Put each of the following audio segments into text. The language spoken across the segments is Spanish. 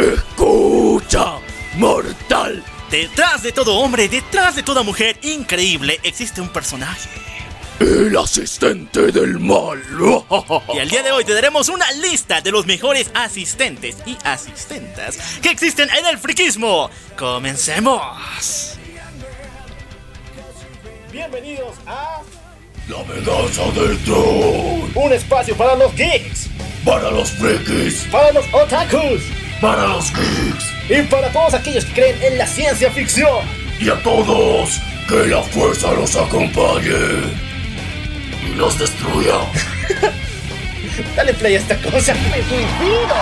Escucha, mortal. Detrás de todo hombre, detrás de toda mujer increíble, existe un personaje. El asistente del mal. Y al día de hoy te daremos una lista de los mejores asistentes y asistentas que existen en el friquismo. ¡Comencemos! Bienvenidos a La venganza del troll. un espacio para los geeks, Para los frikis. para los otakus Para los geeks. y para todos aquellos que creen en la ciencia ficción. Y a todos, que la fuerza los acompañe. Y los destruya. Dale play a esta cosa. ¡Me suicido!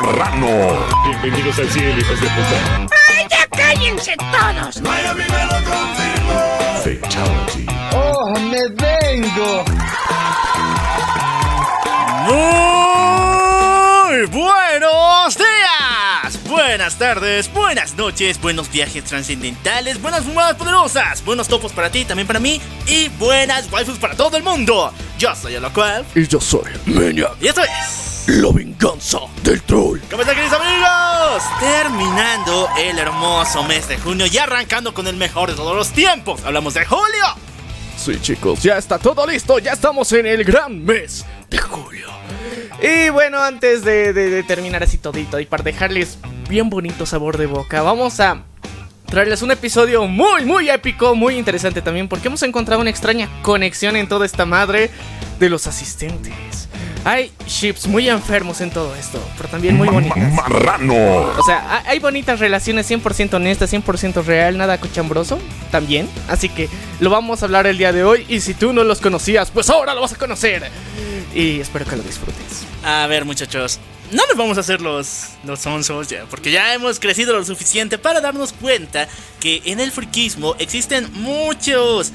Marrano. Bienvenidos al cielo, hijos de puta. ¡Ay, ya cállense todos! Fatality. ¡Oh, me vengo! Muy buenos días, buenas tardes, buenas noches, buenos viajes trascendentales, buenas fumadas poderosas, buenos topos para ti, también para mí y buenas waifus para todo el mundo. Yo soy el cual Y yo soy Maniac. y esto es La venganza del troll. ¿Cómo están, queridos amigos? Terminando el hermoso mes de junio y arrancando con el mejor de todos los tiempos. Hablamos de julio. Sí, chicos, ya está todo listo. Ya estamos en el gran mes de julio. Y bueno, antes de, de- de terminar así todito y para dejarles bien bonito sabor de boca, vamos a traerles un episodio muy, muy épico, muy interesante también, porque hemos encontrado una extraña conexión en toda esta madre de los asistentes. Hay ships muy enfermos en todo esto, pero también muy bonitas. Marrano. O sea, ha- hay bonitas relaciones 100% honestas, 100% real, nada cochambroso, también. Así que lo vamos a hablar el día de hoy y si tú no los conocías, pues ahora lo vas a conocer. Y espero que lo disfrutes. A ver, muchachos. No nos vamos a hacer los, los sonsos ya, porque ya hemos crecido lo suficiente para darnos cuenta que en el friquismo existen muchos,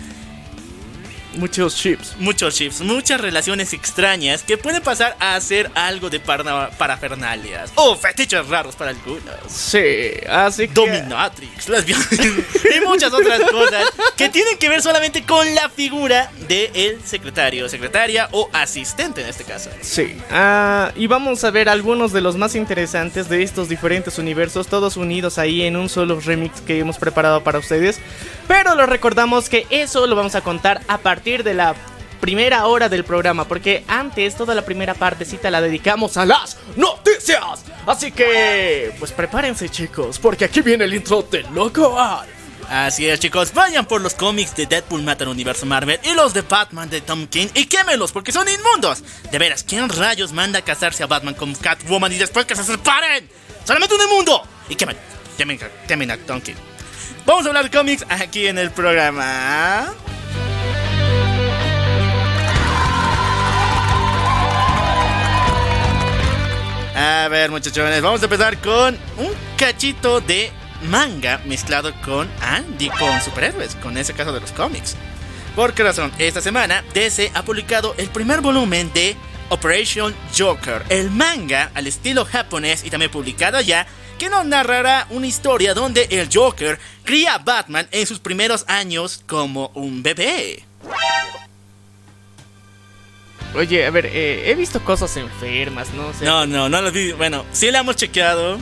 Muchos ships. muchos chips, muchas relaciones extrañas que pueden pasar a ser algo de parafernalias o fetiches raros para algunos. Sí, así que... Dominatrix, lesbianas y muchas otras cosas que tienen que ver solamente con la figura del secretario, secretaria o asistente en este caso. Sí, ah, y vamos a ver algunos de los más interesantes de estos diferentes universos, todos unidos ahí en un solo remix que hemos preparado para ustedes. Pero les recordamos que eso lo vamos a contar a partir de la primera hora del programa, porque antes toda la primera partecita la dedicamos a las noticias. Así que, pues prepárense chicos, porque aquí viene el intro de Loco Alf. Así es, chicos, vayan por los cómics de Deadpool Mata al Universo Marvel y los de Batman de Tom King y quémelos porque son inmundos. De veras, ¿quién rayos manda a casarse a Batman con Catwoman y después que se separen? Solamente un inmundo. Y quemen, quemen, quemen a Tom King. Vamos a hablar de cómics aquí en el programa. A ver, muchachones, vamos a empezar con un cachito de manga mezclado con Andy, con superhéroes, con ese caso de los cómics. ¿Por qué razón? Esta semana DC ha publicado el primer volumen de Operation Joker, el manga al estilo japonés y también publicado ya, que nos narrará una historia donde el Joker cría a Batman en sus primeros años como un bebé. Oye, a ver, eh, he visto cosas enfermas, ¿no? O sea, No, no, no lo vi. Bueno, sí la hemos chequeado,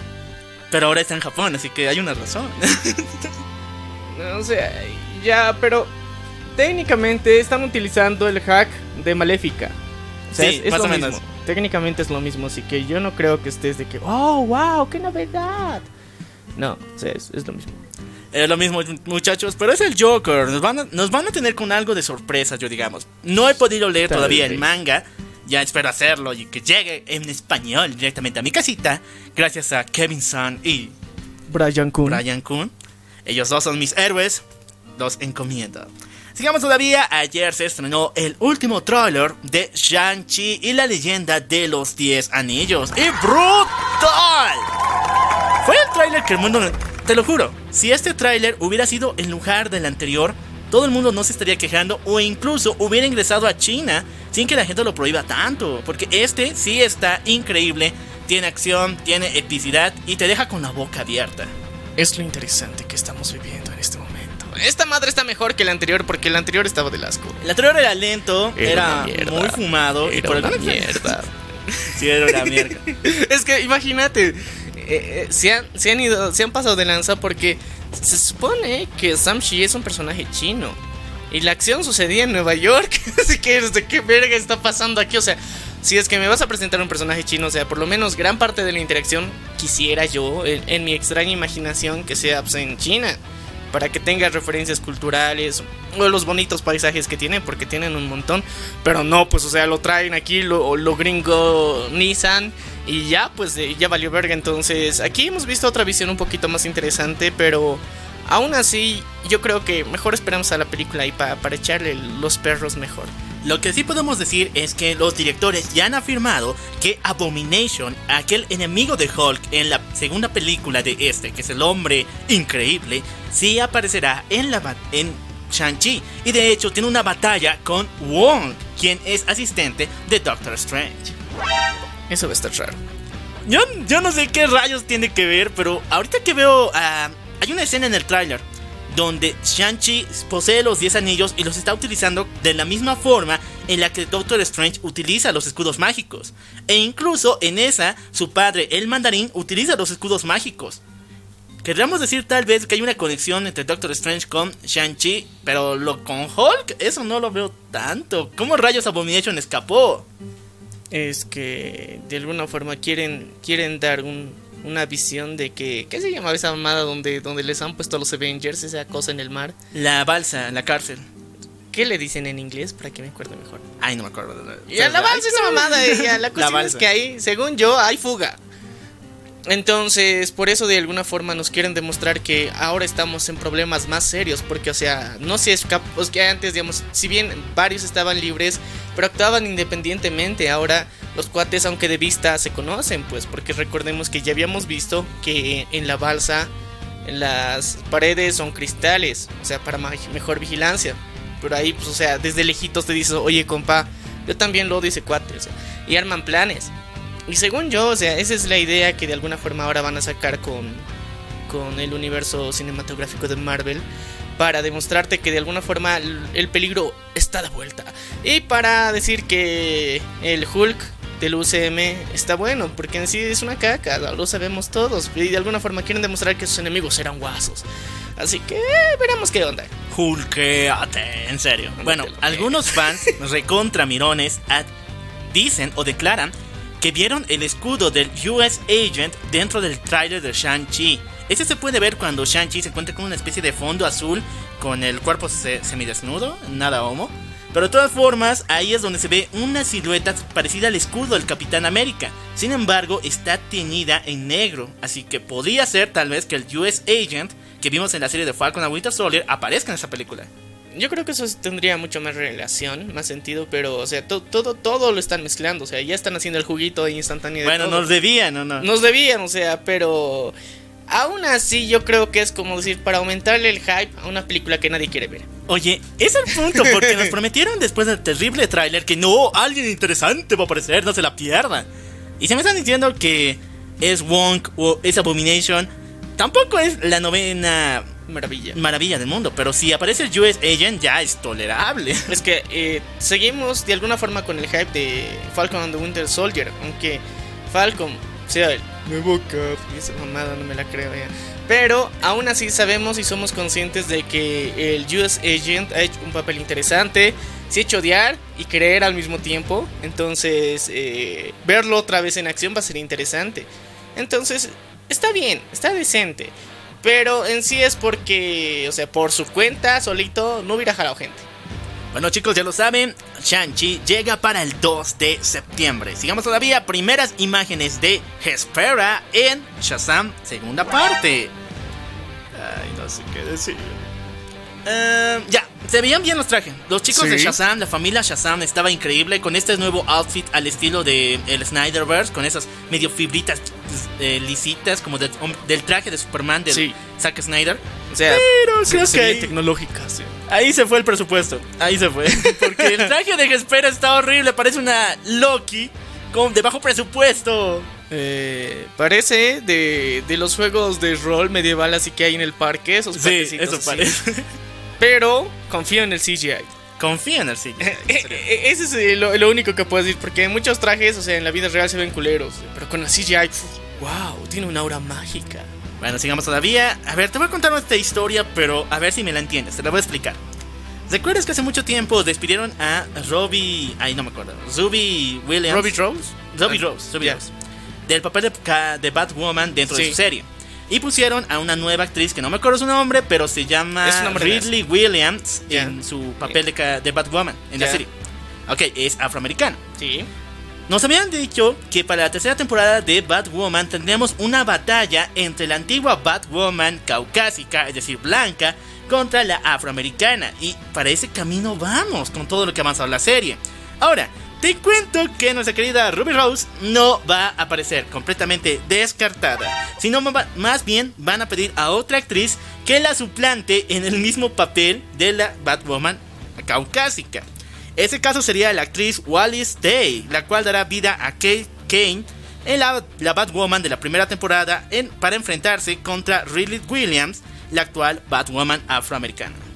pero ahora está en Japón, así que hay una razón. O sea, ya, pero técnicamente están utilizando el hack de Maléfica. O sea, Sí, es, es más lo o menos. mismo. Técnicamente es lo mismo, así que yo no creo que estés de que, oh, wow, qué novedad. No, o sea, es, es lo mismo. Es lo mismo, muchachos, pero es el Joker. Nos van, a, nos van a tener con algo de sorpresa, yo digamos. No he podido leer Tal todavía el manga. Ya espero hacerlo y que llegue en español directamente a mi casita. Gracias a Kevin Sun y Brian Kun. Brian Kun. Ellos dos son mis héroes. Los encomiendo. Sigamos todavía. Ayer se estrenó el último tráiler de Shang-Chi y la leyenda de los 10 anillos. ¡Y brutal! Fue el tráiler que el mundo... Te lo juro, si este tráiler hubiera sido en lugar del anterior, todo el mundo no se estaría quejando o incluso hubiera ingresado a China sin que la gente lo prohíba tanto. Porque este sí está increíble, tiene acción, tiene epicidad y te deja con la boca abierta. Es lo interesante que estamos viviendo en este momento. esta madre está mejor que la anterior porque el anterior estaba del asco. El anterior era lento, Era era, una mierda. muy fumado y por una alguna- mierda. Sí, era una mierda. es que imagínate, eh, eh, se, han, se han ido, se han pasado de lanza porque se supone que Sam Shi es un personaje chino. Y la acción sucedía en Nueva York. Así que, ¿de qué verga está pasando aquí? O sea, si es que me vas a presentar un personaje chino, o sea, por lo menos gran parte de la interacción quisiera yo, en, mi extraña imaginación, que sea pues, en China. Para que tenga referencias culturales o los bonitos paisajes que tiene, porque tienen un montón. Pero no, pues, o sea, lo traen aquí, lo, lo gringo Nissan. Y ya, pues, eh, ya valió verga. Entonces, aquí hemos visto otra visión un poquito más interesante, pero aún así, yo creo que mejor esperamos a la película pa- para echarle los perros mejor. Lo que sí podemos decir es que los directores ya han afirmado que Abomination, aquel enemigo de Hulk en la segunda película de este, que es el hombre increíble, sí aparecerá en la en Shang-Chi y de hecho tiene una batalla con Wong, quien es asistente de Doctor Strange. Eso va a estar raro. Yo, yo no sé qué rayos tiene que ver, pero ahorita que veo, ah, hay una escena en el tráiler donde Shang-Chi posee los 10 anillos y los está utilizando de la misma forma en la que Doctor Strange utiliza los escudos mágicos. E incluso en esa, su padre, el mandarín, utiliza los escudos mágicos. Querríamos decir tal vez que hay una conexión entre Doctor Strange con Shang-Chi, pero lo con Hulk, eso no lo veo tanto. ¿Cómo rayos Abomination escapó? Es que de alguna forma quieren, quieren dar un, una visión de que. ¿Qué se llama esa mamada donde, donde les han puesto a los Avengers, esa cosa en el mar? La balsa, la cárcel. ¿Qué le dicen en inglés para que me acuerde mejor? Ay, no me acuerdo. Ya la balsa, esa mamada, ya, la cuestión es balsa. que ahí, según yo, hay fuga. Entonces, por eso de alguna forma nos quieren demostrar que ahora estamos en problemas más serios, porque, o sea, no se escapó, es que antes, digamos, si bien varios estaban libres, pero actuaban independientemente, ahora los cuates, aunque de vista, se conocen, pues, porque recordemos que ya habíamos visto que en la balsa las paredes son cristales, o sea, para mejor vigilancia. Pero ahí, pues, o sea, desde lejitos te dices, oye, compa, yo también lo ese cuate, o sea, y arman planes. Y según yo, o sea, esa es la idea que de alguna forma ahora van a sacar con, con el universo cinematográfico de Marvel. Para demostrarte que de alguna forma el, el peligro está de vuelta. Y para decir que el Hulk del UCM está bueno, porque en sí es una caca, lo sabemos todos. Y de alguna forma quieren demostrar que sus enemigos eran guasos. Así que veremos qué onda. Hulkeate, en serio. Bueno, algunos fans recontra mirones dicen o declaran que vieron el escudo del US Agent dentro del tráiler de Shang-Chi. Este se puede ver cuando Shang-Chi se encuentra con una especie de fondo azul con el cuerpo se- semidesnudo, nada homo. Pero de todas formas, ahí es donde se ve una silueta parecida al escudo del Capitán América. Sin embargo, está teñida en negro. Así que podría ser tal vez que el US Agent que vimos en la serie de Falcon and Winter Soldier aparezca en esa película. Yo creo que eso tendría mucho más relación, más sentido, pero, o sea, to- todo, todo lo están mezclando, o sea, ya están haciendo el juguito instantáneo. de Bueno, todo. nos debían, ¿no? no. Nos debían, o sea, pero aún así yo creo que es como decir, para aumentarle el hype a una película que nadie quiere ver. Oye, es el punto, porque nos prometieron después del terrible tráiler que no, alguien interesante va a aparecer, no se la pierdan. Y se me están diciendo que es Wong o es Abomination. Tampoco es la novena Maravilla. maravilla del mundo, pero si aparece el US Agent ya es tolerable. Es que eh, seguimos de alguna forma con el hype de Falcon and the Winter Soldier, aunque Falcon sea el nuevo Cap esa mamada no me la creo ya. Pero aún así sabemos y somos conscientes de que el US Agent ha hecho un papel interesante, se ha hecho odiar y creer al mismo tiempo. Entonces, eh, verlo otra vez en acción va a ser interesante. Entonces, está bien, está decente. Pero en sí es porque, o sea, por su cuenta, solito, no hubiera jalado gente. Bueno chicos, ya lo saben, Shang-Chi llega para el 2 de septiembre. Sigamos todavía, primeras imágenes de Hespera en Shazam, segunda parte. Ay, no sé qué decir. Eh, ya, se veían bien los trajes. Los chicos Sí. de Shazam, la familia Shazam estaba increíble con este nuevo outfit al estilo de el Snyderverse, con esas medio fibritas eh, lisitas como del, del traje de Superman Sí. Zack Snyder. O sea, Pero se- creo se que ahí- tecnológica, sí. Ahí se fue el presupuesto. Ahí se fue. Porque el traje de Hespera está horrible. Parece una Loki con de bajo presupuesto. Eh, parece de, de los juegos de rol medieval así que hay en el parque, esos Sí, eso así. parece. Pero confío en el CGI. Confía en el CGI. en serio. Ese es eh, lo, lo único que puedo decir, porque muchos trajes, o sea, en la vida real se ven culeros, pero con la CGI, pf, wow, tiene una aura mágica. Bueno, sigamos todavía. A ver, te voy a contar esta historia, pero a ver si me la entiendes. Te la voy a explicar. ¿Recuerdas que hace mucho tiempo despidieron a Robbie... Ay, no me acuerdo. Ruby Williams. Robbie Rose. Robbie Rose. Robbie. Rose. Del papel de, de Batwoman dentro de Sí. su serie. Y pusieron a una nueva actriz que no me acuerdo su nombre, pero se llama Ridley Williams Ya. en su papel de, de Batwoman en la Ya. serie. Ok, es afroamericana. Sí. Nos habían dicho que para la tercera temporada de Batwoman tendríamos una batalla entre la antigua Batwoman caucásica, es decir, blanca, contra la afroamericana. Y para ese camino vamos con todo lo que ha avanzado la serie. Ahora, te cuento que nuestra querida Ruby Rose no va a aparecer completamente descartada, sino más bien van a pedir a otra actriz que la suplante en el mismo papel de la Batwoman caucásica. Ese caso sería la actriz Wallis Day, la cual dará vida a Kate Kane en la, Batwoman de la primera temporada para enfrentarse contra Ridley Williams, la actual Batwoman afroamericana.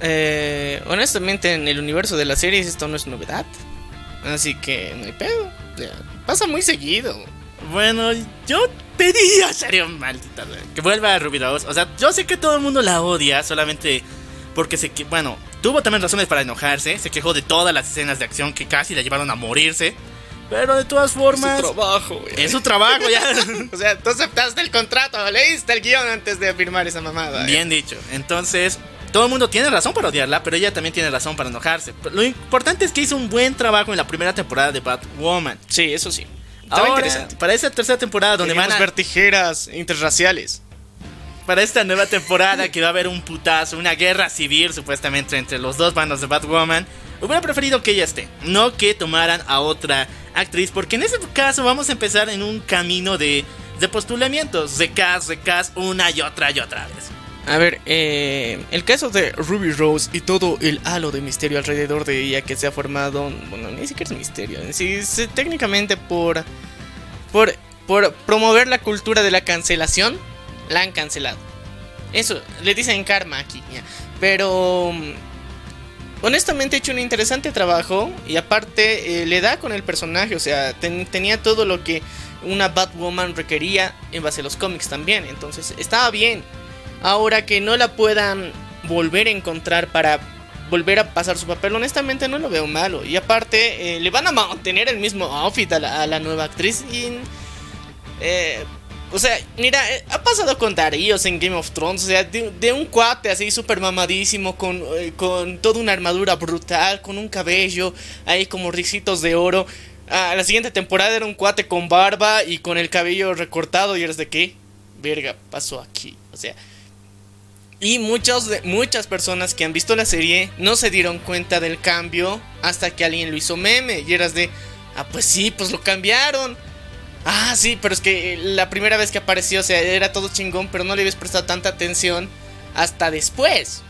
Eh, honestamente, en el universo de las series esto no es novedad. Así que no hay pedo. O sea, pasa muy seguido. Bueno, yo pedía, serio, maldita, que vuelva a Ruby Rose. O sea, yo sé que todo el mundo la odia solamente porque se que, bueno, tuvo también razones para enojarse. Se quejó de todas las escenas de acción que casi la llevaron a morirse. Pero de todas formas, trabajo, güey. es su trabajo ya. O sea, tú aceptaste el contrato, leíste el guion antes de firmar esa mamada. ¿eh? Bien dicho. Entonces, todo el mundo tiene razón para odiarla, pero ella también tiene razón para enojarse. Pero Lo importante es que hizo un buen trabajo en la primera temporada de Batwoman. Sí, eso sí. Estaba Ahora, interesante. para esta tercera temporada donde van a, ver tijeras interraciales. para esta nueva temporada que va a haber un putazo, una guerra civil supuestamente entre los dos bandos de Batwoman, hubiera preferido que ella esté, no que tomaran a otra actriz, porque en ese caso vamos a empezar en un camino de, de postulamientos, de cast, de cast, una y otra y otra vez. A ver, eh, el caso de Ruby Rose y todo el halo de misterio alrededor de ella que se ha formado, bueno, ni siquiera es misterio, en eh, técnicamente por, por, por promover la cultura de la cancelación, la han cancelado. Eso, le dicen karma aquí, pero mm, honestamente ha hecho un interesante trabajo y aparte eh, le da con el personaje, o sea, ten- tenía todo lo que una Batwoman requería en base a los cómics también, entonces estaba bien. Ahora que no la puedan volver a encontrar para volver a pasar su papel, honestamente no lo veo malo. Y aparte, eh, le van a mantener el mismo outfit a la, nueva actriz. Y, eh, o sea, mira, eh, ha pasado con Daríos en Game of Thrones. O sea, de, de un cuate así súper mamadísimo, con, eh, con toda una armadura brutal, con un cabello ahí como ricitos de oro. A la siguiente temporada era un cuate con barba y con el cabello recortado. Y eres de qué? Verga, pasó aquí. O sea, y muchos de, muchas personas que han visto la serie no se dieron cuenta del cambio hasta que alguien lo hizo meme. Y eras de, ah, pues sí, pues lo cambiaron. Ah, sí, pero es que la primera vez que apareció, o sea, era todo chingón, pero no le habías prestado tanta atención hasta después.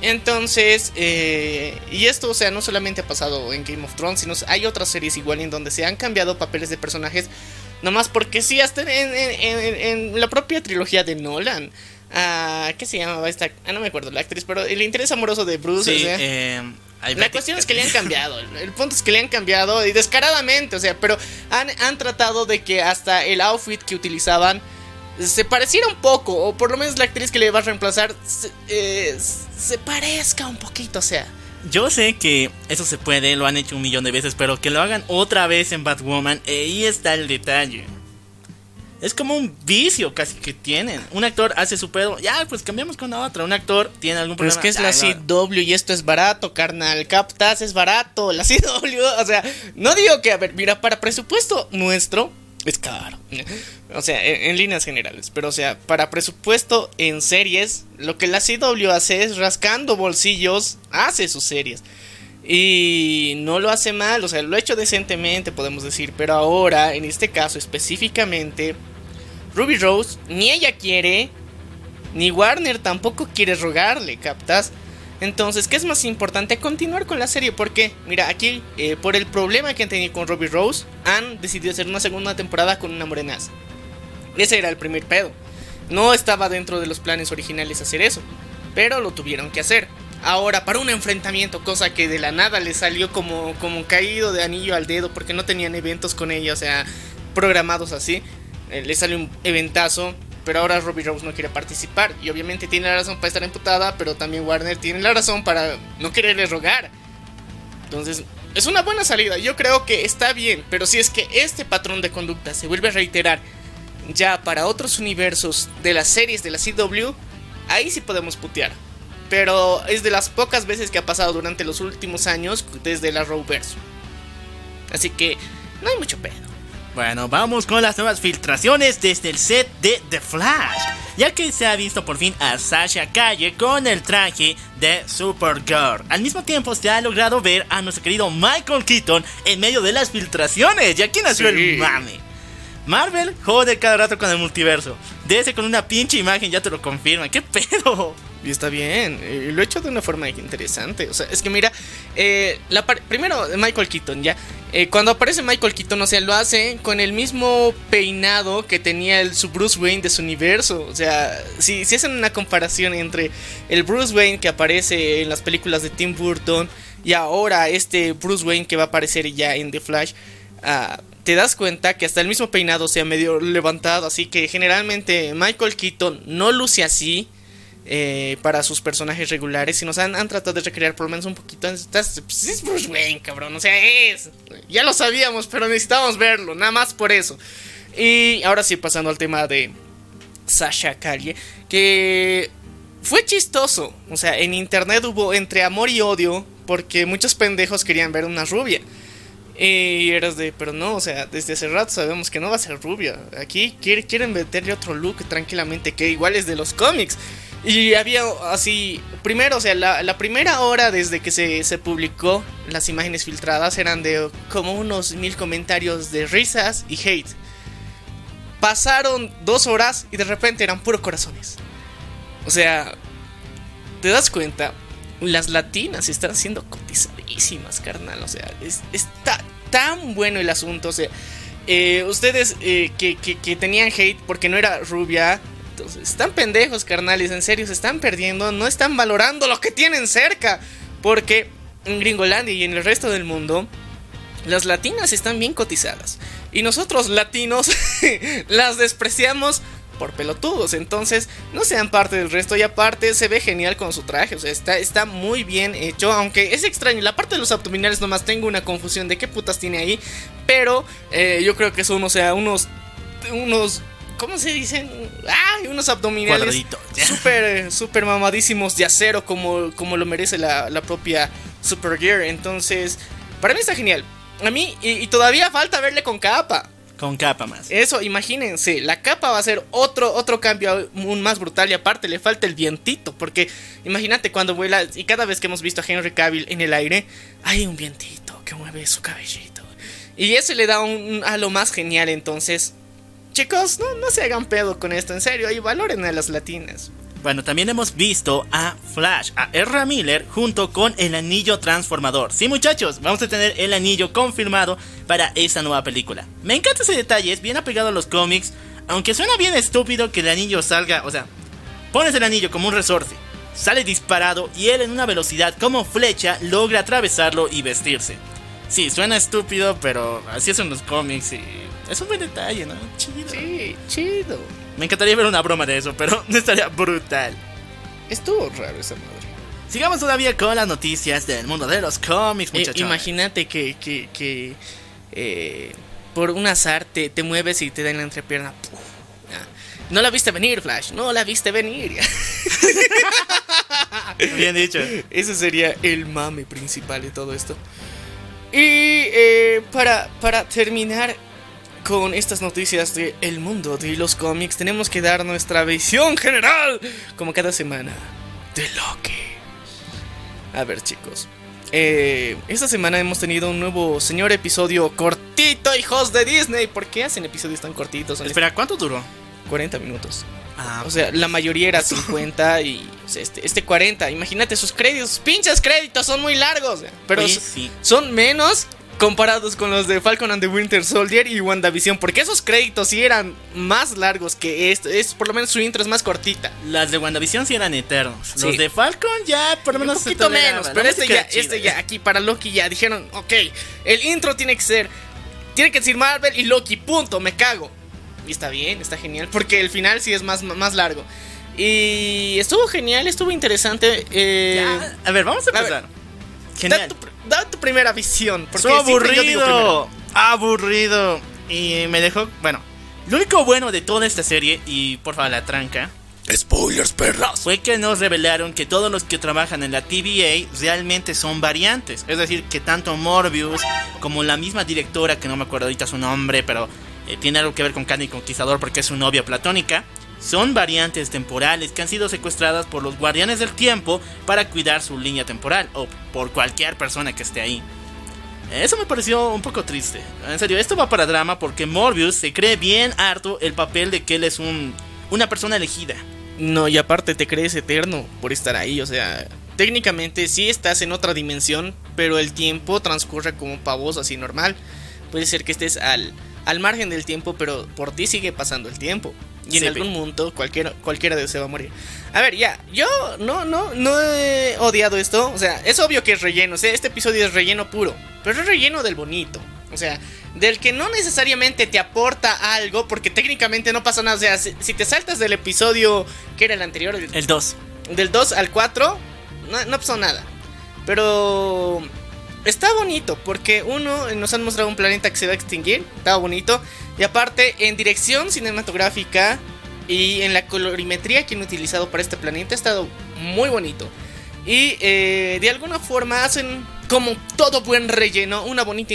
Entonces, eh, y esto, o sea, no solamente ha pasado en Game of Thrones, sino hay otras series igual en donde se han cambiado papeles de personajes, nomás porque sí, hasta en- en la propia trilogía de Nolan. Ah, ¿Qué se llamaba esta? Ah, no me acuerdo la actriz, pero el interés amoroso de Bruce. o Sí, sea, eh, la cuestión es que le han cambiado. El, el punto es que le han cambiado y descaradamente, o sea, pero han, han tratado de que hasta el outfit que utilizaban se pareciera un poco, o por lo menos la actriz que le va a reemplazar se, eh, se parezca un poquito, o sea. Yo sé que eso se puede, lo han hecho un millón de veces, pero que lo hagan otra vez en Batwoman, ahí está el detalle. Es como un vicio casi que tienen. Un actor hace su pedo, ya, pues cambiamos con la otra. Un actor tiene algún Pero problema. es que es la. CW y esto es barato, carnal. Captas, es barato. La CW, o sea, no digo que, a ver, mira, para presupuesto nuestro es caro. O sea, en, en líneas generales. Pero, o sea, para presupuesto en series, lo que la CW hace es rascando bolsillos, hace sus series. Y no lo hace mal, o sea, lo ha hecho decentemente, podemos decir. Pero ahora, en este caso específicamente, Ruby Rose ni ella quiere, ni Warner tampoco quiere rogarle, ¿captas? Entonces, ¿qué es más importante? Continuar con la serie. Porque, mira, aquí, eh, por el problema que han tenido con Ruby Rose, han decidido hacer una segunda temporada con una morenaza. Ese era el primer pedo. No estaba dentro de los planes originales hacer eso. Pero lo tuvieron que hacer. Ahora, para un enfrentamiento, cosa que de la nada le salió como, como caído de anillo al dedo porque no tenían eventos con ella, o sea, programados así. Eh, le salió un eventazo, pero ahora Ruby Rose no quiere participar. Y obviamente tiene la razón para estar emputada, pero también Warner tiene la razón para no quererle rogar. Entonces, es una buena salida. Yo creo que está bien, pero si es que este patrón de conducta se vuelve a reiterar ya para otros universos de las series de la CW, ahí sí podemos putear. Pero es de las pocas veces que ha pasado durante los últimos años desde la Rowverse. Así que no hay mucho pedo. Bueno, vamos con las nuevas filtraciones desde el set de The Flash, ya que se ha visto por fin a Sasha Calle con el traje de Supergirl. Al mismo tiempo se ha logrado ver a nuestro querido Michael Keaton en medio de las filtraciones, y aquí nació Sí. el mame. Marvel jode cada rato con el multiverso. De ese con una pinche imagen ya te lo confirman. ¿Qué pedo? Y está bien, lo he hecho de una forma interesante. O sea, es que mira, eh, primero Michael Keaton, ya. Eh, cuando aparece Michael Keaton, o sea, lo hace con el mismo peinado que tenía el su Bruce Wayne de su universo. O sea, si, si hacen una comparación entre el Bruce Wayne que aparece en las películas de Tim Burton y ahora este Bruce Wayne que va a aparecer ya en The Flash, ah, te das cuenta que hasta el mismo peinado se ha medio levantado. Así que generalmente Michael Keaton no luce así eh, para sus personajes regulares. Y nos han, han tratado de recrear por lo menos un poquito. Estás- pues es Bruce Wayne, cabrón. O sea, es. Ya lo sabíamos, pero necesitábamos verlo. Nada más por eso. Y ahora sí, pasando al tema de Sasha Calle. Que fue chistoso. O sea, en internet hubo entre amor y odio. Porque muchos pendejos querían ver una rubia. Y eras de, pero no, o sea, desde hace rato sabemos que no va a ser rubia. Aquí quiere- quieren meterle otro look tranquilamente, que igual es de los cómics. Y había así, primero, o sea, la, primera hora desde que se, se publicó las imágenes filtradas eran de como unos mil comentarios de risas y hate. Pasaron dos horas y de repente eran puros corazones. O sea, ¿te das cuenta? Las latinas están siendo cotizadísimas, carnal. O sea, es- está tan bueno el asunto. O sea, eh, ustedes eh, que, que- que tenían hate porque no era rubia. Están pendejos, carnales. En serio, se están perdiendo. No están valorando lo que tienen cerca. Porque en Gringolandia y en el resto del mundo, las latinas están bien cotizadas. Y nosotros latinos las despreciamos por pelotudos. Entonces, no sean parte del resto. Y aparte, se ve genial con su traje. O sea, está, está muy bien hecho. Aunque es extraño. La parte de los abdominales nomás tengo una confusión de qué putas tiene ahí. Pero eh, yo creo que son, o sea, unos. Unos. ¿Cómo se dicen? ¡Ay! Unos abdominales. Súper, súper mamadísimos de acero. Como, como lo merece la, la propia Supergear. Entonces, para mí está genial. A mí, y, y todavía falta verle con capa. Con capa más. Eso, imagínense, la capa va a ser otro, otro cambio aún más brutal y aparte le falta el vientito, porque imagínate cuando vuela y cada vez que hemos visto a Henry Cavill en el aire, hay un vientito que mueve su cabellito. Y eso le da un, un halo más genial, entonces, chicos, no, no se hagan pedo con esto, en serio, y valoren a las latinas. Bueno, también hemos visto a Flash, a Ezra Miller, junto con el anillo transformador. Sí, muchachos, vamos a tener el anillo confirmado para esta nueva película. Me encanta ese detalle, es bien apegado a los cómics, aunque suena bien estúpido que el anillo salga, o sea, pones el anillo como un resorte, sale disparado y él en una velocidad como flecha logra atravesarlo y vestirse. Sí, suena estúpido, pero así son los cómics y es un buen detalle, ¿no? Chido. Sí, chido. Me encantaría ver una broma de eso, pero no estaría brutal. Estuvo raro esa madre. Sigamos todavía con las noticias del mundo de los cómics, Eh, muchachos. imagínate que, que, que, eh, por un azar te, te mueves y te dan la entrepierna. Puf. No la viste venir, Flash. No la viste venir. Bien dicho. Ese sería el mame principal de todo esto. Y eh, para, para terminar con estas noticias del mundo de los cómics, tenemos que dar nuestra visión general, como cada semana, de Loki. A ver, chicos. eh, esta semana hemos tenido un nuevo señor episodio cortito, hijos de Disney. ¿Por qué hacen episodios tan cortitos? Espera, ¿cuánto duró? 40 minutos. Ah, O sea, la mayoría era 50 y o sea, este, este 40. Imagínate, sus créditos, pinches créditos son muy largos. Pero sí. son menos comparados con los de Falcon and the Winter Soldier y WandaVision, porque esos créditos sí eran más largos que esto, es por lo menos su intro es más cortita. Las de WandaVision sí eran eternos. Sí. Los de Falcon ya por lo menos un poquito menos, pero este ya, este ya, aquí para Loki ya dijeron, ok, el intro tiene que ser, tiene que decir Marvel y Loki, punto, me cago. Y está bien, está genial, porque el final sí es más, más largo. Y estuvo genial, estuvo interesante. Eh, Ya, A ver, vamos a a ver, da, Genial. tu, da tu primera visión. Porque digo aburrido. Aburrido. Y me dejó. Bueno, lo único bueno de toda esta serie, y por favor la tranca, Spoilers, perras. fue que nos revelaron que todos los que trabajan en la TVA realmente son variantes. Es decir, que tanto Morbius como la misma directora, que no me acuerdo ahorita su nombre, pero eh, tiene algo que ver con Khan y Conquistador porque es su novia platónica, son variantes temporales que han sido secuestradas por los guardianes del tiempo para cuidar su línea temporal o por cualquier persona que esté ahí. Eso me pareció un poco triste. En serio, esto va para drama porque Morbius se cree bien harto el papel de que él es un, una persona elegida. No, y aparte te crees eterno por estar ahí, o sea, técnicamente sí estás en otra dimensión, pero el tiempo transcurre como pavoso, así normal. Puede ser que estés al, al margen del tiempo, pero por ti sigue pasando el tiempo. Y en Sí, algún punto cualquiera, cualquiera de ellos se va a morir. A ver, ya, yo no, no, no he odiado esto. O sea, es obvio que es relleno. O sea, este episodio es relleno puro. Pero es relleno del bonito. O sea, del que no necesariamente te aporta algo. Porque técnicamente no pasa nada. O sea, si, si te saltas del episodio que era el anterior, el- El 2. del 2 al 4, no, no pasó nada. Pero está bonito, porque uno, eh, nos han mostrado un planeta que se va a extinguir, está bonito. Y aparte, en dirección cinematográfica y en la colorimetría que han utilizado para este planeta, ha estado muy bonito. Y eh, de alguna forma hacen, como todo buen relleno, una bonita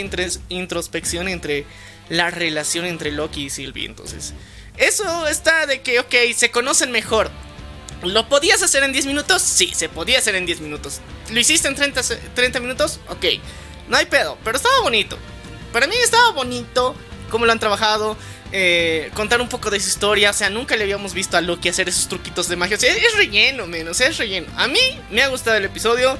introspección entre la relación entre Loki y Sylvie. Entonces, eso está de que, ok, se conocen mejor. ¿Lo podías hacer en 10 minutos? Sí, se podía hacer en 10 minutos. ¿Lo hiciste en 30, se- 30 minutos? Ok, no hay pedo, pero estaba bonito. Para mí estaba bonito cómo lo han trabajado. eh, contar un poco de su historia. O sea, nunca le habíamos visto a Loki hacer esos truquitos de magia. O sea, es, relleno, menos, es relleno. A mí me ha gustado el episodio,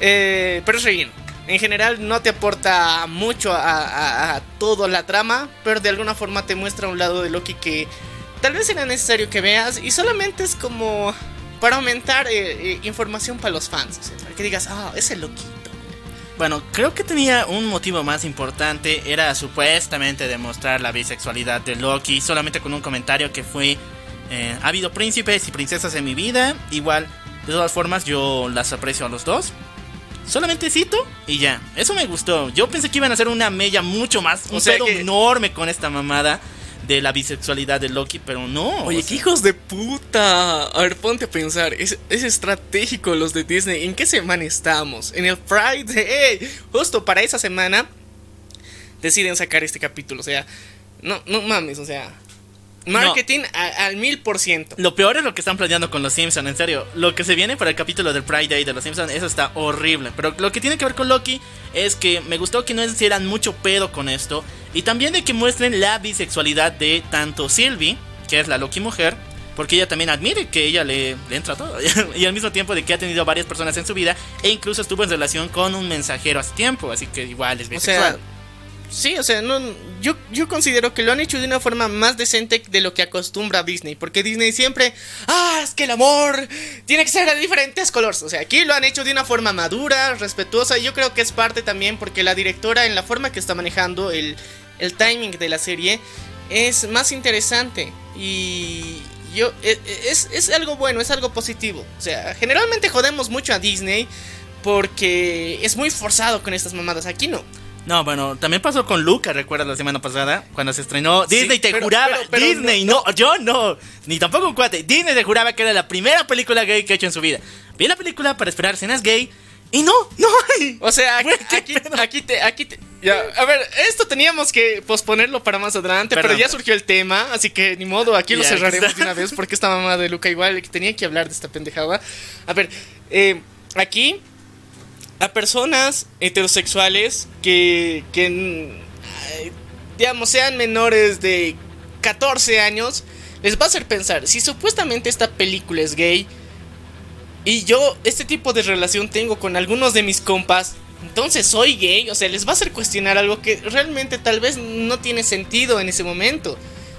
eh, pero es relleno. En general no te aporta mucho a, toda la trama, pero de alguna forma te muestra un lado de Loki que tal vez era necesario que veas y solamente es como para aumentar eh, información para los fans. o sea, para que digas, ah, ese Loquito. Bueno, creo que tenía un motivo más importante, era supuestamente demostrar la bisexualidad de Loki, solamente con un comentario que fue, eh, ha habido príncipes y princesas en mi vida, igual, de todas formas yo las aprecio a los dos. Solamente cito y ya, eso me gustó. Yo pensé que iban a hacer una mella mucho más, un O pedo que- enorme con esta mamada de la bisexualidad de Loki, pero no. Oye, o qué hijos de puta. A ver, ponte a pensar. Es, es estratégico los de Disney. ¿En qué semana estamos? En el Friday. Justo para esa semana deciden sacar este capítulo. O sea, no, no mames, o sea. Marketing a- al mil por ciento. Lo peor es lo que están planeando con los Simpsons, en serio. Lo que se viene para el capítulo del Pride Day de los Simpsons, eso está horrible. Pero lo que tiene que ver con Loki es que me gustó que no hicieran mucho pedo con esto. Y también de que muestren la bisexualidad de tanto Sylvie, que es la Loki mujer, porque ella también admite que ella le, le entra todo. y al mismo tiempo de que ha tenido varias personas en su vida e incluso estuvo en relación con un mensajero hace tiempo, así que igual es O bisexual. sea, sí, o sea, yo considero que lo han hecho de una forma más decente de lo que acostumbra Disney. Porque Disney siempre, ah, es que el amor tiene que ser de diferentes colores. O sea, aquí lo han hecho de una forma madura, respetuosa. Y yo creo que es parte también porque la directora, en la forma que está manejando el, el timing de la serie, es más interesante. Y yo, e- e- es, es algo bueno, es algo positivo. O sea, generalmente jodemos mucho a Disney. Porque es muy forzado con estas mamadas. Aquí no. No, bueno, también pasó con Luca, recuerdas la semana pasada, cuando se estrenó. Sí, Disney te pero- juraba, pero- pero Disney, no, yo no, ni tampoco un cuate. Disney te juraba que era la primera película gay que ha hecho en su vida. Vi la película para esperar escenas gay y no, no hay. O sea, aquí, te, aquí te- ya, a ver, esto teníamos que posponerlo para más adelante, Perdón, pero ya surgió el tema, así que ni modo, aquí lo cerraremos de una vez porque esta mamá de Luca igual tenía que hablar de esta pendejada. A ver, eh, aquí a personas heterosexuales que, que digamos, sean menores de 14 años, les va a hacer pensar, si supuestamente esta película es gay, y yo este tipo de relación tengo con algunos de mis compas, entonces soy gay, o sea, les va a hacer cuestionar algo que realmente tal vez no tiene sentido en ese momento.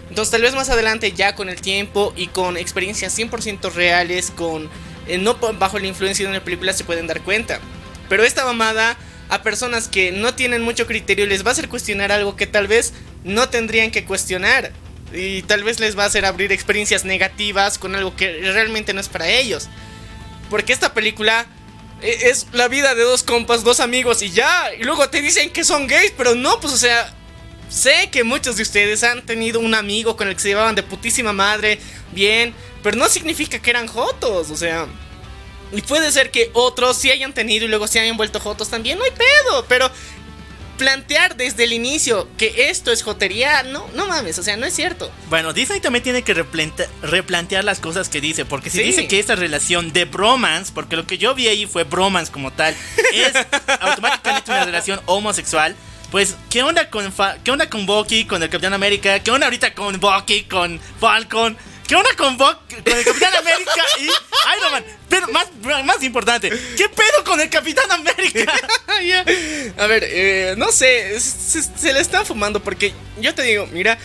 Entonces tal vez más adelante ya con el tiempo y con experiencias 100% reales, con eh, no bajo la influencia de una película se pueden dar cuenta. Pero esta mamada a personas que no tienen mucho criterio les va a hacer cuestionar algo que tal vez no tendrían que cuestionar. Y tal vez les va a hacer abrir experiencias negativas con algo que realmente no es para ellos. Porque esta película e, es la vida de dos compas, dos amigos y ya. Y luego te dicen que son gays, pero no, pues o sea, sé que muchos de ustedes han tenido un amigo con el que se llevaban de putísima madre, bien, pero no significa que eran jotos, o sea. Y puede ser que otros sí hayan tenido y luego se hayan vuelto jotos también, no hay pedo, pero plantear desde el inicio que esto es jotería, no, no mames, o sea, no es cierto. Bueno, Disney también tiene que replantear las cosas que dice, porque si dice que esta relación de bromance, porque lo que yo vi ahí fue bromance como tal, es automáticamente una relación homosexual. Pues, ¿qué onda con qué onda con Bucky, con el Capitán América? ¿Qué onda ahorita con Bucky, con Falcon? ¿Qué onda con, con el Capitán América y Iron Man? Pero más, más importante, ¿qué pedo con el Capitán América? A ver, eh, no sé, se, le están fumando porque yo te digo, mira,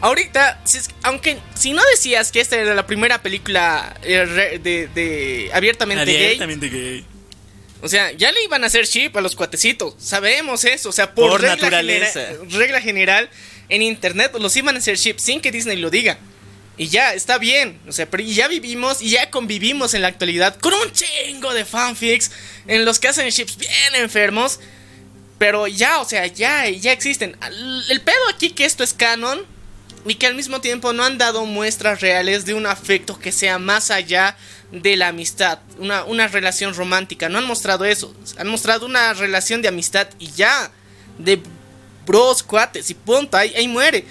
ahorita, aunque si no decías que esta era la primera película eh, de, abiertamente, abiertamente gay, O sea, ya le iban a hacer chip a los cuatecitos. Sabemos eso. O sea, por, regla naturaleza. regla general, en internet los iban a hacer chip sin que Disney lo diga. Y ya, está bien. O sea, pero ya vivimos y ya convivimos en la actualidad con un chingo de fanfics en los que hacen ships bien enfermos. Pero ya, o sea, ya, ya existen. El pedo aquí que esto es canon y que al mismo tiempo no han dado muestras reales de un afecto que sea más allá de la amistad, una, una relación romántica. No han mostrado eso. Han mostrado una relación de amistad y ya. De bros, cuates y punto, ahí, ahí muere.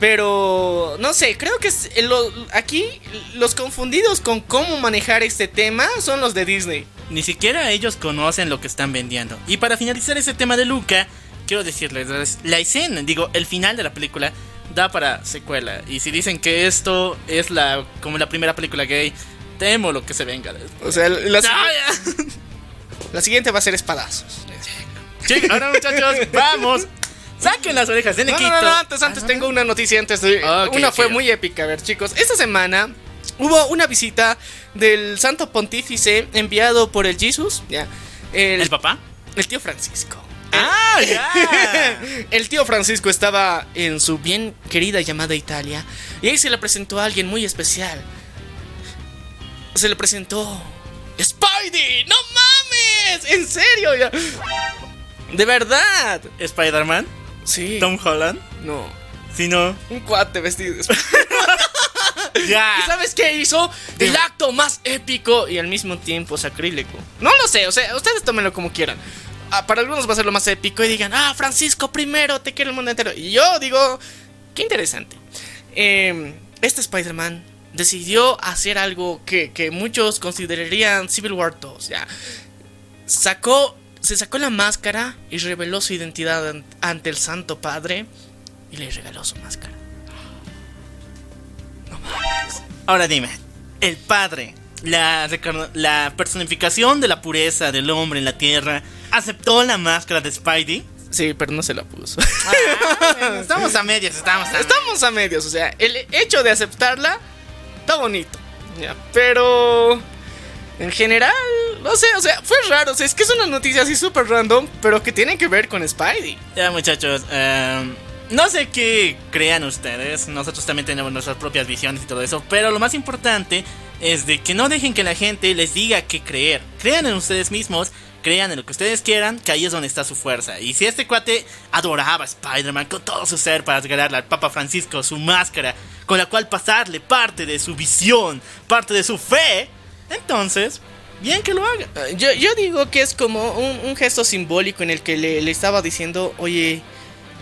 Pero no sé, creo que eh, aquí los confundidos con cómo manejar este tema son los de Disney. Ni siquiera ellos conocen lo que están vendiendo. Y para finalizar ese tema de Luca, quiero decirles, la escena, digo, el final de la película da para secuela. Y si dicen que esto es la como la primera película gay, temo lo que se venga. O sea, la, la siguiente va a ser espadazos. Sí, ahora muchachos, vamos Saquen las orejas de Nequito. No, no, no, antes, antes tengo una noticia antes de... una fue muy épica, a ver chicos. Esta semana hubo una visita del Santo Pontífice enviado por el Jesus, ya. El, papá? El tío Francisco. Ah, ya. el tío Francisco estaba en su bien querida llamada Italia y ahí se le presentó a alguien muy especial. Se le presentó Spidey, no mames, en serio, ya. De verdad. Spider-Man. Sí. Tom Holland. No. Si no. Un cuate vestido ya. ¿Y sabes qué hizo? El acto más épico y al mismo tiempo sacrílego. No lo sé, o sea, ustedes tómenlo como quieran. Ah, para algunos va a ser lo más épico y digan, ah, Francisco primero, te quiero el mundo entero. Y yo digo, qué interesante. Em, este Spider-Man decidió hacer algo que, que muchos considerarían Civil War 2. Ya. Sacó se sacó la máscara y reveló su identidad ante el Santo Padre y le regaló su máscara. No mames. Ahora dime, el Padre, la, la personificación de la pureza del hombre en la tierra, ¿aceptó la máscara de Spidey? Sí, pero no se la puso. Ah, estamos a medias, estamos a Estamos a medias, o sea, el hecho de aceptarla está bonito. pero en general, no sé, o sea, fue raro. O sea, es que es una noticia así súper random, pero que tiene que ver con Spidey. Ya, muchachos, em, no sé qué crean ustedes. Nosotros también tenemos nuestras propias visiones y todo eso. Pero lo más importante es de que no dejen que la gente les diga qué creer. Crean en ustedes mismos. Crean en lo que ustedes quieran, que ahí es donde está su fuerza. Y si este cuate adoraba a Spider-Man con todo su ser para regalarle al Papa Francisco su máscara, con la cual pasarle parte de su visión, parte de su fe, entonces, bien que lo haga. Ah, yo, digo que es como un, gesto simbólico en el que le, estaba diciendo, oye,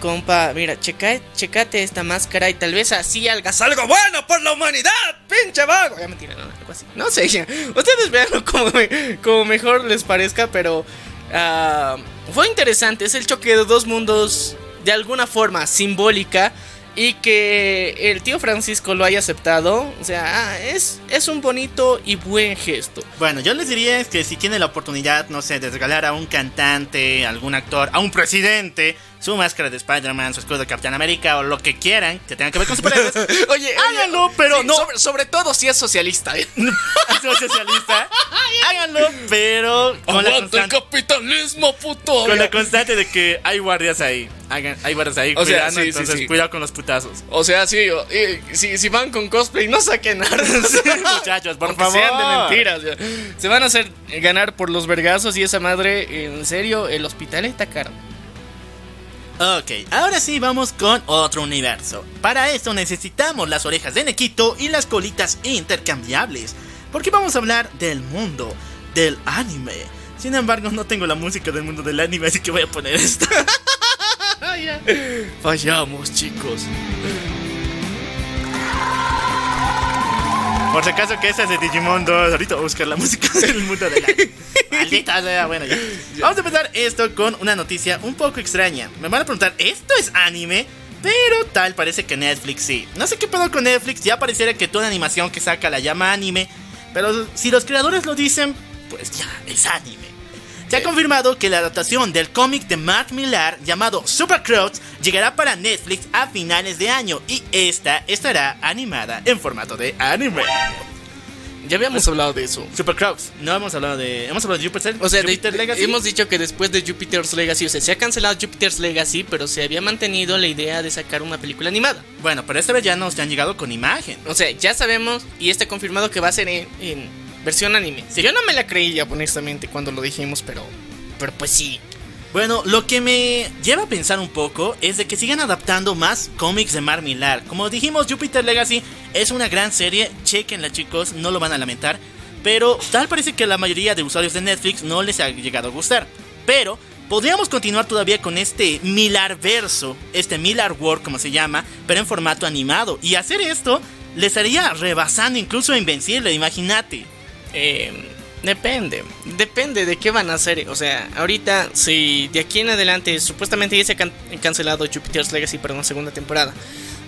compa, mira, checa, checate esta máscara y tal vez así hagas algo bueno por la humanidad, pinche vago. Ya mentira, no, algo así. No sé, ustedes veanlo como, mejor les parezca, pero uh, fue interesante. Es el choque de dos mundos de alguna forma simbólica Y que el tío Francisco lo haya aceptado, o sea, ah, es, es un bonito y buen gesto. Bueno, yo les diría que si tiene la oportunidad, no sé, de regalar a un cantante, a algún actor, a un presidente, su máscara de Spider-Man, su escudo de Capitán América o lo que quieran que tenga que ver con superhéroes, Oye, háganlo, pero sí, no. Sobre, sobre todo si es socialista. ¿eh? soy socialista, háganlo, pero con la, ¡Aguanta el constante, capitalismo, puto! con la constante de que hay guardias ahí. Hagan, hay guardias ahí O sea, cuidando, sí, entonces sí. cuidado con los putazos. O sea, sí, o- y- si, si van con cosplay, no saquen armas. Sí, muchachos, por Aunque favor. sean de mentiras. sea, se van a hacer ganar por los vergazos y esa madre, en serio, el hospital está caro. Ok, ahora sí vamos con otro universo. Para esto necesitamos las orejas de Nequito y las colitas intercambiables. Porque vamos a hablar del mundo del anime. Sin embargo, no tengo la música del mundo del anime, así que voy a poner esto. Fallamos, chicos. Por si acaso que esa es de Digimon 2. Ahorita voy a buscar la música del mundo del anime. Maldita sea, bueno ya. Vamos a empezar esto con una noticia un poco extraña. Me van a preguntar, ¿esto es anime? Pero tal parece que Netflix sí. No sé qué pedo con Netflix, ya pareciera que toda animación que saca la llama anime. Pero si los creadores lo dicen, pues ya, es anime. Se ha confirmado que la adaptación del cómic de Mark Millar llamado Super Crowds llegará para Netflix a finales de año y esta estará animada en formato de anime. Ya habíamos hablado de eso. Super Crowds, no hemos hablado de. Hemos hablado de Jupiter, O sea, de- Jupiter Legacy. hemos dicho que después de Jupiter's Legacy, o sea, se ha cancelado Jupiter's Legacy, pero se había mantenido la idea de sacar una película animada. Bueno, pero esta vez ya nos han llegado con imagen. O sea, ya sabemos y está confirmado que va a ser en, en versión anime. Yo no me la creía, honestamente, cuando lo dijimos, pero, pero pues sí. Bueno, lo que me lleva a pensar un poco es de que sigan adaptando más cómics de Mar Millar. Como dijimos, Jupiter Legacy es una gran serie, chequenla chicos, no lo van a lamentar. Pero tal parece que a la mayoría de usuarios de Netflix no les ha llegado a gustar. Pero podríamos continuar todavía con este Millar verso, este Millar World como se llama, pero en formato animado. Y hacer esto les haría rebasando incluso a Invencible, imagínate. Eh, depende, depende de qué van a hacer. O sea, ahorita, si de aquí en adelante, supuestamente ya se ha can- cancelado Jupiter's Legacy para una segunda temporada.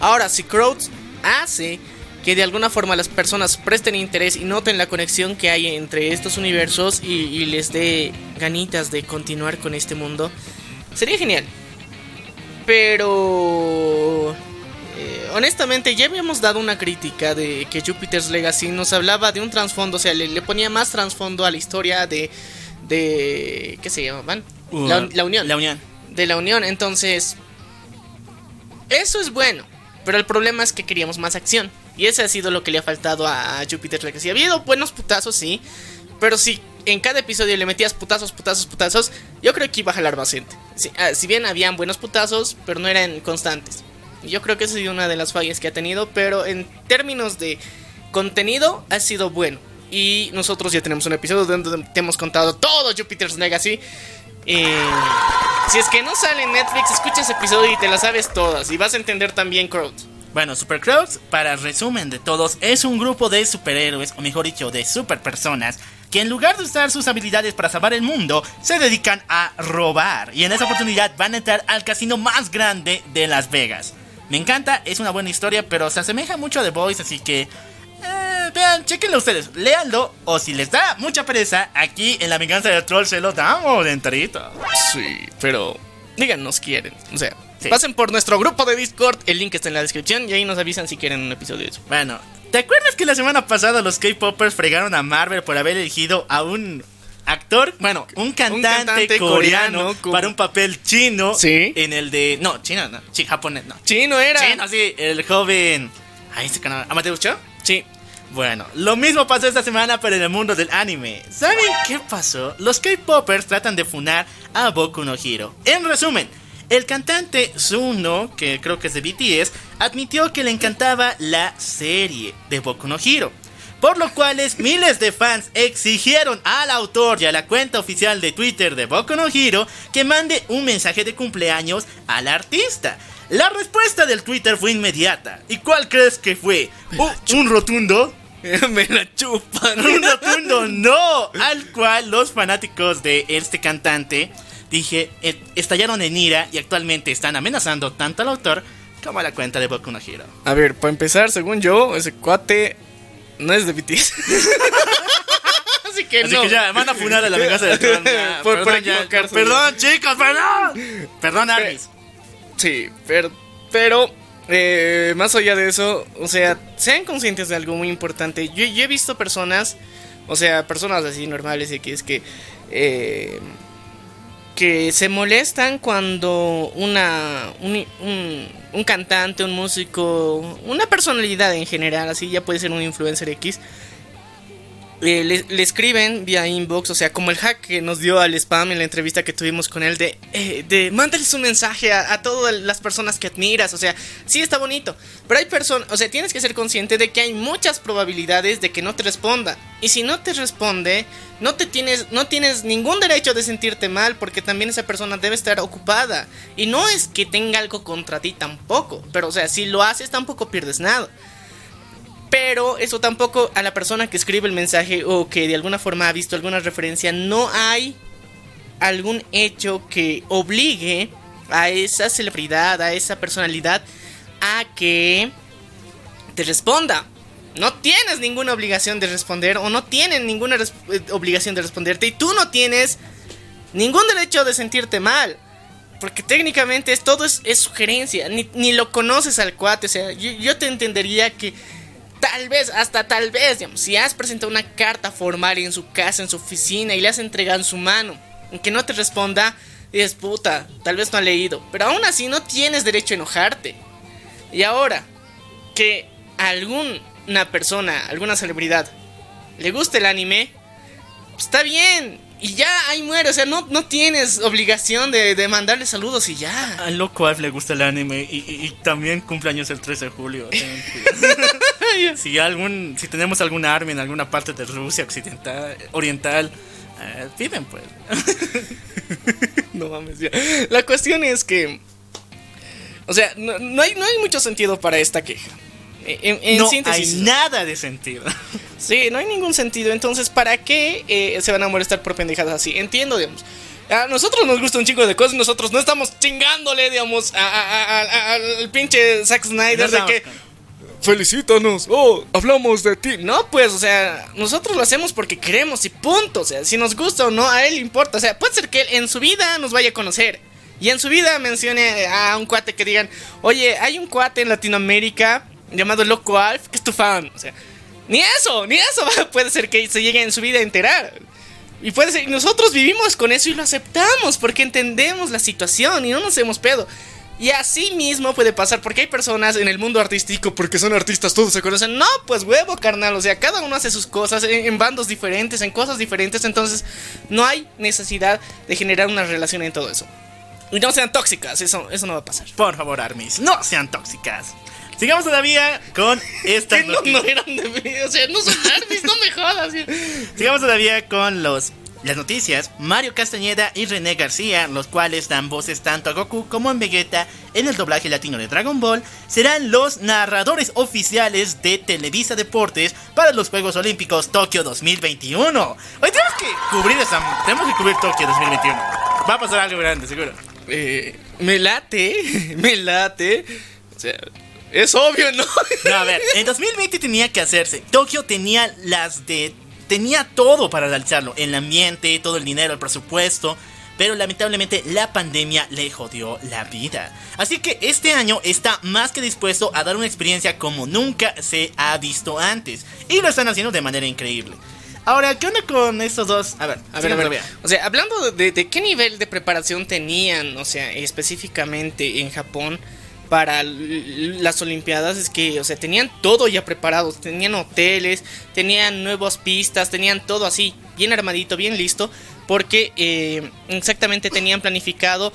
Ahora, si Crowds hace que de alguna forma las personas presten interés y noten la conexión que hay entre estos universos y, y les dé ganitas de continuar con este mundo, sería genial. Pero... eh, honestamente, ya habíamos dado una crítica de que Jupiter's Legacy nos hablaba de un trasfondo, o sea, le, le ponía más trasfondo a la historia de... de ¿Qué se llamaban? La, la Unión. La Unión. De la Unión, entonces... Eso es bueno, pero el problema es que queríamos más acción. Y ese ha sido lo que le ha faltado a, a Jupiter's Legacy. Ha habido buenos putazos, sí, pero si en cada episodio le metías putazos, putazos, putazos, yo creo que iba a jalar bastante. Si, ah, si bien habían buenos putazos, pero no eran constantes. Yo creo que esa ha sido una de las fallas que ha tenido, pero en términos de contenido ha sido bueno. Y nosotros ya tenemos un episodio donde te hemos contado todo Jupiter's Legacy. Eh, si es que no sale en Netflix, escucha ese episodio y te las sabes todas. Y vas a entender también Crowd. Bueno, Super Crowds, para resumen de todos, es un grupo de superhéroes, o mejor dicho, de superpersonas, que en lugar de usar sus habilidades para salvar el mundo, se dedican a robar. Y en esa oportunidad van a entrar al casino más grande de Las Vegas. Me encanta, es una buena historia, pero se asemeja mucho a The Voice, así que... eh, vean, chequenlo ustedes, léanlo, o si les da mucha pereza, aquí en La Venganza del Troll se lo damos de enterito. Sí, pero díganos quieren. O sea, Sí. pasen por nuestro grupo de Discord, el link está en la descripción y ahí nos avisan si quieren un episodio de eso. Bueno, ¿te acuerdas que la semana pasada los K-Popers fregaron a Marvel por haber elegido a un actor, bueno, un cantante, cantante coreano, para un papel chino Sí. en el de... No, chino, no, chi, japonés, no. Chino era. Chino, sí, el joven... Ahí se canal. ¿Amadeus Cho? Sí. Bueno, lo mismo pasó esta semana pero en el mundo del anime. ¿Saben qué pasó? Los K-Popers tratan de funar a Boku no Hero. En resumen, el cantante Suno, que creo que es de BTS, admitió que le encantaba la serie de Boku no Hero. Por lo cual miles de fans exigieron al autor y a la cuenta oficial de Twitter de Boku no Hero que mande un mensaje de cumpleaños al artista. La respuesta del Twitter fue inmediata. ¿Y cuál crees que fue? ¿Un- ¿Un rotundo? Me la chupan. un rotundo no, al cual los fanáticos de este cantante dije eh, estallaron en ira y actualmente están amenazando tanto al autor como la cuenta de Boku no Hero. A ver, para empezar, según yo, ese cuate no es de BTS. Así que Así no. que ya, van a funar a la venganza del trono. ya, Por- por perdón, ya, perdón, chicos, perdón. Perdón, Armis. Sí, pero, pero eh, más allá de eso, o sea, sean conscientes de algo muy importante. Yo, yo he visto personas, o sea, personas así normales y que es que eh, que se molestan cuando una un, un- un cantante, un músico, una personalidad en general, así ya puede ser un influencer X. le, le escriben vía inbox, o sea, como el hack que nos dio al spam en la entrevista que tuvimos con él de, eh, de mándales un mensaje a, a todas las personas que admiras, o sea, sí está bonito, pero hay personas, o sea, tienes que ser consciente de que hay muchas probabilidades de que no te responda, y si no te responde, no te tienes, no tienes ningún derecho de sentirte mal, porque también esa persona debe estar ocupada, y no es que tenga algo contra ti tampoco, pero o sea, si lo haces tampoco pierdes nada. Pero eso tampoco a la persona que escribe el mensaje o que de alguna forma ha visto alguna referencia, no hay algún hecho que obligue a esa celebridad, a esa personalidad, a que te responda. No tienes ninguna obligación de responder o no tienen ninguna eh, obligación de responderte y tú no tienes ningún derecho de sentirte mal. Porque técnicamente es, todo es, sugerencia, ni, lo conoces al cuate, o sea, yo te entendería que tal vez, hasta tal vez, digamos, si has presentado una carta formal en su casa, en su oficina y le has entregado en su mano, aunque no te responda, dices, puta, tal vez no ha leído, pero aún así no tienes derecho a enojarte. Y ahora, que alguna persona, alguna celebridad, le guste el anime, pues está bien. Y ya ahí muere, o sea, no, no tienes obligación de, de mandarle saludos y ya. A Loco Alf le gusta el anime y, y- y también cumpleaños el 13 de julio. si algún, si tenemos algún arma en alguna parte de Rusia occidental, oriental, eh, piden pues. No mames, ya. La cuestión es que. O sea, no, no hay, no hay mucho sentido para esta queja. En, en no síntesis. hay nada de sentido. Sí, no hay ningún sentido. Entonces, ¿para qué eh, se van a molestar por pendejadas así? Entiendo, digamos. A nosotros nos gusta un chingo de cosas. Nosotros no estamos chingándole, digamos, a- a- a- al pinche Zack Snyder No de que. con- Felicítanos, oh, hablamos de ti. No, pues, o sea, nosotros lo hacemos porque queremos y punto. O sea, si nos gusta o no, a él le importa. O sea, puede ser que él en su vida nos vaya a conocer. Y en su vida mencione a un cuate que digan, oye, hay un cuate en Latinoamérica llamado Loco Alf que es tu fan. O sea, ni eso, ni eso puede ser que se llegue en su vida a enterar. Y puede ser, nosotros vivimos con eso y lo aceptamos porque entendemos la situación y no nos hacemos pedo. Y así mismo puede pasar porque hay personas en el mundo artístico, porque son artistas, todos se conocen. No, pues huevo, carnal. O sea, cada uno hace sus cosas en, en bandos diferentes, en cosas diferentes. Entonces, no hay necesidad de generar una relación en todo eso. Y no sean tóxicas, eso, eso no va a pasar. Por favor, Armis, no sean tóxicas. Sigamos todavía con estas no, noticias. no eran de mí, o sea, no son armis, no me jodas. Sigamos todavía con los las noticias. Mario Castañeda y René García, los cuales dan voces tanto a Goku como a Vegeta en el doblaje latino de Dragon Ball, serán los narradores oficiales de Televisa Deportes para los Juegos Olímpicos Tokio 2021. Hoy tenemos que cubrir esa, tenemos que cubrir Tokio 2021. Va a pasar algo grande, seguro. Eh, me late, me late. O sea, es obvio, ¿no? No, a ver, en 2020 tenía que hacerse. Tokio tenía las de. Tenía todo para realizarlo: el ambiente, todo el dinero, el presupuesto. Pero lamentablemente la pandemia le jodió la vida. Así que este año está más que dispuesto a dar una experiencia como nunca se ha visto antes. Y lo están haciendo de manera increíble. Ahora, ¿qué onda con estos dos? A ver, A ver, a ver. O sea, hablando de, de qué nivel de preparación tenían, o sea, específicamente en Japón para las Olimpiadas, es que, o sea, tenían todo ya preparado, tenían hoteles, tenían nuevas pistas, tenían todo así, bien armadito, bien listo, porque eh, exactamente tenían planificado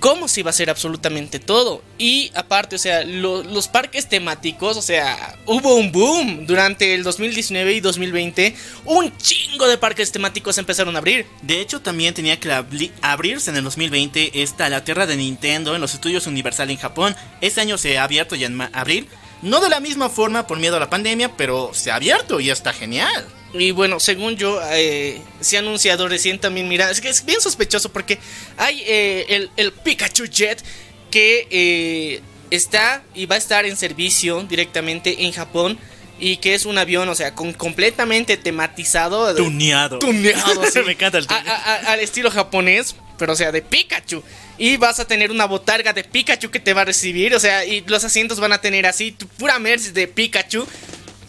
cómo se iba a hacer absolutamente todo. Y aparte, o sea, lo- los parques temáticos, o sea, hubo un boom durante el 2019 y 2020. Un chingo de parques temáticos empezaron a abrir. De hecho, también tenía que abri- abrirse en el 2020 esta la tierra de Nintendo en los estudios Universal en Japón. Este año se ha abierto ya en abril. No de la misma forma por miedo a la pandemia, pero se ha abierto y está genial. Y bueno, según yo, eh, se ha anunciado recién también, mira, es que es bien sospechoso porque hay eh, el, el Pikachu Jet que eh, está y va a estar en servicio directamente en Japón y que es un avión, o sea, con completamente tematizado. Tuneado. Tuneado, sí. Me encanta el A- al estilo japonés, pero o sea, de Pikachu. Y vas a tener una botarga de Pikachu que te va a recibir, o sea, y los asientos van a tener así, tu pura merch de Pikachu.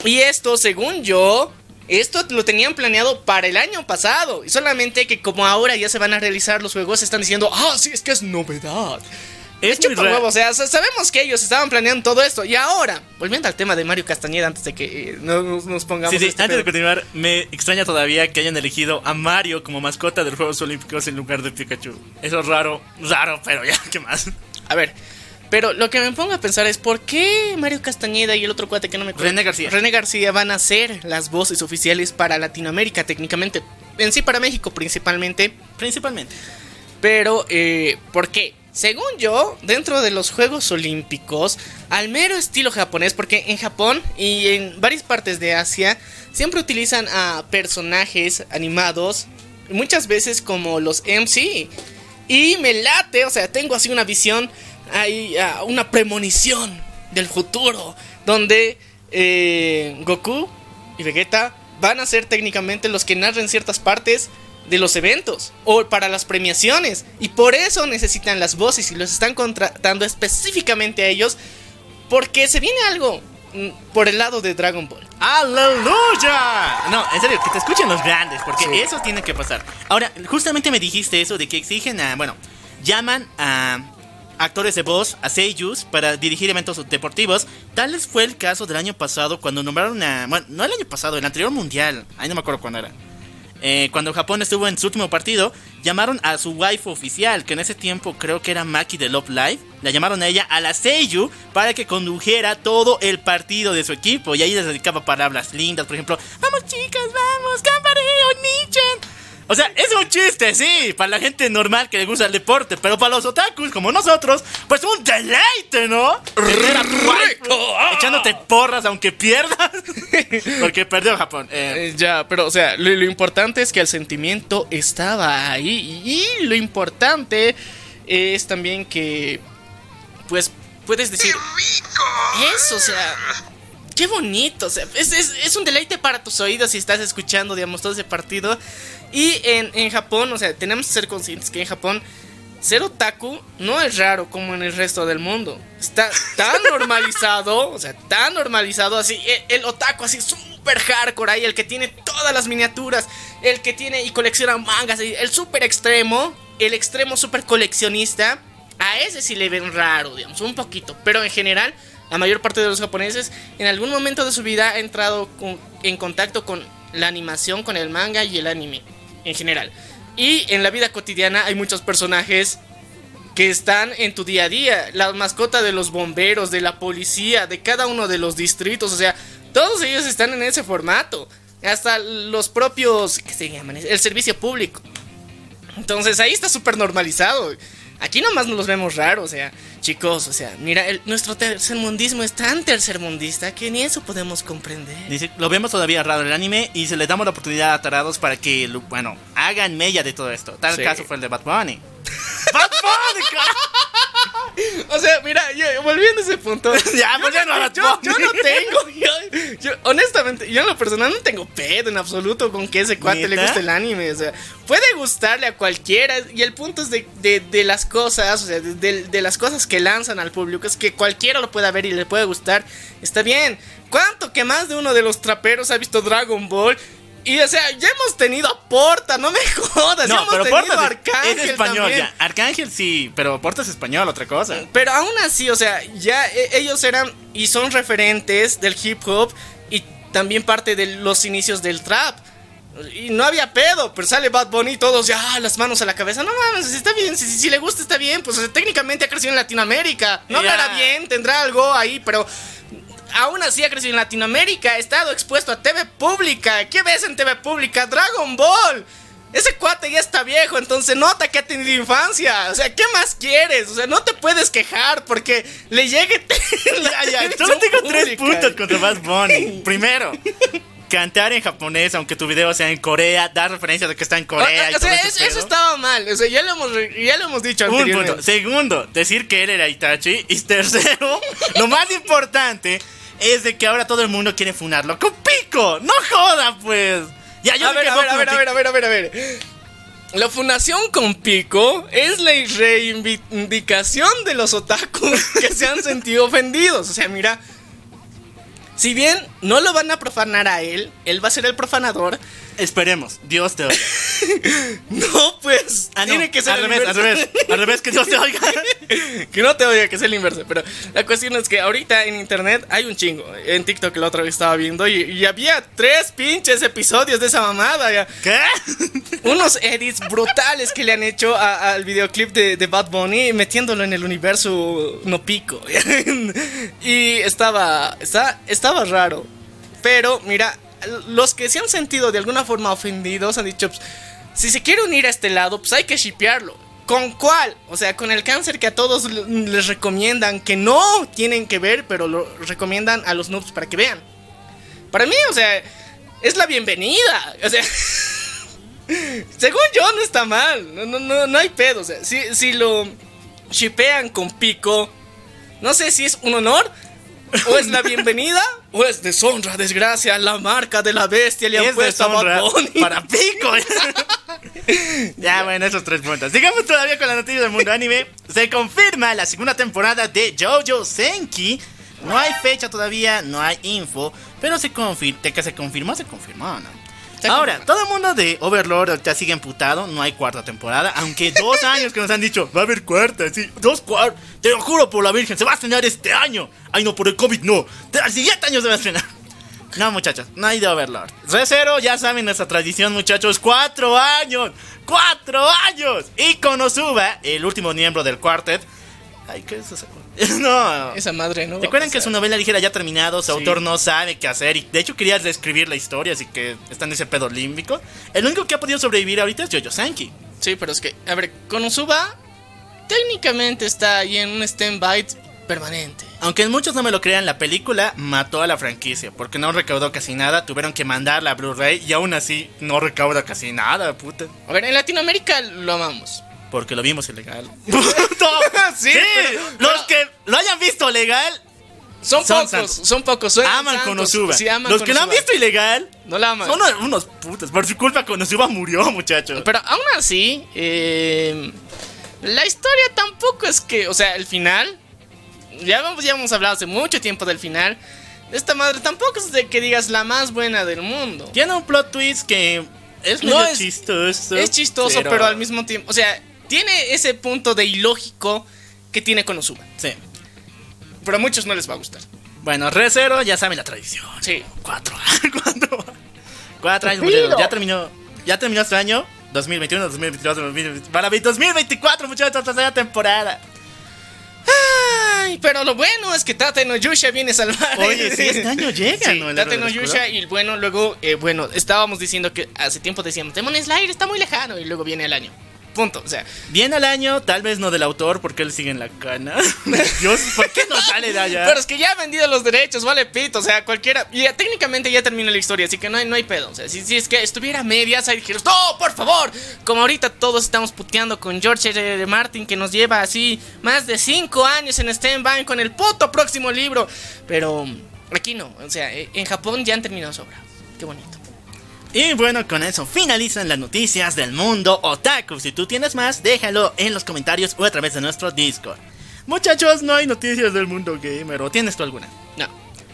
Y esto, según yo, esto lo tenían planeado para el año pasado. Y solamente que como ahora ya se van a realizar los juegos, están diciendo, ah, sí, es que es novedad. Es chupa huevo, o sea, sa- sabemos que ellos estaban planeando todo esto. Y ahora, volviendo al tema de Mario Castañeda, antes de que eh, no nos, nos pongamos. Sí, sí, este antes de continuar, me extraña todavía que hayan elegido a Mario como mascota de los Juegos Olímpicos en lugar de Pikachu. Eso es raro, raro, pero ya, ¿qué más? A ver, pero lo que me pongo a pensar es por qué Mario Castañeda y el otro cuate que no me acuerdo. René García. René García van a ser las voces oficiales para Latinoamérica, técnicamente. En sí, para México principalmente. Principalmente. Pero, eh, ¿por qué? Según yo, dentro de los Juegos Olímpicos, al mero estilo japonés, porque en Japón y en varias partes de Asia siempre utilizan a personajes animados, muchas veces como los MC. Y me late, o sea, tengo así una visión, ahí, ah, una premonición del futuro, donde eh, Goku y Vegeta van a ser técnicamente los que narren ciertas partes de los eventos o para las premiaciones y por eso necesitan las voces y los están contratando específicamente a ellos porque se viene algo mm, por el lado de Dragon Ball. ¡Aleluya! No, en serio, que te escuchen los grandes, porque Sí. eso tiene que pasar. Ahora, justamente me dijiste eso de que exigen a, bueno, llaman a actores de voz, a seiyus, para dirigir eventos deportivos. Tal fue el caso del año pasado cuando nombraron a, bueno, no el año pasado, el anterior mundial, ahí no me acuerdo cuándo era. Eh, cuando Japón estuvo en su último partido, llamaron a su wife oficial, que en ese tiempo creo que era Maki de Love Live. La llamaron a ella, a la Seiyu, para que condujera todo el partido de su equipo. Y ahí les dedicaba palabras lindas, por ejemplo, vamos chicas, vamos, Gambare, Onichan. O sea, es un chiste, sí, para la gente normal que le gusta el deporte, pero para los otakus como nosotros, pues un deleite, ¿no? Tener a tu waifu Echándote porras aunque pierdas. Porque perdió Japón. Eh, Eh, ya, pero o sea, lo, lo importante es que el sentimiento estaba ahí y lo importante es también que pues puedes decir eso, o sea, qué bonito, o sea, es, es- es un deleite para tus oídos si estás escuchando, digamos, todo ese partido. Y en, en Japón, o sea, tenemos que ser conscientes que en Japón ser otaku no es raro como en el resto del mundo. Está tan normalizado, o sea, tan normalizado así. e- El, otaku así super hardcore ahí, el que tiene todas las miniaturas, el que tiene y colecciona mangas, el super extremo, el extremo super coleccionista. A ese sí le ven raro, digamos, un poquito. Pero en general, la mayor parte de los japoneses en algún momento de su vida ha entrado con- en contacto con la animación, con el manga y el anime en general. Y en la vida cotidiana hay muchos personajes que están en tu día a día. La mascota de los bomberos, de la policía, de cada uno de los distritos. O sea, todos ellos están en ese formato. Hasta los propios, ¿qué se llaman? El servicio público. Entonces ahí está súper normalizado. Aquí nomás nos los vemos raros, o sea, chicos, o sea, mira, el- nuestro tercermundismo es tan tercermundista que ni eso podemos comprender. Dice, lo vemos todavía raro el anime y se le damos la oportunidad a tarados para que, bueno, hagan mella de todo esto. Tal Sí. caso fue el de Bad Bunny. ¡Bad Bunny! O sea, mira, yo- volviendo a ese punto. Ya, a Bad yo, Bunny. yo no tengo, yo, honestamente, yo en lo personal no tengo pedo en absoluto con que ese cuate le guste el anime. O sea, puede gustarle a cualquiera. Y el punto es de, de- de las cosas, o sea, de- de las cosas que lanzan al público, es que cualquiera lo pueda ver y le puede gustar. Está bien. ¿Cuánto que más de uno de los traperos ha visto Dragon Ball? Y o sea, ya hemos tenido a Porta, no me jodas. ya No, hemos pero tenido Portas a Arcángel es español también. ya. Arcángel sí, pero Portas es español, otra cosa. Pero aún así, o sea, ya eh, ellos eran y son referentes del hip hop y también parte de los inicios del trap. Y no había pedo, pero sale Bad Bunny y todos ya ah, las manos a la cabeza. No mames, está bien, si, si- le gusta está bien. Pues o sea, técnicamente ha crecido en Latinoamérica. No Ya. hablará bien, tendrá algo ahí, pero aún así ha crecido en Latinoamérica. Ha estado expuesto a TV pública. ¿Qué ves en TV pública? Dragon Ball. Ese cuate ya está viejo, entonces nota que ha tenido infancia. O sea, ¿qué más quieres? O sea, no te puedes quejar porque le llegue. la Ya, ya, televisión solo tengo tres puntos contra Bad Bunny. Primero, cantar en japonés, aunque tu video sea en Corea, dar referencia de que está en Corea. O- y o todo eso, estaba mal. O sea, ya lo hemos, ya lo hemos dicho Un punto. Segundo, decir que él era Itachi. Y tercero, lo más importante es de que ahora todo el mundo quiere funarlo con pico. No joda, pues. Ya, yo a ver, a ver, a ver, a ver, a ver, a ver, a ver. La fundación con Pico es la reivindicación de los otakus que se han sentido ofendidos. O sea, mira, si bien no lo van a profanar a él, él va a ser el profanador. Esperemos, Dios te oiga. No, pues, Ah, no, tiene que ser al el revés, al revés, al revés, que Dios te oiga. que no te oiga, que es el inverso. Pero la cuestión es que ahorita en internet hay un chingo. En TikTok la otra vez estaba viendo y, y había tres pinches episodios de esa mamada. Ya. ¿Qué? Unos edits brutales que le han hecho a- al videoclip de, de Bad Bunny metiéndolo en el universo no pico. y estaba, estaba, estaba raro. Pero mira, los que se han sentido de alguna forma ofendidos han dicho, pues, si se quiere unir a este lado, pues hay que shipearlo. ¿Con cuál? O sea, con el cáncer que a todos les recomiendan que no tienen que ver, pero lo recomiendan a los noobs para que vean. Para mí, o sea, es la bienvenida. O sea, según yo no está mal. No, no, no, no hay pedo. O sea, si, si lo shipean con pico, no sé si es un honor. O es la bienvenida, o es deshonra, desgracia, la marca de la bestia le han Es puesto a para pico. ya, bueno, esos tres puntos. Sigamos todavía con la noticia del mundo anime. Se confirma la segunda temporada de Jojo Senki. No hay fecha todavía, no hay info, pero se confirma, que se confirmó, se confirmó, ¿no? Ahora, todo el mundo de Overlord ya sigue emputado, no hay cuarta temporada, aunque dos años que nos han dicho, va a haber cuarta, sí, dos cuartas, te lo juro por la Virgen, se va a estrenar este año. Ay, no, por el COVID no, al siguiente año se va a estrenar. No, muchachos, no hay de Overlord. Recero, ya saben nuestra tradición, muchachos. ¡Cuatro años! ¡Cuatro años! Y Konosuba, el último miembro del cuartet. Ay, ¿qué es eso? No. Esa madre, ¿no? Recuerden que su novela ligera ya terminado, su Sí. autor no sabe qué hacer y de hecho quería reescribir la historia, así que está en ese pedo límbico. El único que ha podido sobrevivir ahorita es Jojo Sanki. Sí, pero es que, a ver, Konosuba técnicamente está ahí en un stand-by permanente. Aunque muchos no me lo crean, la película mató a la franquicia porque no recaudó casi nada, tuvieron que mandarla a Blu-ray y aún así no recauda casi nada, puta. A ver, en Latinoamérica lo amamos. Porque lo vimos ilegal. Sí, pero- los que lo hayan visto legal Son, Son pocos, santos. son pocos. aman santos. Konosuba. Sí, aman los que lo han visto ilegal No la aman. son unos putos. Por su culpa Konosuba murió, muchachos. Pero aún así, eh, la historia tampoco es que, o sea, el final, ya, vamos- ya hemos hablado hace mucho tiempo del final. Esta madre tampoco es de que digas la más buena del mundo. Tiene un plot twist que es No, medio es- chistoso. Es chistoso, pero... al mismo tiempo, o sea, tiene ese punto de ilógico que tiene Konosuba. Sí. Pero a muchos no les va a gustar. Bueno, Re Zero, ya saben la tradición. Sí. Cuatro. Cuatro. Cuatro años, muchachos. Ya terminó. Ya terminó este año. 2021, 2022, 2023. Para 2024, muchachos, tercera temporada. Ay, pero lo bueno es que Tate no Yusha viene a salvar. Oye, sí, este año llega, Sí, ¿no? El Tate no Yusha y bueno, luego, eh, bueno, estábamos diciendo que hace tiempo decíamos, Demon Slayer está muy lejano y luego viene el año. Punto, o sea, Bien al año, tal vez no del autor, porque él sigue en la cana. Dios, ¿por qué no sale de allá? pero es que ya ha vendido los derechos, vale pito, o sea, cualquiera, y ya, técnicamente ya terminó la historia, así que no hay, no hay pedo, o sea, si, si es que estuviera medias, ahí dijeron, no, por favor, como ahorita todos estamos puteando con George R. R. Martin, que nos lleva así más de 5 años en stand-by con el puto próximo libro, pero aquí no, o sea, eh, en Japón ya han terminado su obra, qué bonito. Y bueno, con eso finalizan las noticias del mundo otaku. Si tú tienes más, déjalo en los comentarios o a través de nuestro Discord. Muchachos, no hay noticias del mundo gamer. ¿O tienes tú alguna? No.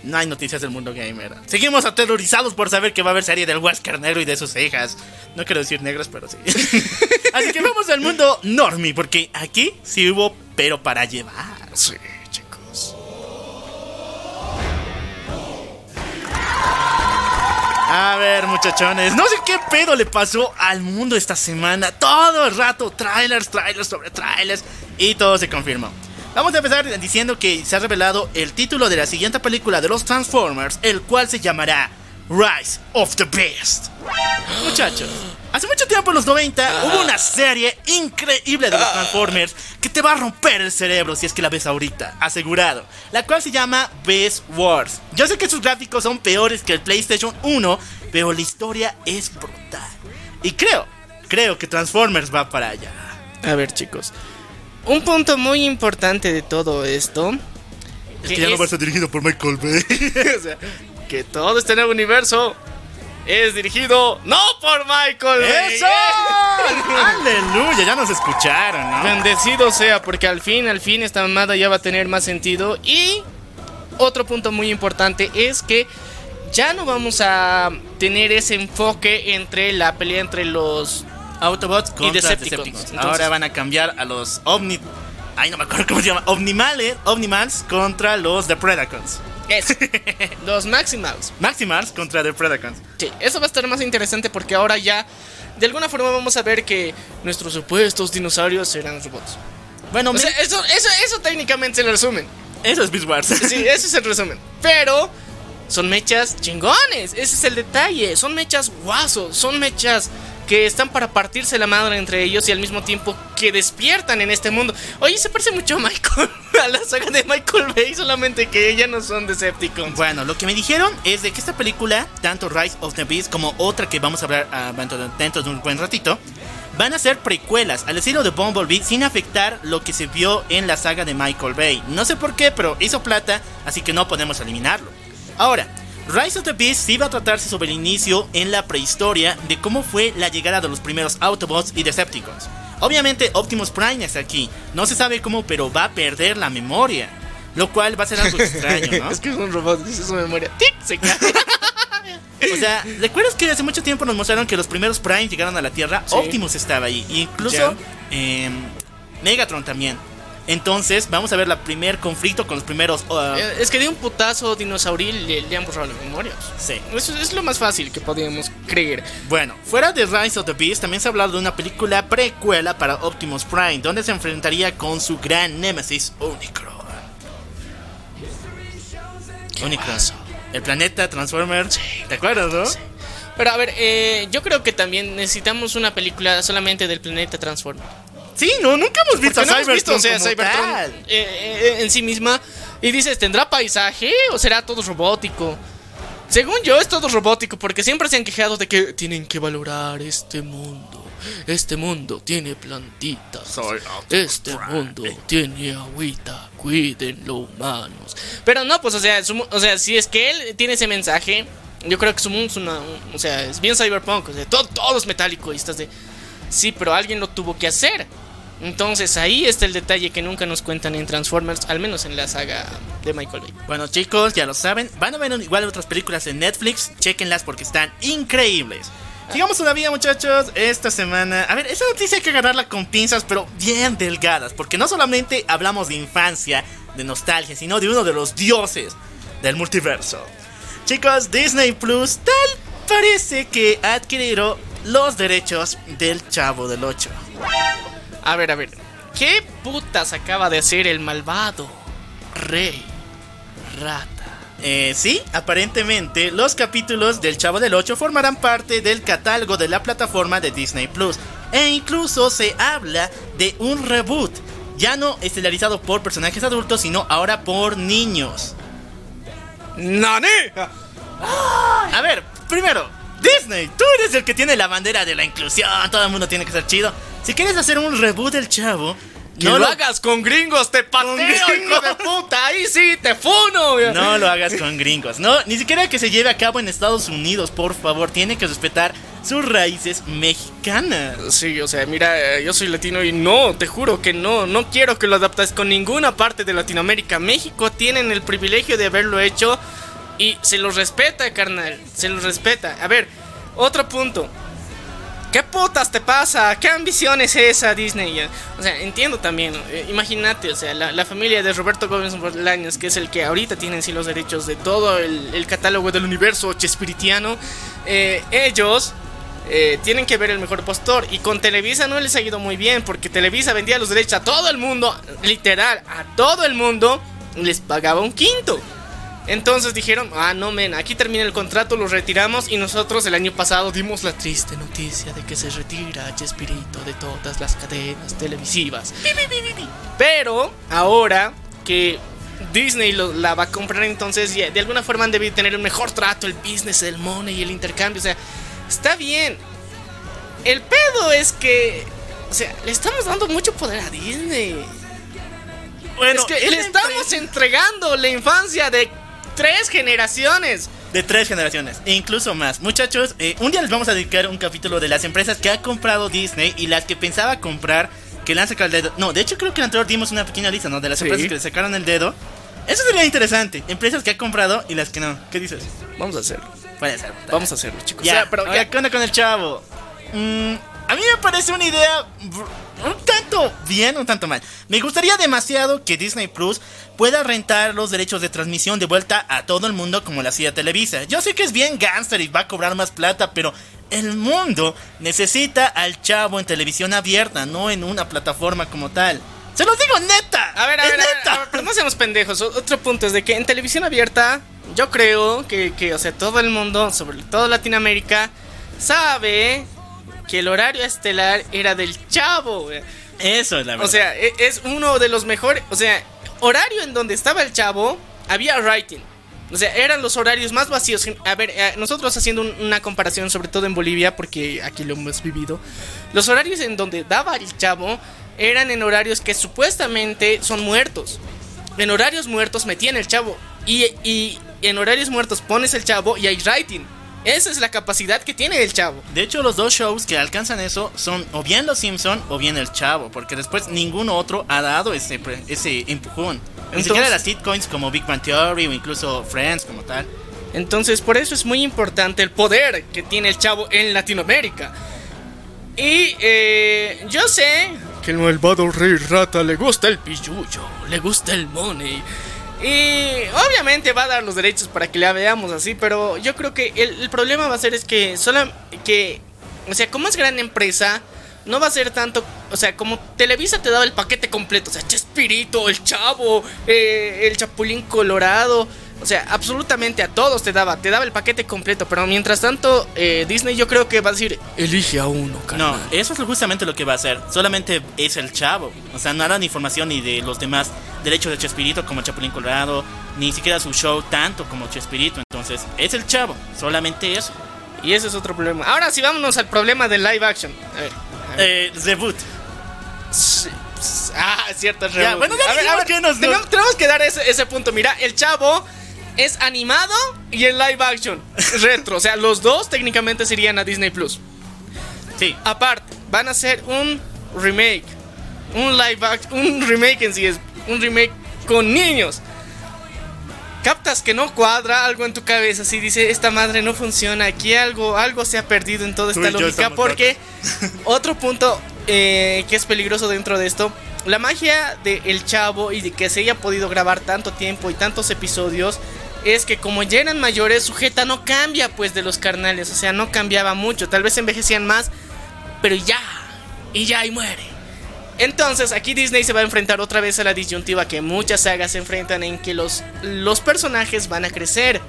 No hay noticias del mundo gamer. Seguimos aterrorizados por saber que va a haber serie del Wesker negro y de sus hijas. No quiero decir negros, pero sí. Así que vamos al mundo normie, porque aquí sí hubo, pero para llevar. Sí, A ver, muchachones, no sé qué pedo le pasó al mundo esta semana. Todo el rato, trailers, trailers sobre trailers. Y todo se confirmó. Vamos a empezar diciendo que se ha revelado el título de la siguiente película de los Transformers, el cual se llamará Rise of the Beast. Muchachos, Hace mucho tiempo, en los 90, hubo una serie increíble de los Transformers que te va a romper el cerebro si es que la ves ahorita, asegurado. La cual se llama Best Wars. Yo sé que sus gráficos son peores que el PlayStation 1, pero la historia es brutal. Y creo, creo que Transformers va para allá. A ver, chicos. Un punto muy importante de todo esto. Es que ya no va a ser dirigido por Michael Bay. o sea, que todo este nuevo universo es dirigido no por Michael. ¡Eso! ¡Aleluya! Ya nos escucharon, ¿no? Bendecido sea, porque al fin, al fin esta mamada ya va a tener más sentido. Y otro punto muy importante es que ya no vamos a tener ese enfoque entre la pelea entre los Autobots contra Decepticons. Decepticons. Entonces- Ahora van a cambiar a los Omni... Ay, no me acuerdo cómo se llama. Omnimales, Omnimals contra los Depredacons. Eso, los Maximals. Maximals contra Depredacons. Sí, eso va a estar más interesante porque ahora ya de alguna forma vamos a ver que nuestros supuestos dinosaurios serán robots. Bueno, O sea, me- eso, eso, eso técnicamente es el resumen. eso es Beast Wars. Sí, ese es el resumen. Pero son mechas chingones. Ese es el detalle. Son mechas guasos. Son mechas que están para partirse la madre entre ellos y al mismo tiempo que despiertan en este mundo. Oye, se parece mucho a Michael, a la saga de Michael Bay, solamente que ella no son Decepticons. Bueno, lo que me dijeron es de que esta película, tanto Rise of the Beast como otra que vamos a hablar ah, dentro, de, dentro de un buen ratito, van a ser precuelas al estilo de Bumblebee sin afectar lo que se vio en la saga de Michael Bay. No sé por qué, pero hizo plata, así que no podemos eliminarlo. Ahora, Rise of the Beast sí va a tratarse sobre el inicio en la prehistoria de cómo fue la llegada de los primeros Autobots y Decepticons. Obviamente Optimus Prime está aquí, no se sabe cómo, pero va a perder la memoria. Lo cual va a ser algo extraño, ¿no? Es que es un robot, dice su memoria. ¡Tic! Se cae. O sea, ¿recuerdas que hace mucho tiempo nos mostraron que los primeros Prime llegaron a la Tierra? Sí. Optimus estaba ahí. E incluso em, Megatron también. Entonces, vamos a ver el primer conflicto con los primeros. uh, Eh, Es que de un putazo dinosauril le, le han borrado la memoria. sí. Eso es lo más fácil que podíamos creer. Bueno, fuera de Rise of the Beast, también se ha hablado de una película precuela para Optimus Prime, donde se enfrentaría con su gran némesis Unicron. Unicron. El planeta Transformer. ¿Te acuerdas, no? Pero a ver, eh, yo creo que también necesitamos una película solamente del planeta Transformer. Sí, no, nunca hemos visto a no hemos visto, Cybertron o sea, como Cybertron tal. eh, eh, en sí misma. Y dices, ¿tendrá paisaje o será todo robótico? Según yo, es todo robótico porque siempre se han quejado de que tienen que valorar este mundo. Este mundo tiene plantitas. Soy Este mundo tiene agüita. Cuídenlo, humanos. Pero no, pues, o sea, su o sea, si es que él tiene ese mensaje, yo creo que su mundo es una. un- o sea, es bien cyberpunk. O sea, todo, todo es metálico y estás de. Sí, pero alguien lo tuvo que hacer. Entonces ahí está el detalle que nunca nos cuentan en Transformers, al menos en la saga de Michael Bay. Bueno chicos, ya lo saben, van a ver igual otras películas en Netflix, chequenlas porque están increíbles. Sigamos todavía muchachos, esta semana, a ver, esta noticia hay que agarrarla con pinzas pero bien delgadas, porque no solamente hablamos de infancia, de nostalgia, sino de uno de los dioses del multiverso. Chicos, Disney Plus tal parece que ha adquirido los derechos del Chavo del 8. A ver, a ver. ¿Qué putas acaba de hacer el malvado Rey Rata? Eh, sí, aparentemente los capítulos del Chavo del 8 formarán parte del catálogo de la plataforma de Disney Plus. E incluso se habla de un reboot, ya no estelarizado por personajes adultos, sino ahora por niños. ¡Nani! A ver, primero, Disney, tú eres el que tiene la bandera de la inclusión, todo el mundo tiene que ser chido. Si quieres hacer un reboot del Chavo, Que lo, hagas con gringos, te pateo, hijo gringos. de puta. Ahí sí, te funo. No lo hagas con gringos. No, ni siquiera que se lleve a cabo en Estados Unidos, por favor. Tiene que respetar sus raíces mexicanas. Sí, o sea, mira, eh, yo soy latino y no, te juro que no, no quiero que lo adaptes con ninguna parte de Latinoamérica. México tienen el privilegio de haberlo hecho y se los respeta, carnal, se los respeta. A ver, otro punto. ¿Qué putas te pasa? ¿Qué ambición es esa, Disney? O sea, entiendo también, eh, imagínate, o sea, la, la familia de Roberto Gómez Bolaños, que es el que ahorita tiene sí los derechos de todo el, el catálogo del universo chespiritiano, eh, ellos eh, tienen que ver el mejor postor. Y con Televisa no les ha ido muy bien, porque Televisa vendía los derechos a todo el mundo, literal, a todo el mundo, les pagaba un quinto. Entonces dijeron, ah, no, men, aquí termina el contrato, lo retiramos y nosotros el año pasado dimos la triste noticia de que se retira Chespirito de todas las cadenas televisivas. Pero ahora que Disney lo- la va a comprar, entonces de alguna forma han debido tener un mejor trato, el business, el money y el intercambio. O sea, está bien. El pedo es que, o sea, le estamos dando mucho poder a Disney. Bueno, es que le estamos entregando la infancia de tres generaciones. de tres generaciones, e incluso más. Muchachos, eh, un día les vamos a dedicar un capítulo de las empresas que ha comprado Disney y las que pensaba comprar, que le han sacado el dedo. No, de hecho creo que el anterior dimos una pequeña lista, ¿no? De las Sí. empresas que le sacaron el dedo. Eso sería interesante. Empresas que ha comprado y las que no. ¿Qué dices? Vamos a hacerlo. Puede ser. Vamos a hacerlo, chicos. Ya, O sea, pero ahora, ya- ¿qué onda con el chavo? Mm, a mí me parece una idea br- un tanto bien, un tanto mal. Me gustaría demasiado que Disney Plus pueda rentar los derechos de transmisión de vuelta a todo el mundo como lo hacía Televisa. Yo sé que es bien gangster y va a cobrar más plata, pero el mundo necesita al chavo en televisión abierta, no en una plataforma como tal. Se los digo neta. A ver, a ver, a ver, neta. a ver, pero no seamos pendejos. Otro punto es de que en televisión abierta, yo creo que, que, o sea, todo el mundo, sobre todo Latinoamérica, sabe que el horario estelar era del chavo. güey. Eso es la verdad. O sea, e- es uno de los mejores. O sea, horario en donde estaba el chavo, había writing. O sea, eran los horarios más vacíos. A ver, eh, nosotros haciendo un- una comparación, sobre todo en Bolivia, porque aquí lo hemos vivido. Los horarios en donde daba el chavo eran en horarios que supuestamente son muertos. En horarios muertos metían el chavo. Y, y en horarios muertos pones el chavo y hay writing. Esa es la capacidad que tiene el chavo. De hecho, los dos shows que alcanzan eso son o bien Los Simpson o bien El Chavo, porque después ninguno otro ha dado ese, ese empujón. Ni Entonces- siquiera las sitcoms como Big Bang Theory o incluso Friends como tal. Entonces, por eso es muy importante el poder que tiene el chavo en Latinoamérica. Y eh, yo sé que el malvado rey rata le gusta el pilluyo, le gusta el money. Y obviamente va a dar los derechos para que la veamos así, pero yo creo que el, problema va a ser es que solo que, o sea, como es gran empresa, no va a ser tanto, o sea, como Televisa te daba el paquete completo, o sea, Chespirito, el Chavo, eh, el Chapulín Colorado, o sea, absolutamente a todos te daba, te daba el paquete completo, pero mientras tanto eh, Disney yo creo que va a decir, elige a uno, No, carnal. eso es justamente lo que va a hacer. Solamente es El Chavo. O sea, no hará ni información ni de los demás derechos de Chespirito como Chapulín Colorado, ni siquiera su show tanto como Chespirito. Entonces, es El Chavo. Solamente eso. Y ese es otro problema. Ahora sí, vámonos al problema del live action. A ver. Eh, reboot. Sí, sí, Ah, cierto, es Ya, reboot. bueno, ya a ver, dijimos a ver, que nos- tenemos, tenemos que dar ese, ese punto. Mira, el chavo es animado y en live action. Retro. O sea, los dos técnicamente serían a Disney Plus. Sí. Aparte, van a hacer un remake. Un live action. Un remake en sí es. Un remake con niños. Captas que no cuadra algo en tu cabeza. Si dice, esta madre no funciona. Aquí algo, algo se ha perdido en toda esta lógica. Porque otro punto eh, que es peligroso dentro de esto. La magia de El Chavo y de que se haya podido grabar tanto tiempo y tantos episodios es que como ya eran mayores, su jeta no cambia pues de los carnales, o sea, no cambiaba mucho, tal vez envejecían más, pero ya, y ya y muere. Entonces aquí Disney se va a enfrentar otra vez a la disyuntiva que muchas sagas se enfrentan en que los, los personajes van a crecer.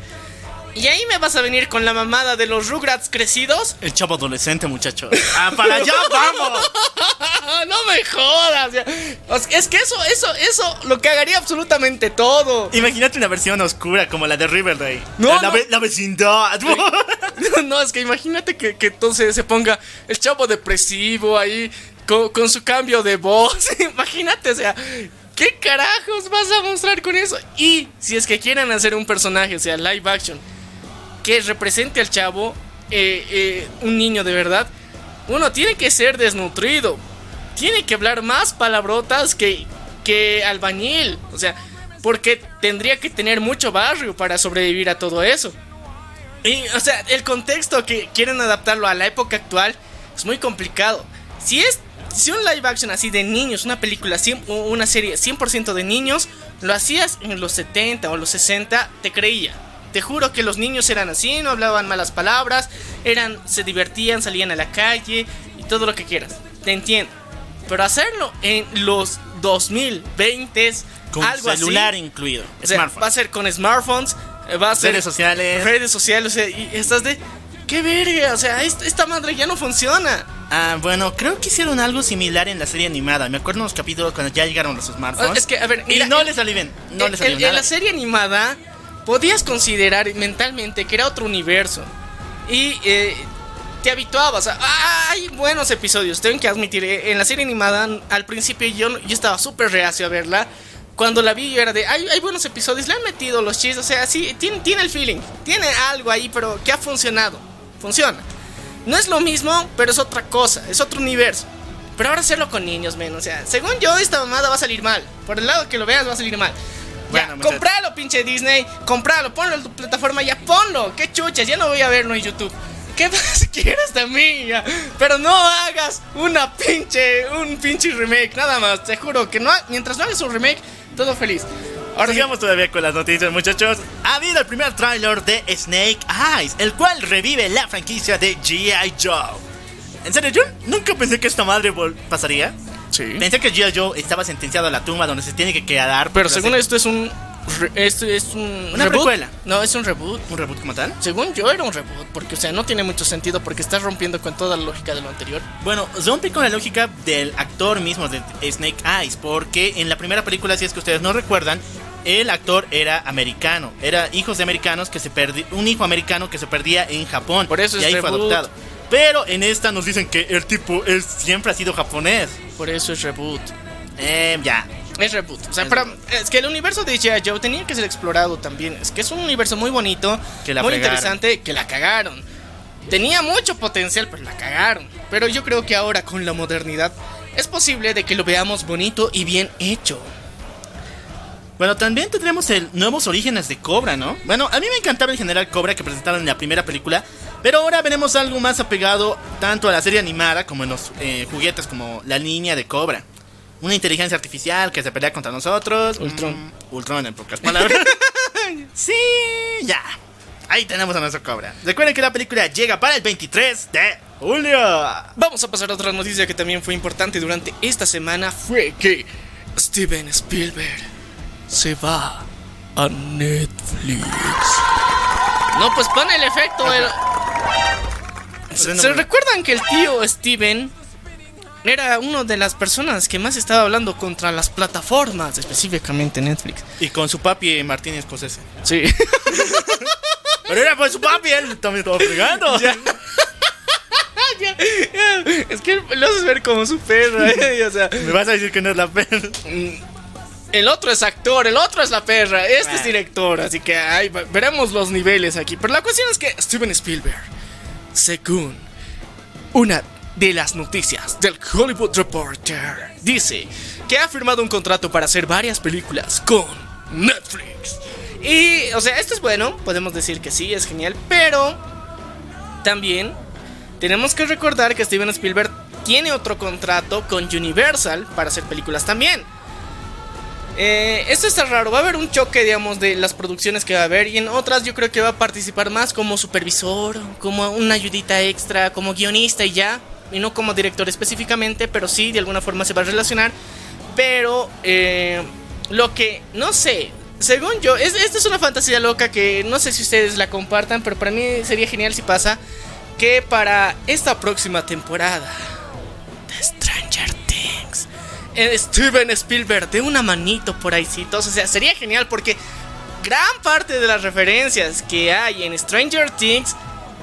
Y ahí me vas a venir con la mamada de los Rugrats crecidos. El Chavo adolescente, muchachos. ¡Ah, para allá vamos! no me jodas. es que eso, eso, eso lo cagaría absolutamente todo. Imagínate una versión oscura como la de Riverdale. No, la, no. ve- la vecindad. No, es que imagínate que, que entonces se ponga el chavo depresivo ahí con, con su cambio de voz. imagínate, o sea, ¿qué carajos vas a mostrar con eso? Y si es que quieren hacer un personaje, o sea, live action, que represente al chavo, eh, eh, un niño de verdad, uno tiene que ser desnutrido. Tiene que hablar más palabrotas que, que albañil. O sea, porque tendría que tener mucho barrio para sobrevivir a todo eso. Y, o sea, el contexto que quieren adaptarlo a la época actual es muy complicado. Si es si un live action así de niños, una película, 100 o una serie 100% de niños, lo hacías en los 70 o los 60, te creía. Te juro que los niños eran así, no hablaban malas palabras, eran se divertían, salían a la calle y todo lo que quieras. Te entiendo. Pero hacerlo en los 2020 Con algo celular así. incluido. O sea, va a ser con smartphones, eh, va a ser Redes sociales. redes sociales, o sea, y estás de qué verga, o sea, esta, madre ya no funciona. Ah, bueno, creo que hicieron algo similar en la serie animada. Me acuerdo en los capítulos cuando ya llegaron los smartphones. Ah, Es que a ver, y mira, no en- les salió bien. No en, les salió nada. en la serie animada podías considerar mentalmente que era otro universo y eh, te habituabas. a- hay buenos episodios, tengo que admitir. eh, En la serie animada, al principio yo, yo estaba súper reacio a verla. Cuando la vi yo era de, hay, hay buenos episodios, le han metido los chistes, o sea, sí, tiene, tiene el feeling, tiene algo ahí, pero que ha funcionado, funciona. No es lo mismo, pero es otra cosa, es otro universo. Pero ahora hacerlo con niños, men, o sea, según yo esta mamada va a salir mal. Por el lado que lo veas va a salir mal. Bueno, ya, muchachos. compralo, pinche Disney, compralo, ponlo en tu plataforma, ya ponlo. Qué chuchas, ya no voy a verlo en YouTube. ¿Qué más quieres de mí? ya? Pero no hagas una pinche, un pinche remake, nada más. Te juro que no, ha- mientras no hagas un remake, todo feliz. Ahora sigamos todavía con las noticias, muchachos. Ha habido el primer tráiler de Snake Eyes, el cual revive la franquicia de G.I. Joe. En serio, yo nunca pensé que esta madre pasaría. Sí. Pensé que G.I. Joe estaba sentenciado a la tumba donde se tiene que quedar. Pero según hacer esto es un, re- esto es un Una reboot. precuela. No, es un reboot. un reboot como tal. Según yo era un reboot, porque o sea, no tiene mucho sentido porque estás rompiendo con toda la lógica de lo anterior. Bueno, rompe con la lógica del actor mismo de Snake Eyes, porque en la primera película, si es que ustedes no recuerdan, el actor era americano, era hijos de americanos que se perdi un hijo americano que se perdía en Japón. Por eso y es ahí fue adoptado. Pero en esta nos dicen que el tipo él siempre ha sido japonés. Por eso es reboot. Eh, ya. Es reboot. O sea, Es para- es que el universo de G.I. Joe tenía que ser explorado también. Es que es un universo muy bonito, Que la muy fregaron. interesante, que la cagaron. Tenía mucho potencial, pero la cagaron. Pero yo creo que ahora con la modernidad es posible de que lo veamos bonito y bien hecho. Bueno, también tendremos el nuevos orígenes de Cobra, ¿no? Bueno, a mí me encantaba el general Cobra que presentaron en la primera película, pero ahora veremos algo más apegado tanto a la serie animada como en los eh, juguetes como la línea de Cobra. Una inteligencia artificial que se pelea contra nosotros. Ultron. Mm, Ultron en pocas palabras. sí, ya. Ahí tenemos a nuestro Cobra. Recuerden que la película llega para el 23 de julio. Vamos a pasar a otra noticia que también fue importante durante esta semana. Fue que Steven Spielberg se va a Netflix. No, pues pone el efecto. el- ¿Se, recuerdan que el tío Steven era una de las personas que más estaba hablando contra las plataformas, específicamente Netflix? Y con su papi Martínez Scorsese. Sí. Pero era por su papi, él también estaba fregando. es que lo haces ver como su perra, ¿eh? o sea, Me vas a decir que no es la pena. El otro es actor, el otro es la perra, este es director, así que ahí veremos los niveles aquí. Pero la cuestión es que Steven Spielberg, según una de las noticias del Hollywood Reporter, dice que ha firmado un contrato para hacer varias películas con Netflix. Y, o sea, esto es bueno, podemos decir que sí, es genial, pero también tenemos que recordar que Steven Spielberg tiene otro contrato con Universal para hacer películas también. Eh, esto está raro, va a haber un choque, digamos, de las producciones que va a haber y en otras yo creo que va a participar más como supervisor, como una ayudita extra, como guionista y ya, y no como director específicamente, pero sí, de alguna forma se va a relacionar. Pero eh, lo que, no sé, según yo, es, esta es una fantasía loca que no sé si ustedes la compartan, pero para mí sería genial si pasa que para esta próxima temporada Steven Spielberg de una manito por ahí, o sea, sería genial porque gran parte de las referencias que hay en Stranger Things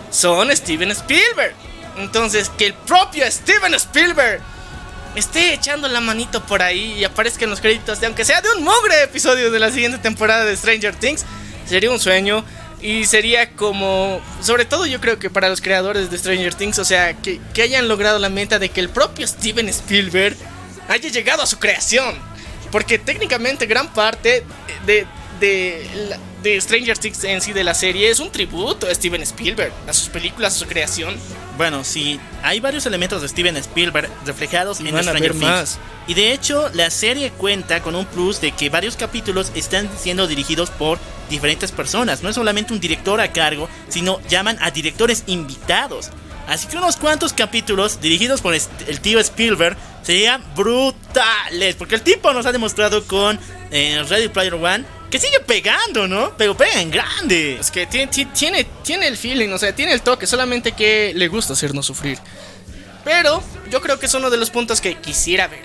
son Steven Spielberg. Entonces, que el propio Steven Spielberg esté echando la manito por ahí y aparezca en los créditos de aunque sea de un mugre episodio de la siguiente temporada de Stranger Things, sería un sueño y sería como, sobre todo yo creo que para los creadores de Stranger Things, o sea, que hayan logrado la meta de que el propio Steven Spielberg haya llegado a su creación. Porque técnicamente gran parte de, de, la- de Stranger Things en sí de la serie es un tributo a Steven Spielberg, a sus películas, a su creación. Bueno, sí, hay varios elementos de Steven Spielberg reflejados Y en van Stranger Things. más. Y de hecho, la serie cuenta con un plus de que varios capítulos están siendo dirigidos por diferentes personas. No es solamente un director a cargo, sino llaman a directores invitados. Así que unos cuantos capítulos dirigidos por el tío Spielberg serían brutales. Porque el tipo nos ha demostrado con eh, Ready Player One que sigue pegando, ¿no? Pero pega en grande. Es que tiene, ti- tiene, tiene el feeling, o sea, tiene el toque, solamente que le gusta hacernos sufrir. Pero yo creo que es uno de los puntos que quisiera ver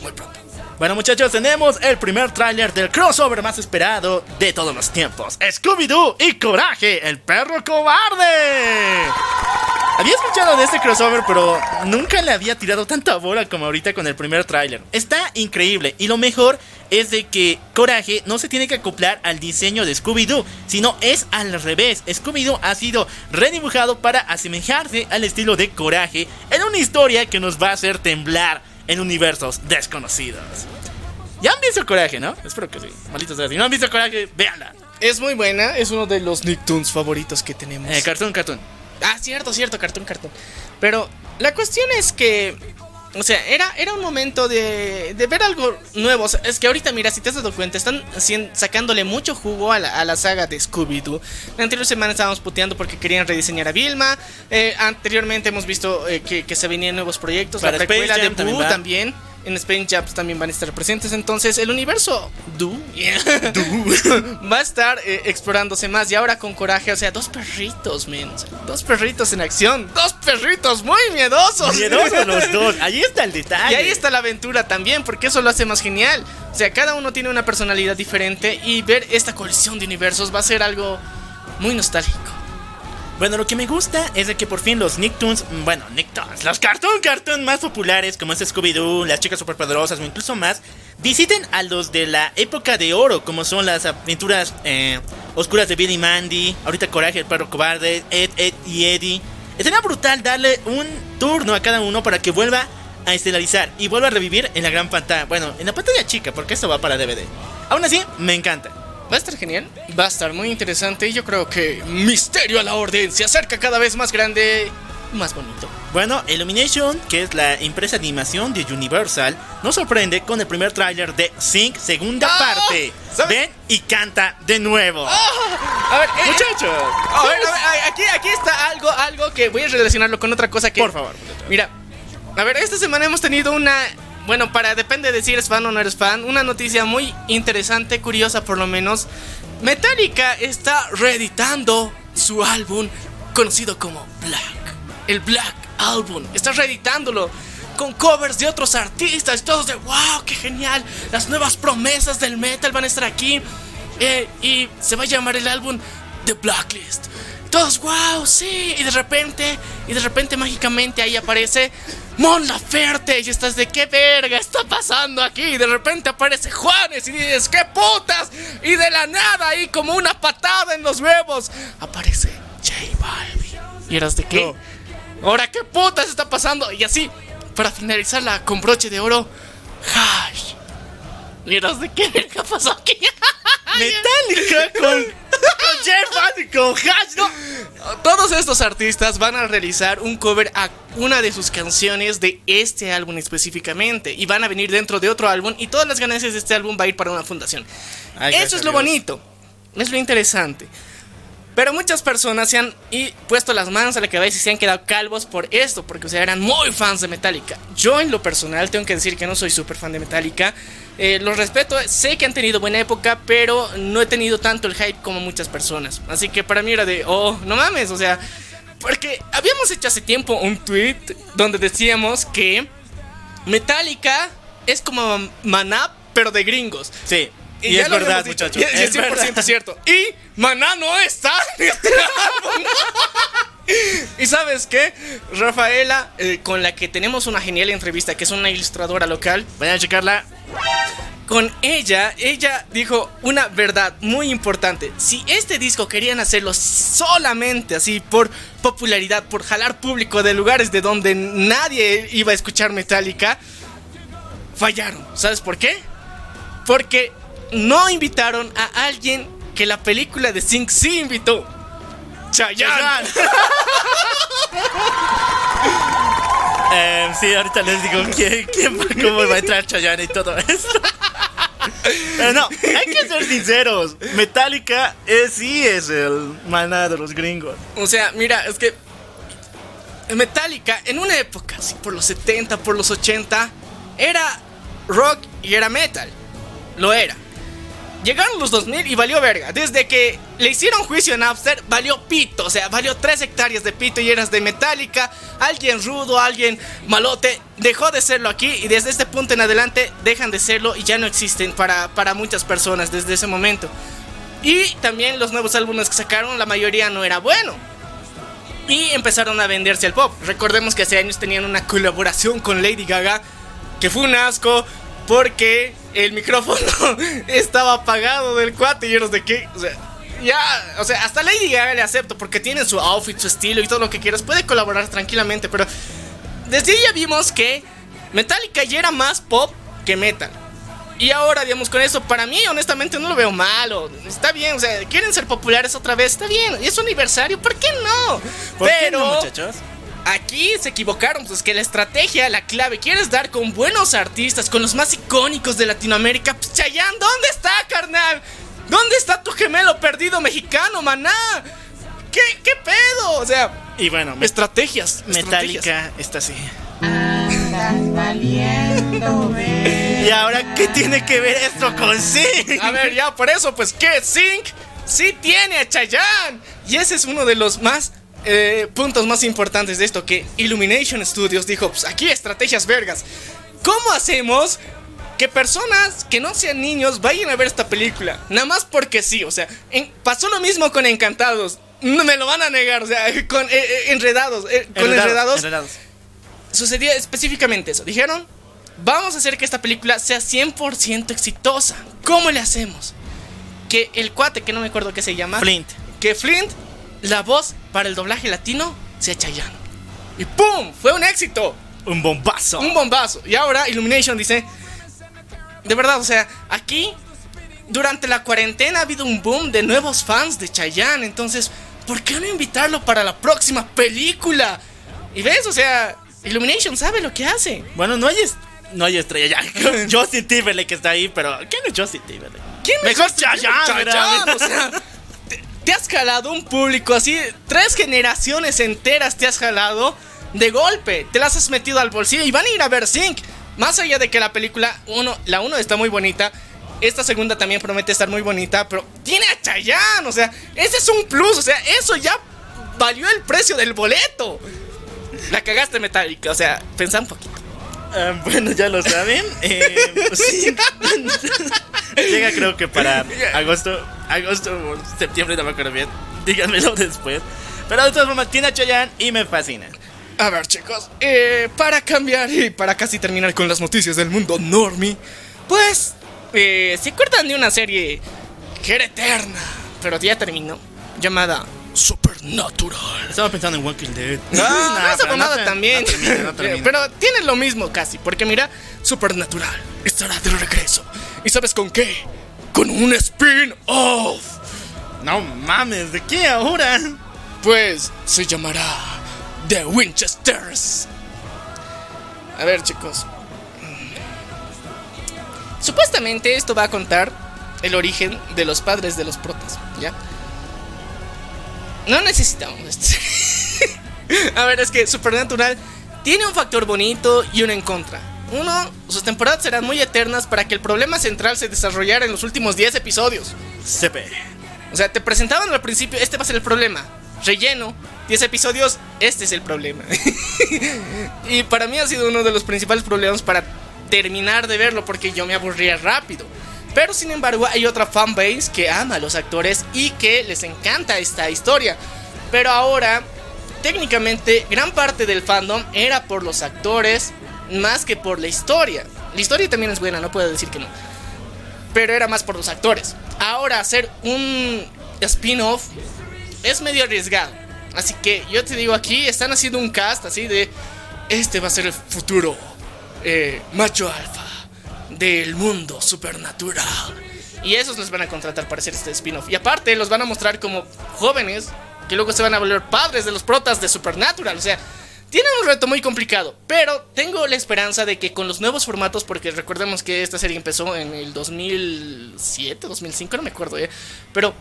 muy pronto. Bueno muchachos, tenemos el primer tráiler del crossover más esperado de todos los tiempos. Scooby-Doo y Coraje, el perro cobarde. Había escuchado de este crossover, pero nunca le había tirado tanta bola como ahorita con el primer tráiler. Está increíble y lo mejor es de que Coraje no se tiene que acoplar al diseño de Scooby-Doo, sino es al revés. Scooby-Doo ha sido redibujado para asemejarse al estilo de Coraje en una historia que nos va a hacer temblar en universos desconocidos. Ya han visto Coraje, ¿no? Espero que sí. Malditos sea, Si no han visto Coraje, véanla. Es muy buena, es uno de los Nicktoons favoritos que tenemos. Eh, cartoon, cartoon. Ah, cierto, cierto, cartón, cartón. Pero la cuestión es que. O sea, era, era un momento de, de ver algo nuevo. O sea, es que ahorita, mira, si te has dado cuenta, están sacándole mucho jugo a la, a la saga de Scooby-Doo. La anterior semana estábamos puteando porque querían rediseñar a Vilma. Eh, anteriormente hemos visto eh, que, que se venían nuevos proyectos. Para la precuela de también Boo también. En Space Jam también van a estar presentes. Entonces, el universo Doo va a estar eh, explorándose más. Y ahora con coraje, o sea, dos perritos, men. Dos perritos en acción. Dos perritos muy miedosos. Miedosos los dos. Ahí está el detalle. Y ahí está la aventura también, porque eso lo hace más genial. O sea, cada uno tiene una personalidad diferente y ver esta colisión de universos va a ser algo muy nostálgico. Bueno, lo que me gusta es de que por fin los Nicktoons, mm, bueno, Nicktoons, los Cartoon Cartoon más populares como es Scooby-Doo, las chicas superpoderosas o incluso más, visiten a los de la época de oro, como son las aventuras eh, oscuras de Billy Mandy, ahorita Coraje, el perro cobarde, Ed, Ed y Eddie. Sería brutal darle un turno a cada uno para que vuelva a estelarizar y vuelva a revivir en la gran pantalla. Bueno, en la pantalla chica, porque esto va para DVD. Aún así, me encanta. Va a estar genial, va a estar muy interesante y yo creo que Misterio a la Orden se acerca cada vez más grande y más bonito. Bueno, Illumination, que es la empresa de animación de Universal, nos sorprende con el primer tráiler de Sync segunda Ah, parte. Ven y canta de nuevo. A ver, eh, Muchachos, a ver, a ver, aquí, aquí está algo, algo que voy a relacionarlo con otra cosa que... por favor. Mira, a ver, esta semana hemos tenido una. Bueno, para depende de si eres fan o no eres fan, una noticia muy interesante, curiosa por lo menos. Metallica está reeditando su álbum conocido como Black. El Black Album. Está reeditándolo con covers de otros artistas. Todos de wow, qué genial. Las nuevas promesas del metal van a estar aquí. Eh, y se va a llamar el álbum The Blacklist. Todos, wow, sí. Y de repente, y de repente mágicamente ahí aparece Mon Laferte. Y estás de qué verga está pasando aquí. Y de repente aparece Juanes y dices, qué putas. Y de la nada ahí como una patada en los huevos. Aparece J Balvin. Y eras de qué. Ahora qué putas está pasando. Y así, para finalizarla con broche de oro, Hash. Y eras de qué verga pasó aquí. Metallica con, con Jeff Hardy, con Hash, ¿no? Todos estos artistas van a realizar un cover a una de sus canciones de este álbum específicamente y van a venir dentro de otro álbum y todas las ganancias de este álbum va a ir para una fundación. Ay, Eso es lo Dios. bonito, es lo interesante. Pero muchas personas se han y puesto las manos a la cabeza y se han quedado calvos por esto, porque o sea, eran muy fans de Metallica. Yo en lo personal tengo que decir que no soy súper fan de Metallica. Eh, los respeto, sé que han tenido buena época, pero no he tenido tanto el hype como muchas personas. Así que para mí era de, oh, no mames, o sea, porque habíamos hecho hace tiempo un tweet donde decíamos que Metallica es como Maná, pero de gringos. Sí. Y, es verdad, muchachos. y es es 100% verdad. cierto. Y Maná no está en este álbum. Y sabes qué? Rafaela, eh, con la que tenemos una genial entrevista, que es una ilustradora local, Vayan a checarla. con ella, ella dijo una verdad muy importante. Si este disco querían hacerlo solamente así por popularidad, por jalar público de lugares de donde nadie iba a escuchar Metallica, fallaron. ¿Sabes por qué? Porque no invitaron a alguien que la película de Sync sí invitó. Chayanne. Eh, sí, ahorita les digo quién, quién, cómo va a entrar Chayanne y todo eso. Pero no, hay que ser sinceros. Metallica es, sí es el maná de los gringos. O sea, mira, es que Metallica en una época, así por los 70, por los 80, era rock y era metal. Lo era. Llegaron los 2000 y valió verga. Desde que le hicieron juicio en Napster, valió pito. O sea, valió 3 hectáreas de pito y eras de Metallica. Alguien rudo, alguien malote. Dejó de serlo aquí y desde este punto en adelante dejan de serlo y ya no existen para, para muchas personas desde ese momento. Y también los nuevos álbumes que sacaron, la mayoría no era bueno. Y empezaron a venderse al pop. Recordemos que hace años tenían una colaboración con Lady Gaga, que fue un asco porque el micrófono estaba apagado del cuate y eros de qué. O sea, ya, o sea, hasta Lady Gaga le acepto porque tiene su outfit, su estilo y todo lo que quieras. Puede colaborar tranquilamente, pero desde ahí ya vimos que Metallica ya era más pop que metal. Y ahora, digamos, con eso, para mí, honestamente, no lo veo malo. Está bien, o sea, quieren ser populares otra vez, está bien. Y es aniversario, ¿por qué no? ¿Por Pero qué no, muchachos? Aquí se equivocaron, pues que la estrategia, la clave, quieres dar con buenos artistas, con los más icónicos de Latinoamérica. Pues Chayanne, ¿dónde está, carnal? ¿Dónde está tu gemelo perdido mexicano, maná? ¿Qué, qué pedo? O sea, Y bueno, estrategias. Metallica está así. ¿Y ahora qué tiene que ver esto con sí? A ver, ya, por eso, pues que Sync sí tiene a Chayanne. Y ese es uno de los más eh, puntos más importantes de esto, que Illumination Studios dijo, pues aquí estrategias vergas. ¿Cómo hacemos que personas que no sean niños vayan a ver esta película? Nada más porque sí, o sea, en- pasó lo mismo con Encantados. No me lo van a negar, o sea, con eh, eh, Enredados. eh, con Enredados Enredados. sucedía específicamente eso. Dijeron, vamos a hacer que esta película sea 100% exitosa. ¿Cómo le hacemos? Que el cuate, que no me acuerdo qué se llama, Flint. que Flint, la voz para el doblaje latino, sea Chayanne. Y ¡pum! Fue un éxito. Un bombazo. Un bombazo. Y ahora Illumination dice, de verdad, o sea, aquí, durante la cuarentena ha habido un boom de nuevos fans de Chayanne. Entonces, ¿por qué no invitarlo para la próxima película? Y ves, o sea, Illumination sabe lo que hace. Bueno, no hay, no hay estrella ya. Justin Timberlake está ahí, pero ¿quién es Justin Timberlake? ¿Quién Mejor es Chayanne, Chayanne, ¿verdad? o sea, te, has jalado un público así, tres generaciones enteras te has jalado de golpe, te las has metido al bolsillo y van a ir a ver Sync. Más allá de que la película, uno, la uno está muy bonita, esta segunda también promete estar muy bonita, pero tiene a Chayanne, o sea, ese es un plus, o sea, eso ya valió el precio del boleto. La cagaste metálica, o sea, pensá un poquito. Ah, bueno, ya lo saben. Eh, pues sí. Llega creo que para agosto, agosto o septiembre, no me acuerdo bien. Díganmelo después. Pero de todas formas, tiene a Chayanne y me fascina. A ver, chicos, eh, para cambiar y para casi terminar con las noticias del mundo normie, pues, eh, ¿se acuerdan de una serie que era eterna, pero ya terminó, llamada Supernatural? Estaba pensando en Walking Dead. No, no, esa pero te- también. No termina, no termina. Pero tiene lo mismo casi, porque mira, Supernatural estará de regreso. ¿Y sabes con qué? Con un spin-off. No mames, ¿de qué ahora? Pues se llamará The Winchesters. A ver, chicos. Supuestamente esto va a contar el origen de los padres de los protas, ¿ya? No necesitamos esto. a ver, es que Supernatural tiene un factor bonito y uno en contra. Uno, sus temporadas serán muy eternas para que el problema central se desarrollara en los últimos 10 episodios. CP. O sea, te presentaban al principio, este va a ser el problema. Relleno, 10 episodios, este es el problema. y para mí ha sido uno de los principales problemas para terminar de verlo porque yo me aburría rápido. Pero sin embargo hay otra fanbase que ama a los actores y que les encanta esta historia. Pero ahora, técnicamente, gran parte del fandom era por los actores más que por la historia. La historia también es buena, no puedo decir que no pero era más por los actores. Ahora hacer un spin-off es medio arriesgado. Así que yo te digo aquí, están haciendo un cast así de, este va a ser el futuro eh, macho alfa del mundo supernatural. Y esos les van a contratar para hacer este spin-off. Y aparte los van a mostrar como jóvenes que luego se van a volver padres de los protas de Supernatural. O sea, tienen un reto muy complicado, pero tengo la esperanza de que con los nuevos formatos, porque recordemos que esta serie empezó en el 2007, 2005, no me acuerdo, ¿eh? pero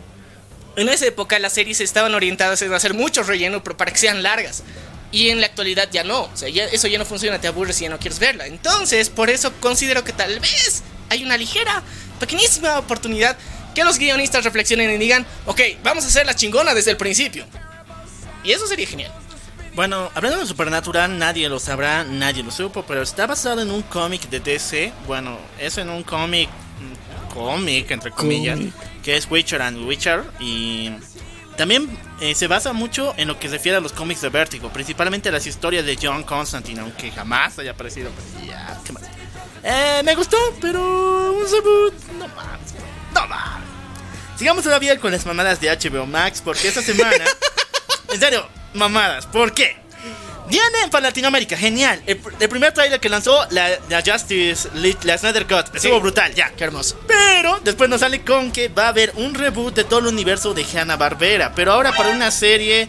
en esa época las series estaban orientadas en hacer mucho relleno pero para que sean largas. Y en la actualidad ya no, o sea, ya- eso ya no funciona, te aburres y ya no quieres verla. Entonces, por eso considero que tal vez hay una ligera, pequeñísima oportunidad que los guionistas reflexionen y digan, ok, vamos a hacer la chingona desde el principio. Y eso sería genial. Bueno, hablando de Supernatural, nadie lo sabrá, nadie lo supo, pero está basado en un cómic de DC. Bueno, es en un cómic, cómic entre comillas, que es Witcher and Witcher. Y también eh, se basa mucho en lo que se refiere a los cómics de Vértigo, principalmente las historias de John Constantine, aunque jamás haya aparecido. pues, ya, ¿qué más? Eh, me gustó, pero un reboot, no más, no más. Sigamos todavía con las mamadas de HBO Max, porque esta semana. en serio, mamadas, ¿por qué? Viene para Latinoamérica, genial. El, pr- el primer trailer que lanzó la, la Justice League, la Snyder Cut, estuvo brutal, ya. Qué hermoso. Pero después nos sale con que va a haber un reboot de todo el universo de Hanna-Barbera. Pero ahora para una serie,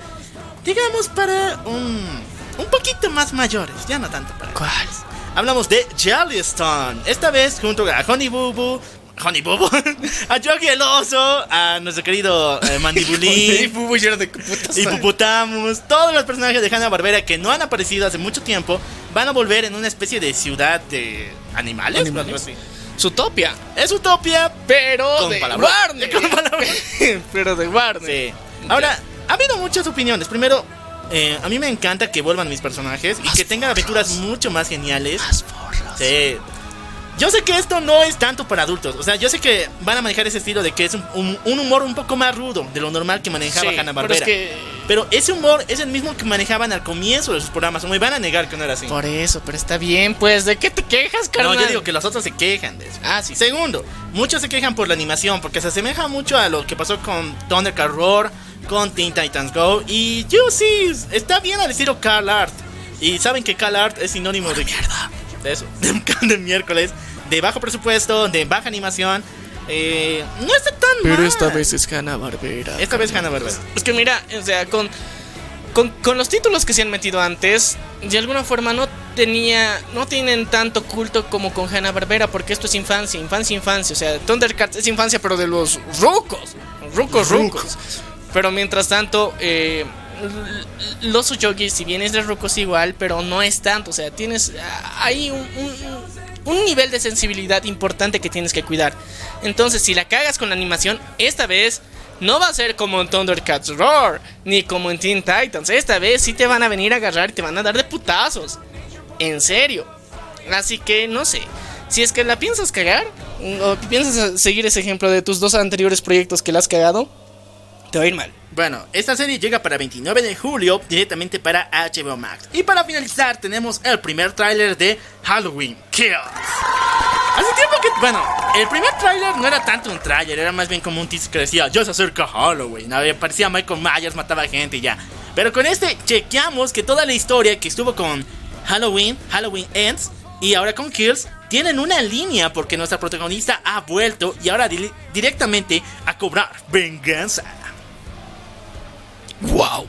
digamos, para un, un poquito más mayores, ya no tanto para. ¿Cuál? Hablamos de Jellystone. Esta vez junto a Honey Boo Boo. Honey Boo Boo, a Yogi el oso, a nuestro querido eh, Mandibulín. de Hippopotamus, todos los personajes de Hanna Barbera que no han aparecido hace mucho tiempo van a volver en una especie de ciudad de animales. Animales. así. Zootopia. Es Utopia, Pero Con de palabras. Warner. Con pero de Warner. Sí. Ahora, ha habido muchas opiniones. Primero, eh, a mí me encanta que vuelvan mis personajes y que tengan aventuras mucho más geniales. Sí. Yo sé que esto no es tanto para adultos. O sea, yo sé que van a manejar ese estilo de que es un, un- un humor un poco más rudo de lo normal que manejaba Sí, Hanna pero Barbera. es que Pero ese humor es el mismo que manejaban al comienzo de sus programas. No me van a negar que no era así. por eso, pero está bien, pues, ¿de qué te quejas, carnal? No, yo digo que los otros se quejan de eso. Ah, sí. Segundo, muchos se quejan por la animación porque se asemeja mucho a lo que pasó con Thundercat Roar, con Teen Titans Go. Y yo sí, está bien al estilo Carl Art. Y saben que Carl Art es sinónimo de mierda. De eso, de, de miércoles, de bajo presupuesto, de baja animación. Eh, no está tan Pero mal. esta vez es Hanna Barbera. Esta vez Hanna Barbera. Es que mira, o sea, con, con, con los títulos que se han metido antes, de alguna forma no tenía, no tienen tanto culto como con Hanna Barbera, porque esto es infancia, infancia, infancia. O sea, Thundercats es infancia, pero de los rucos, rucos, rucos. Pero mientras tanto, eh, los Uyogi, si bien es de rucos igual, pero no es tanto. O sea, tienes un, un- un nivel de sensibilidad importante que tienes que cuidar. Entonces, si la cagas con la animación, esta vez no va a ser como en Thundercats Roar, ni como en Teen Titans. Esta vez sí te van a venir a agarrar y te van a dar de putazos. En serio. Así que no sé. Si es que la piensas cagar, o piensas seguir ese ejemplo de tus dos anteriores proyectos que la has cagado, te va a ir mal. Bueno, esta serie llega para 29 de julio directamente para HBO Max. Y para finalizar tenemos el primer tráiler de Halloween Kills. Hace tiempo que, bueno, el primer tráiler no era tanto un tráiler, era más bien como un teaser que decía, ya se acerca Halloween. A ver, Parecía Michael Myers, mataba gente y ya. Pero con este chequeamos que toda la historia que estuvo con Halloween, Halloween Ends y ahora con Kills tienen una línea porque nuestra protagonista ha vuelto y ahora di- directamente a cobrar venganza. ¡Wow!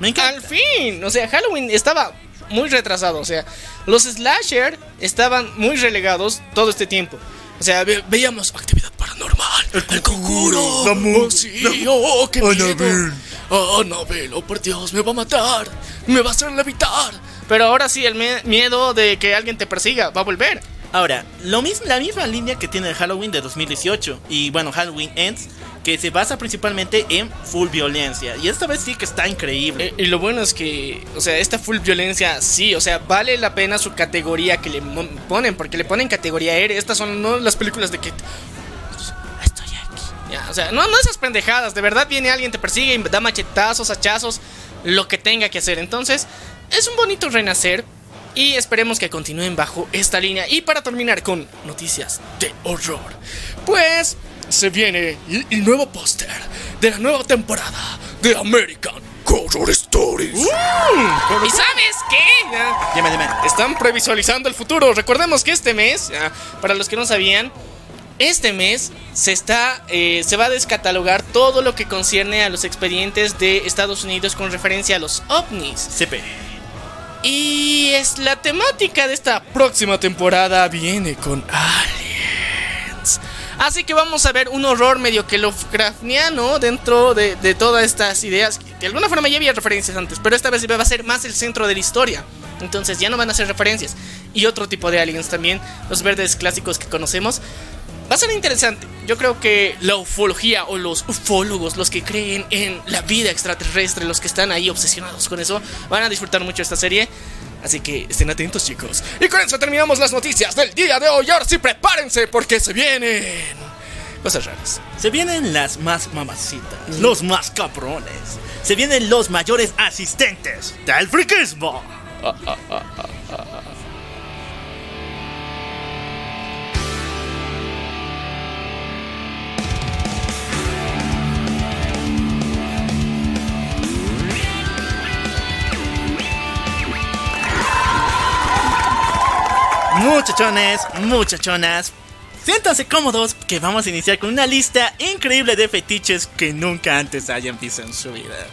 Me encanta. Al fin, o sea, Halloween estaba muy retrasado, o sea, los slasher estaban muy relegados todo este tiempo. O sea, ve- veíamos actividad paranormal, el, conjuro, oh, sí, oh, qué miedo. Oh, Annabelle, oh por Dios, me va a matar, me va a hacer levitar. Pero ahora sí, el miedo de que alguien te persiga va a volver. Ahora, lo mismo, la misma línea que tiene el Halloween de 2018 y bueno, Halloween Ends, que se basa principalmente en full violencia. Y esta vez sí que está increíble. Eh, y lo bueno es que, o sea, esta full violencia, sí, o sea, vale la pena su categoría que le ponen, porque le ponen categoría R. Estas son no las películas de que. Estoy aquí. Ya, o sea, no, no esas pendejadas. De verdad viene alguien, te persigue y da machetazos, hachazos, lo que tenga que hacer. Entonces, es un bonito renacer. Y esperemos que continúen bajo esta línea. Y para terminar con noticias de horror, pues se viene el, el nuevo póster de la nueva temporada de American Horror Stories. ¿Y sabes qué? Ya, Dime, dime. están previsualizando el futuro. Recordemos que este mes, ya, para los que no sabían, este mes se está, eh, se va a descatalogar todo lo que concierne a los expedientes de Estados Unidos con referencia a los ovnis. CP. Y es la temática de esta próxima temporada viene con aliens. Así que vamos a ver un horror medio que Lovecraftiano dentro de, todas estas ideas. De alguna forma ya había referencias antes, pero esta vez va a ser más el centro de la historia. Entonces ya no van a ser referencias. Y otro tipo de aliens también, los verdes clásicos que conocemos. Va a ser interesante. Yo creo que la ufología o los ufólogos, los que creen en la vida extraterrestre, los que están ahí obsesionados con eso, van a disfrutar mucho esta serie. Así que estén atentos, chicos. Y con eso terminamos las noticias del día de hoy. Ahora sí, prepárense porque se vienen cosas raras. Se vienen las más mamacitas, los más cabrones. Se vienen los mayores asistentes del friquismo. Muchachones, muchachonas, siéntanse cómodos que vamos a iniciar con una lista increíble de fetiches que nunca antes hayan visto en su vida.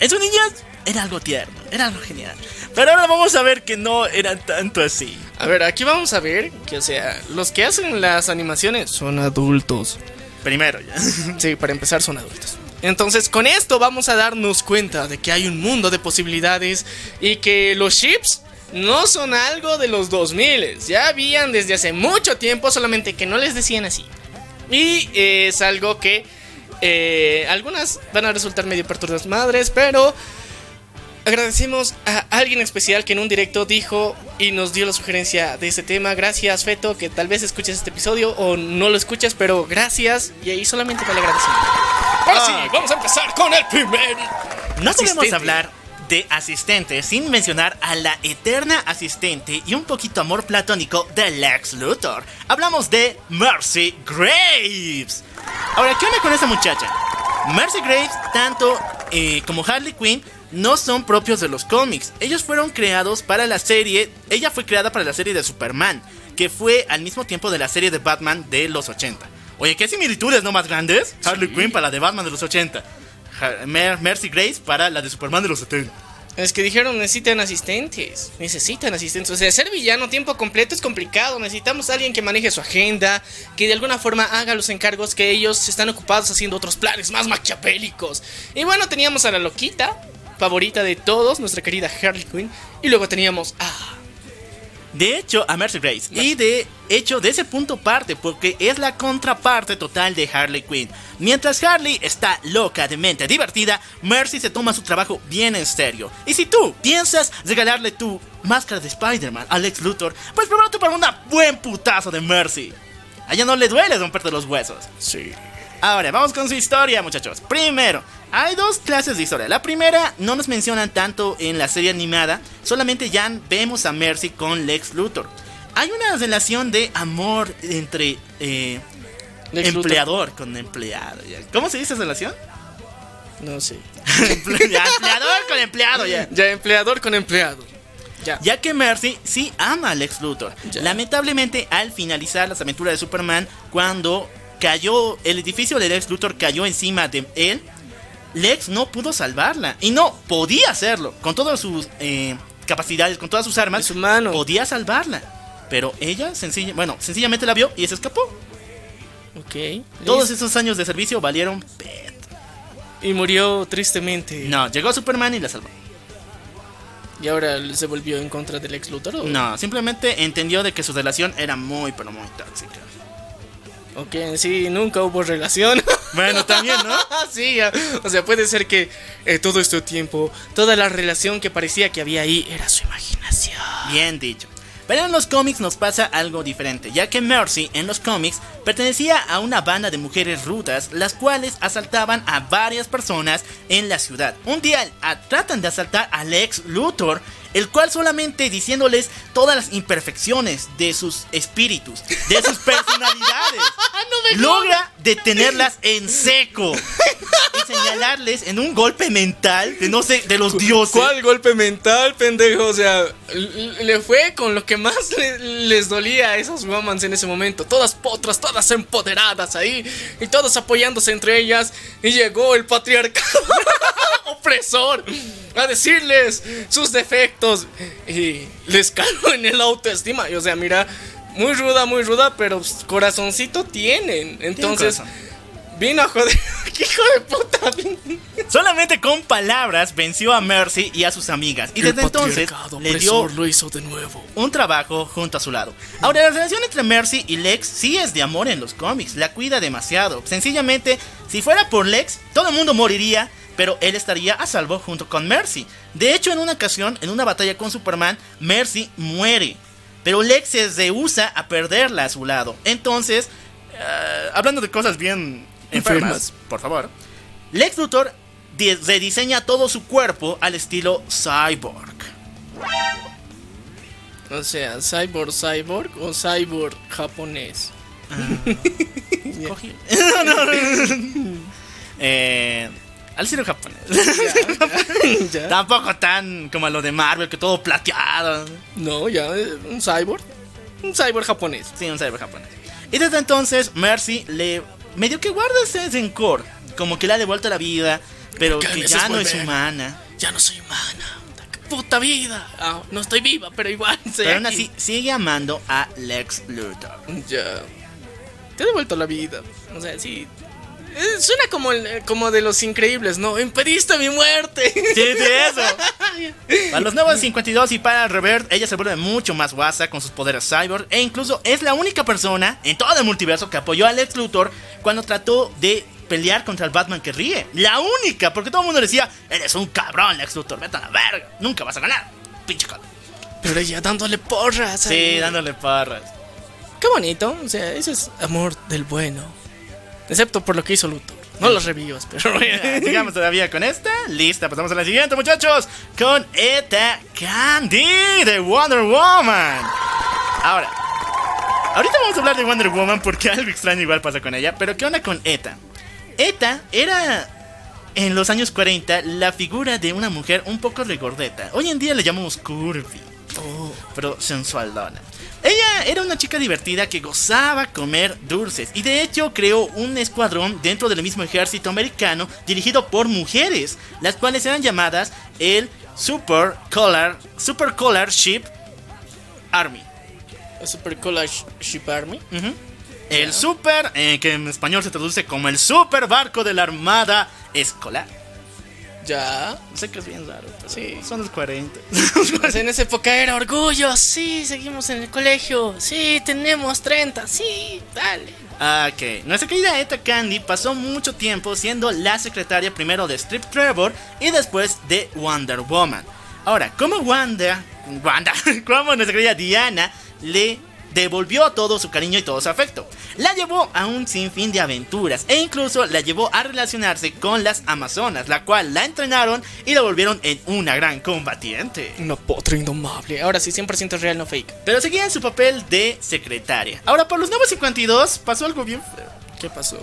En su niñez era algo tierno, era algo genial. Pero ahora vamos a ver que no era tanto así. A ver, aquí vamos a ver que, o sea, los que hacen las animaciones son adultos. Primero ya. Sí, para empezar son adultos. Entonces, con esto vamos a darnos cuenta de que hay un mundo de posibilidades y que los chips no son algo de los 2000. Ya habían desde hace mucho tiempo, solamente que no les decían así. Y eh, es algo que eh, algunas van a resultar medio perturbadas madres, pero agradecemos a alguien especial que en un directo dijo y nos dio la sugerencia de este tema. Gracias, Feto, que tal vez escuches este episodio o no lo escuchas, pero gracias. Y ahí solamente para el agradecimiento. Ahora sí, vamos a empezar con el primer. No podemos hablar de asistente sin mencionar a la eterna asistente y un poquito amor platónico de Lex Luthor. Hablamos de Mercy Graves. Ahora, ¿qué onda con esa muchacha? Mercy Graves, tanto eh, como Harley Quinn, no son propios de los cómics. Ellos fueron creados para la serie. Ella fue creada para la serie de Superman, que fue al mismo tiempo de la serie de Batman de los 80. Oye, ¿qué similitudes no más grandes? Harley Quinn para la de Batman de los 80. Mercy Grace para la de Superman de los 70. Es que dijeron necesitan asistentes. Necesitan asistentes. O sea, ser villano tiempo completo es complicado. Necesitamos a alguien que maneje su agenda, que de alguna forma haga los encargos que ellos están ocupados haciendo otros planes más maquiavélicos. Y bueno, teníamos a la loquita, favorita de todos, nuestra querida Harley Quinn. Y luego teníamos a. De hecho, a Mercy Grace. Y de hecho, de ese punto parte, porque es la contraparte total de Harley Quinn. Mientras Harley está loca, demente, divertida, Mercy se toma su trabajo bien en serio. Y si tú piensas regalarle tu máscara de Spider-Man a Lex Luthor, pues prepárate para un buen putazo de Mercy. A ella no le duele romperte los huesos. Sí. Ahora, vamos con su historia, muchachos. Primero, hay dos clases de historia. La primera no nos mencionan tanto en la serie animada, solamente ya vemos a Mercy con Lex Luthor. Hay una relación de amor entre eh, Luthor. empleador con empleado. ya. ¿Cómo se dice esa relación? No sé. Empleador con empleado, ya. Ya empleador con empleado. Ya. Ya que Mercy sí ama a Lex Luthor. Ya. Lamentablemente, al finalizar las aventuras de Superman, cuando cayó, el edificio de Lex Luthor cayó encima de él, Lex no pudo salvarla. Y no podía hacerlo. Con todas sus eh, capacidades, con todas sus armas, Es humano. podía salvarla. Pero ella, sencilla, bueno, sencillamente la vio y se escapó. Ok. Todos esos años de servicio valieron pet. Y murió tristemente. No, llegó Superman y la salvó. Y ahora se volvió en contra del ex Luthor. ¿o? No, simplemente entendió de que su relación era muy, pero muy tóxica. Ok, sí, nunca hubo relación. Bueno, también, ¿no? sí, ya. o sea, puede ser que eh, todo este tiempo, toda la relación que parecía que había ahí era su imaginación. Bien dicho. Pero en los cómics nos pasa algo diferente, ya que Mercy en los cómics pertenecía a una banda de mujeres rudas, las cuales asaltaban a varias personas en la ciudad. Un día a- tratan de asaltar al ex Luthor, el cual solamente diciéndoles todas las imperfecciones de sus espíritus, de sus personalidades, logra detenerlas en seco y señalarles en un golpe mental de no sé, de los dioses. ¿Cuál golpe mental, pendejo? O sea, le fue con lo que más le- les dolía a esos romans en ese momento. Todas potras, todas empoderadas ahí. Y todas apoyándose entre ellas. Y llegó el patriarcado opresor a decirles sus defectos. Y les caló en el autoestima. Y o sea, mira, muy ruda, muy ruda, pero pues, corazoncito tienen. Entonces, vino a joder. ¿Qué hijo de puta? Solamente con palabras venció a Mercy y a sus amigas. Y desde entonces le dio lo hizo de nuevo. un trabajo junto a su lado. Ahora, la relación entre Mercy y Lex sí es de amor en los cómics, la cuida demasiado. Sencillamente, si fuera por Lex, todo el mundo moriría, pero él estaría a salvo junto con Mercy. De hecho, en una ocasión, en una batalla con Superman, Mercy muere, pero Lex se rehúsa a perderla a su lado. Entonces, eh, hablando de cosas bien enfermas, Enfermas. por favor, Lex Luthor di- rediseña todo su cuerpo al estilo cyborg. O sea, cyborg, cyborg o cyborg japonés. Cogí- No, no. Eh, al estilo japonés. Ya. Tampoco tan como lo de Marvel, que todo plateado. No, ya, eh, un cyborg. Un cyborg japonés. Sí, un cyber japonés. Y desde entonces, Mercy le medio que guarda ese rencor. Como que le ha devuelto la vida, pero ¿Qué que ya no es volver? humana. Ya no soy humana. puta, vida. Ah, no estoy viva, pero igual. Pero aún así, sigue amando a Lex Luthor. Ya. Te he devuelto la vida. O sea, sí. Eh, Suena como, el- como de los increíbles, ¿no? Impediste mi muerte. Sí, sí, eso. Para los nuevos 52 y para Revert, ella se vuelve mucho más guasa con sus poderes cyborg e incluso es la única persona en todo el multiverso que apoyó a Lex Luthor cuando trató de pelear contra el Batman que ríe. La única, porque todo el mundo decía, eres un cabrón Lex Luthor, vete a la verga, nunca vas a ganar. Pinche cabrón. Pero ella dándole porras. Sí, ahí. dándole parras. Qué bonito. O sea, eso es amor del bueno. Excepto por lo que hizo Luthor. No los revivas, pero. Sigamos todavía con esta. Lista, pasamos a la siguiente, muchachos. Con Eta Candy de Wonder Woman. Ahora, ahorita vamos a hablar de Wonder Woman porque algo extraño igual pasa con ella. Pero ¿qué onda con Eta? Eta era en los años 40 la figura de una mujer un poco regordeta. Hoy en día le llamamos curvy. Pero sensualdona. Ella era una chica divertida que gozaba comer dulces y de hecho creó un escuadrón dentro del mismo ejército americano dirigido por mujeres, las cuales eran llamadas el Super Collar, Super Collar Ship Army. Super Collage Ship Army. El Super, eh, que en español se traduce como el Super Barco de la Armada Escolar. Ya. Sé que es bien raro, pero Sí. son los 40. Pues en esa época era orgullo. Sí, seguimos en el colegio. Sí, tenemos 30. Sí, dale. Ah, Ok, nuestra querida Eta Candy pasó mucho tiempo siendo la secretaria primero de Strip Trevor y después de Wonder Woman. Ahora, como Wanda, Wanda, como nuestra querida Diana le devolvió todo su cariño y todo su afecto. La llevó a un sinfín de aventuras e incluso la llevó a relacionarse con las Amazonas, la cual la entrenaron y la volvieron en una gran combatiente. Una potra indomable. Ahora sí, 100% real, no fake. Pero seguía en su papel de secretaria. Ahora, por los nuevos 52 pasó algo bien feo. ¿Qué pasó?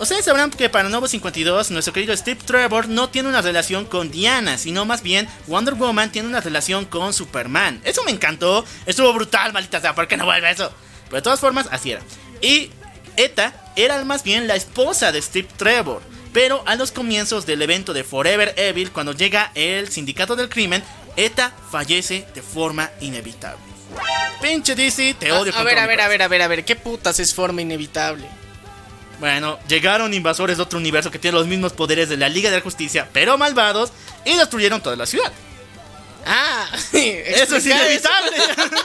Ustedes sabrán que para Nuevo 52, nuestro querido Steve Trevor no tiene una relación con Diana, sino más bien Wonder Woman tiene una relación con Superman. Eso me encantó, estuvo brutal, maldita sea, ¿por qué no vuelve eso? Pero de todas formas, así era. Y Eta era más bien la esposa de Steve Trevor. Pero a los comienzos del evento de Forever Evil, cuando llega el sindicato del crimen, Eta fallece de forma inevitable. Pinche DC, te odio A, con ver, a ver, a ver, a ver, a ver. ¿Qué putas es forma inevitable? Bueno, llegaron invasores de otro universo que tiene los mismos poderes de la Liga de la Justicia, pero malvados, y destruyeron toda la ciudad. Ah, Eso es inevitable.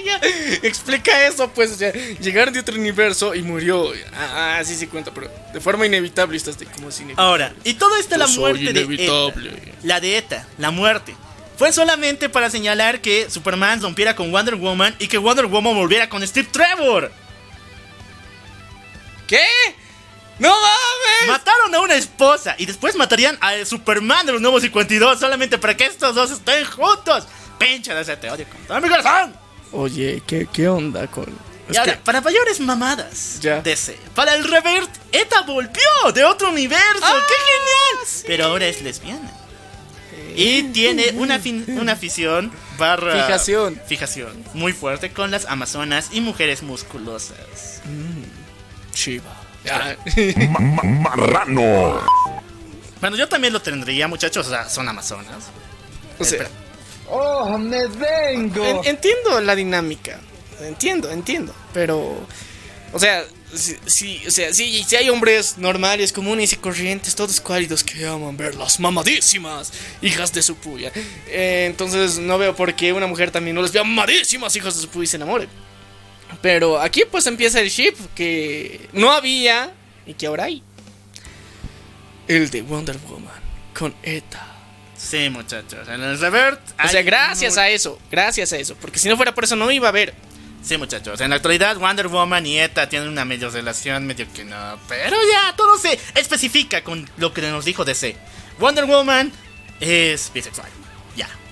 Ya, Explica eso, pues. Sea, llegaron de otro universo y murió. Ah, ah, sí, sí cuenta, pero de forma inevitable estás de como es inevitable. Ahora, y todo esto la Yo soy muerte de inevitable. Eta. La de Eta, la muerte. Fue solamente para señalar que Superman rompiera con Wonder Woman y que Wonder Woman volviera con Steve Trevor. ¿Qué? ¡No mames! Mataron a una esposa y después matarían a Superman de los nuevos 52 solamente para que estos dos estén juntos. Pinche de ese te odio con todo mi corazón. Oye, ¿qué, qué onda con.? Y ahora, para mayores mamadas, Ya. DC. Para el revert, Eta volvió de otro universo. Ah, ¡Qué genial! Pero ahora es lesbiana. Y tiene una, fin- una afición barra... Fijación. Fijación muy fuerte con las amazonas y mujeres musculosas. Chiva. Ya. Marrano. Bueno, yo también lo tendría, muchachos. O sea, son amazonas. O sea. ¡Oh, me vengo! en- entiendo la dinámica. entiendo, entiendo. Pero, o sea, si, si- o sea, si, si hay hombres normales, comunes y corrientes, todos cuálidos que aman ver las mamadísimas hijas de su puya. Eh, entonces no veo por qué una mujer también no les vea mamadísimas hijas de su puya y se enamore. Pero aquí pues empieza el ship que no había y que ahora hay. El de Wonder Woman con Eta. Sí, muchachos. En el revert. O sea, gracias a eso, gracias a eso. Porque si no fuera por eso no iba a haber. Sí, muchachos. En la actualidad, Wonder Woman y ETA tienen una medio relación, medio que no. Pero ya, todo se especifica con lo que nos dijo DC. Wonder Woman es bisexual.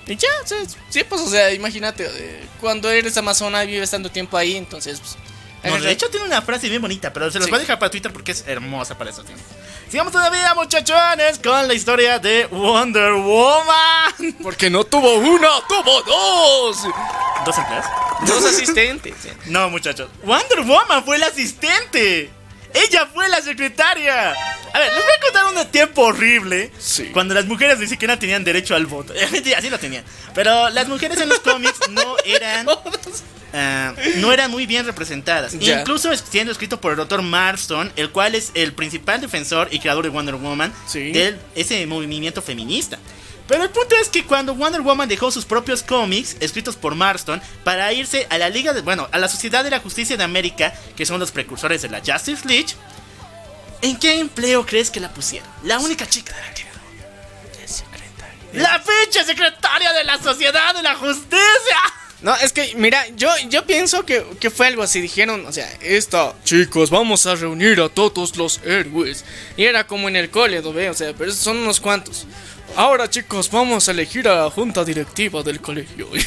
Ya. Y ya, o sea, sí, pues, o sea, imagínate, eh, cuando eres amazona y vives tanto tiempo ahí, entonces, pues... No, de hecho, tiene una frase bien bonita, pero se los Sí. voy a dejar para Twitter porque es hermosa para eso. tiempo. Sigamos todavía, muchachones, con la historia de Wonder Woman. Porque no tuvo una, tuvo dos. ¿Dos empleados? Dos asistentes. No, muchachos. Wonder Woman fue la asistente. Ella fue la secretaria. A ver, les voy a contar un tiempo horrible. Sí. Cuando las mujeres ni siquiera tenían derecho al voto. Mentira, sí lo tenían. Pero las mujeres en los cómics no eran. ah, no eran muy bien representadas. Ya. Incluso siendo escrito por el Dr. Marston, el cual es el principal defensor y creador de Wonder Woman, Sí. de ese movimiento feminista. Pero el punto es que cuando Wonder Woman dejó sus propios cómics, escritos por Marston, para irse a la Liga de. Bueno, a la Sociedad de la Justicia de América, que son los precursores de la Justice League, ¿en qué empleo crees que la pusieron? La única chica de la que. ¡La pinche secretaria de la Sociedad de la Justicia! No, es que, mira, yo, yo pienso que, que fue algo así. Dijeron, o sea, esta, chicos, vamos a reunir a todos los héroes. Y era como en el cole, ¿no ve? O sea, pero son unos cuantos. Ahora, chicos, vamos a elegir a la junta directiva del colegio.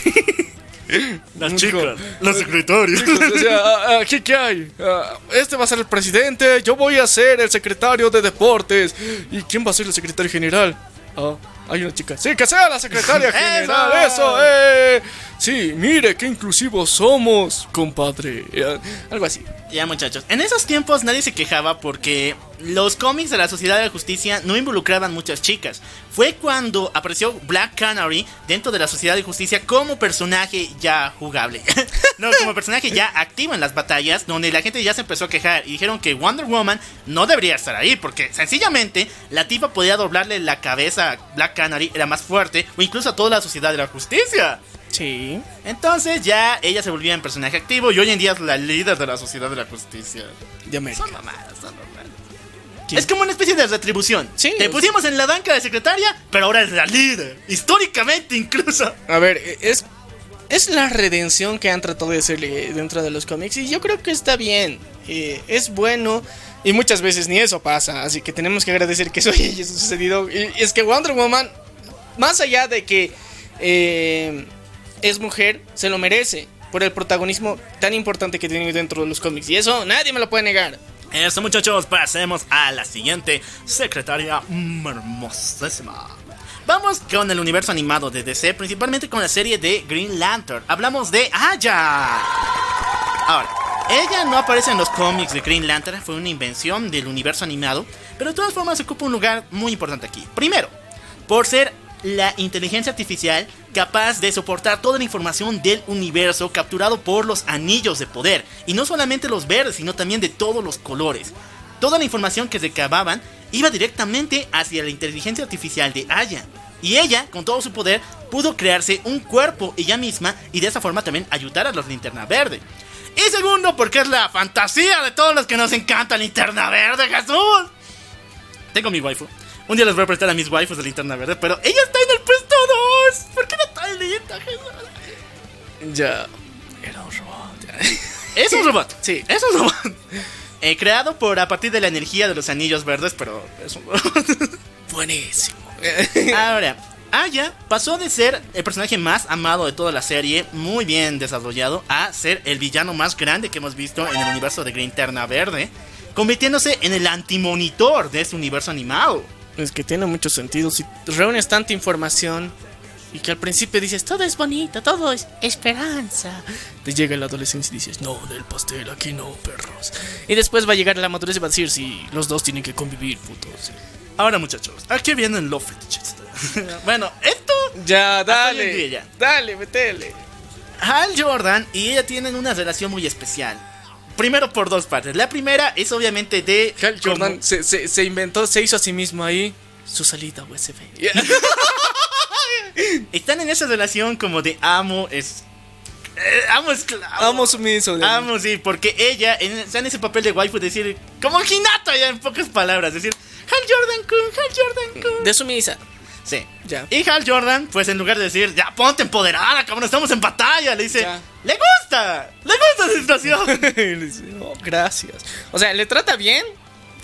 Las chicas, la secretaria. Chicos, o sea, ah, aquí qué hay. Ah, este va a ser el presidente, yo voy a ser el secretario de deportes. ¿Y quién va a ser el secretario general? Ah, hay una chica. Sí, que sea la secretaria general. ¡Eso! Eso, eh. Sí, mire qué inclusivos somos, compadre. Eh, algo así. Ya muchachos, en esos tiempos nadie se quejaba porque los cómics de la Sociedad de la Justicia no involucraban muchas chicas. Fue cuando apareció Black Canary dentro de la Sociedad de Justicia como personaje ya jugable. no, como personaje ya activo en las batallas, donde la gente ya se empezó a quejar y dijeron que Wonder Woman no debería estar ahí porque sencillamente la tipa podía doblarle la cabeza a Black Canary, era más fuerte, o incluso a toda la Sociedad de la Justicia. Sí. Entonces ya ella se volvía en personaje activo y hoy en día es la líder de la Sociedad de la Justicia. De América. Son mamadas, son normales. ¿Quién? Es como una especie de retribución. Sí, Te pusimos en la banca de secretaria, pero ahora es la líder. Históricamente incluso. A ver, es, es la redención que han tratado de hacerle dentro de los cómics y yo creo que está bien, eh, es bueno y muchas veces ni eso pasa, así que tenemos que agradecer que eso haya sucedido. Y, y es que Wonder Woman, más allá de que eh, es mujer, se lo merece por el protagonismo tan importante que tiene dentro de los cómics y eso nadie me lo puede negar. Eso muchachos, pasemos a la siguiente secretaria hermosísima. Vamos con el universo animado de DC, principalmente con la serie de Green Lantern. Hablamos de Aya. Ahora, ella no aparece en los cómics de Green Lantern, fue una invención del universo animado, pero de todas formas ocupa un lugar muy importante aquí. Primero, por ser la inteligencia artificial capaz de soportar toda la información del universo capturado por los anillos de poder, y no solamente los verdes, sino también de todos los colores. Toda la información que recababan iba directamente hacia la inteligencia artificial de Aya. Y ella, con todo su poder, pudo crearse un cuerpo ella misma y de esa forma también ayudar a los linterna verde. Y segundo, porque es la fantasía de todos los que nos encanta Linterna Verde, Jesús. Tengo mi waifu. Un día les voy a prestar a mis waifus de Linterna Verde, pero ella está en el puesto 2. ¿Por qué no tan linda, Jesús? Ya. Era un robot. Es un robot. Sí. Es un robot. Eh, creado por a partir de la energía de los anillos verdes, pero es un robot. Buenísimo. Ahora, Aya pasó de ser el personaje más amado de toda la serie, muy bien desarrollado, a ser el villano más grande que hemos visto en el universo de Green Terna Verde, convirtiéndose en el antimonitor de este universo animado. Es que tiene mucho sentido. Si reúnes tanta información y que al principio dices todo es bonito, todo es esperanza. Te llega la adolescencia y dices, no, del pastel, aquí no, perros. Y después va a llegar la madurez y va a decir, si los dos tienen que convivir, putos. Ahora, muchachos, aquí vienen los fetiches. bueno, esto Ya, dale. ya. Dale, metele. Hal Jordan y ella tienen una relación muy especial. Primero por dos partes. La primera es obviamente de Hal como- Jordan se, se- se inventó, se hizo a sí mismo ahí su salida USB. Están en esa relación como de amo es eh, amo esclavo. Amo sumiso. Amo, sí, porque ella en, está en ese papel de waifu decir como Hinata ya en pocas palabras, decir Hal Jordan Kun, Hal Jordan Kun. De sumisa. Sí. Ya. Y Hal Jordan, pues en lugar de decir, ya ponte empoderada, cabrón, estamos en batalla, le dice, Ya. le gusta, le gusta esa situación. Le dice, "Oh, gracias. O sea, ¿le trata bien?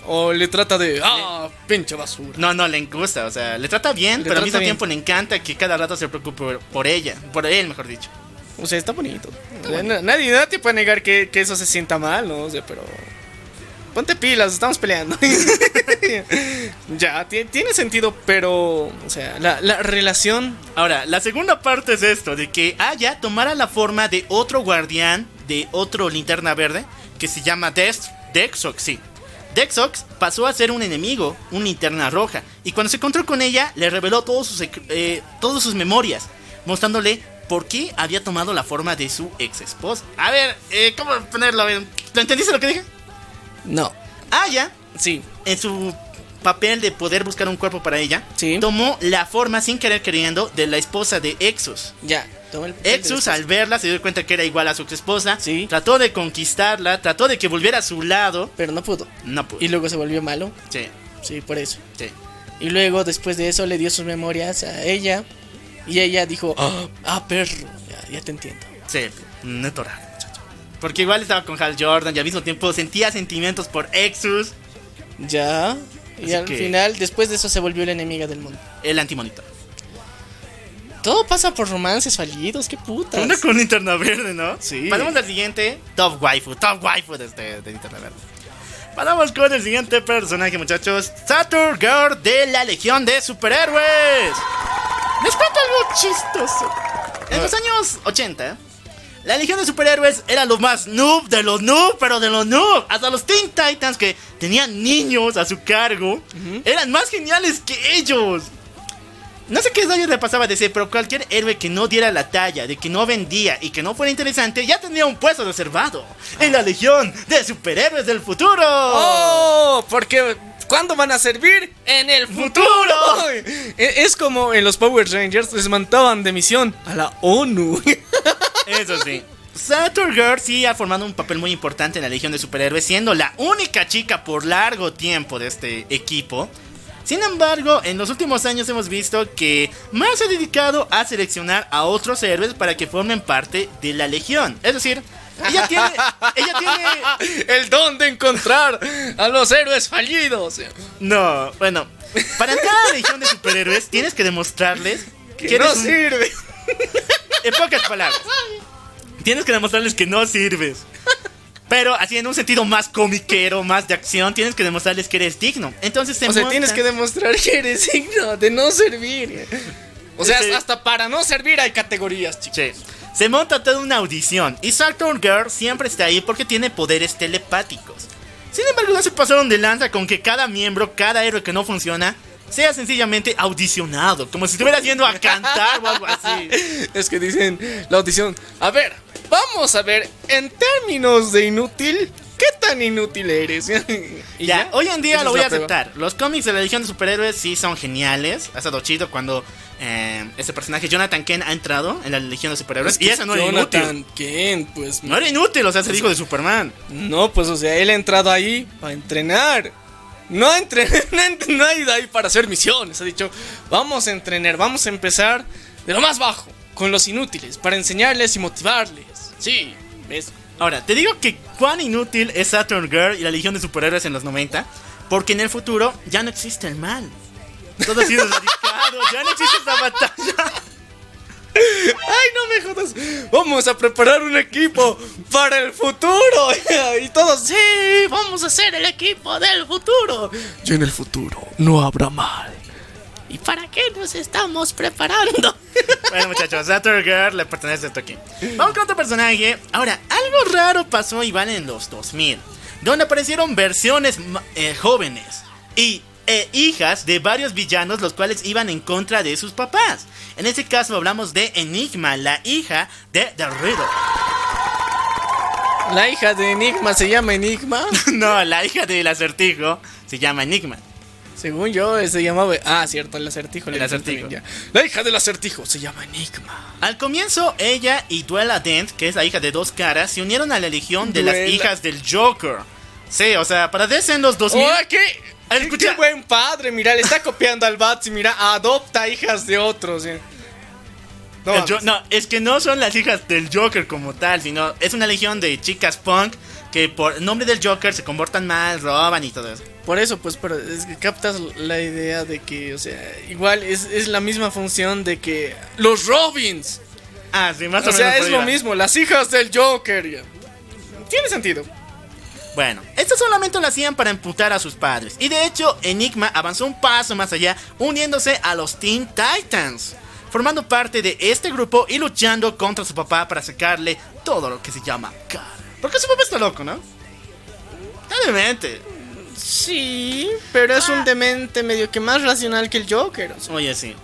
¿O le trata de, ah, pinche basura? No, no, le gusta, o sea, le trata bien, Le pero al trata mismo bien. tiempo le encanta que cada rato se preocupe por, ella, por él, mejor dicho. O sea, está bonito. O sea, na- nadie, nadie puede negar que, que eso se sienta mal, ¿no? O sea, pero. Ponte pilas, estamos peleando. ya, ti- tiene sentido, pero. O sea, la, la relación. Ahora, la segunda parte es esto, de que Aya tomara la forma de otro guardián, de otro linterna verde, que se llama Dex, Dexox, sí. Dexox pasó a ser un enemigo, un linterna roja, y cuando se encontró con ella, le reveló todos sus, eh, todas sus memorias, mostrándole por qué había tomado la forma de su ex esposa. A ver, eh, ¿cómo ponerlo? ¿Lo entendiste lo que dije? No. Aya Sí. en su papel de poder buscar un cuerpo para ella, Sí. tomó la forma sin querer queriendo de la esposa de Exus. Ya. El Exus al verla se dio cuenta que era igual a su ex esposa, Sí. trató de conquistarla, trató de que volviera a su lado, Pero no pudo. no pudo. Y luego se volvió malo. Sí, Sí, por eso. sí. Y luego, después de eso, le dio sus memorias a ella. Y ella dijo, ah, ah, perro. Ya, ya te entiendo. Sí, raro, muchacho. Porque igual estaba con Hal Jordan y al mismo tiempo sentía sentimientos por Exus, Ya. Y Así al que- final, después de eso, se volvió la enemiga del mundo. el antimonito. Todo pasa por romances fallidos, qué putas. Una con linterna verde, ¿no? Sí. Pasamos al siguiente, Top Waifu, Top Waifu de, este, de linterna verde. Pasamos con el siguiente personaje, muchachos. Saturn Girl de la Legión de Superhéroes. Les cuento algo chistoso. En los años 80, la Legión de Superhéroes era lo más noob de los noob, pero de los noob. Hasta los Teen Titans que tenían niños a su cargo eran más geniales que ellos. No sé qué daño le pasaba a DC, pero cualquier héroe que no diera la talla, de que no vendía y que no fuera interesante, ya tenía un puesto reservado en la Legión de Superhéroes del Futuro. ¡Oh! Porque ¿cuándo van a servir? En el futuro. E- Es como en los Power Rangers les mandaban de misión a la ONU. Eso sí. Saturn Girl sí ha formado un papel muy importante en la Legión de Superhéroes, siendo la única chica por largo tiempo de este equipo. Sin embargo, en los últimos años hemos visto que más se ha dedicado a seleccionar a otros héroes para que formen parte de la Legión. Es decir, ella tiene, ella tiene el don de encontrar a los héroes fallidos. No, bueno, para entrar a la Legión de Superhéroes tienes que demostrarles que, no un- sirve. En pocas palabras, tienes que demostrarles que no sirves. Pero así en un sentido más comiquero, más de acción, tienes que demostrarles que eres digno. Entonces se O sea, tienes que demostrar que eres digno de no servir. O sea, Sí. hasta para no servir hay categorías, chicos. Sí. Se monta toda una audición y Saturn Girl siempre está ahí porque tiene poderes telepáticos. Sin embargo, no se pasaron de lanza con que cada miembro, cada héroe que no funciona, sea sencillamente audicionado, como si estuviera yendo a cantar o algo así. Es que dicen la audición. A ver, vamos a ver, en términos de inútil, ¿qué tan inútil eres? Y Ya, hoy en día Esa lo voy a prueba. aceptar. Los cómics de la Legión de Superhéroes sí son geniales. Ha estado chido cuando eh, ese personaje, Jonathan Kent, ha entrado en la Legión de Superhéroes. Es que y eso no era Jonathan inútil. Kent, pues No era inútil, o sea, es el hijo de Superman. No, pues o sea, él ha entrado ahí para entrenar. No no ha ido ahí para hacer misiones. Ha dicho, vamos a entrenar, vamos a empezar de lo más bajo, con los inútiles, para enseñarles y motivarles. Sí, ¿ves? Ahora, te digo que cuán inútil es Saturn Girl y la Legión de Superhéroes en los 90, porque en el futuro ya no existe el mal. Todo ha sido erradicado, ya no existe esa batalla. ¡Ay, no me jodas! Vamos a preparar un equipo para el futuro. Y todos, sí, vamos a ser el equipo del futuro. Y en el futuro no habrá mal. ¿Y para qué nos estamos preparando? Bueno, muchachos, Saturn Girl le pertenece esto aquí. Vamos con otro personaje. Ahora, algo raro pasó igual en los 2000, donde aparecieron versiones eh, jóvenes y e hijas de varios villanos los cuales iban en contra de sus papás. En este caso hablamos de Enigma, la hija de The Riddle. La hija de Enigma se llama Enigma. no, la hija del acertijo se llama Enigma. Según yo, se llamaba. Ah, cierto, el acertijo. El acertijo. La hija del acertijo se llama Enigma. Al comienzo, ella y Duela Dent, que es la hija de dos caras, se unieron a la legión de las hijas del Joker. Sí, o sea, para en los 2000. ¡Oh, qué! Escucha. Qué buen padre, mira, le está copiando al Bats y mira, adopta hijas de otros. ¿eh? No, no, es que no son las hijas del Joker como tal, sino es una legión de chicas punk que por nombre del Joker se comportan mal, roban y todo eso. Por eso, pues, pero es que captas la idea de que, o sea, igual es, la misma función de que los Robins. Ah, sí, más o, o sea, es lo mismo, las hijas del Joker. Tiene sentido. Bueno, esto solamente lo hacían para emputar a sus padres. Y de hecho, Enigma avanzó un paso más allá, uniéndose a los Teen Titans formando parte de este grupo y luchando contra su papá para sacarle todo lo que se llama cara. Porque su papá está loco, ¿no? Está demente. Sí, pero es un ah. demente medio que más racional que el Joker. Oye, sí.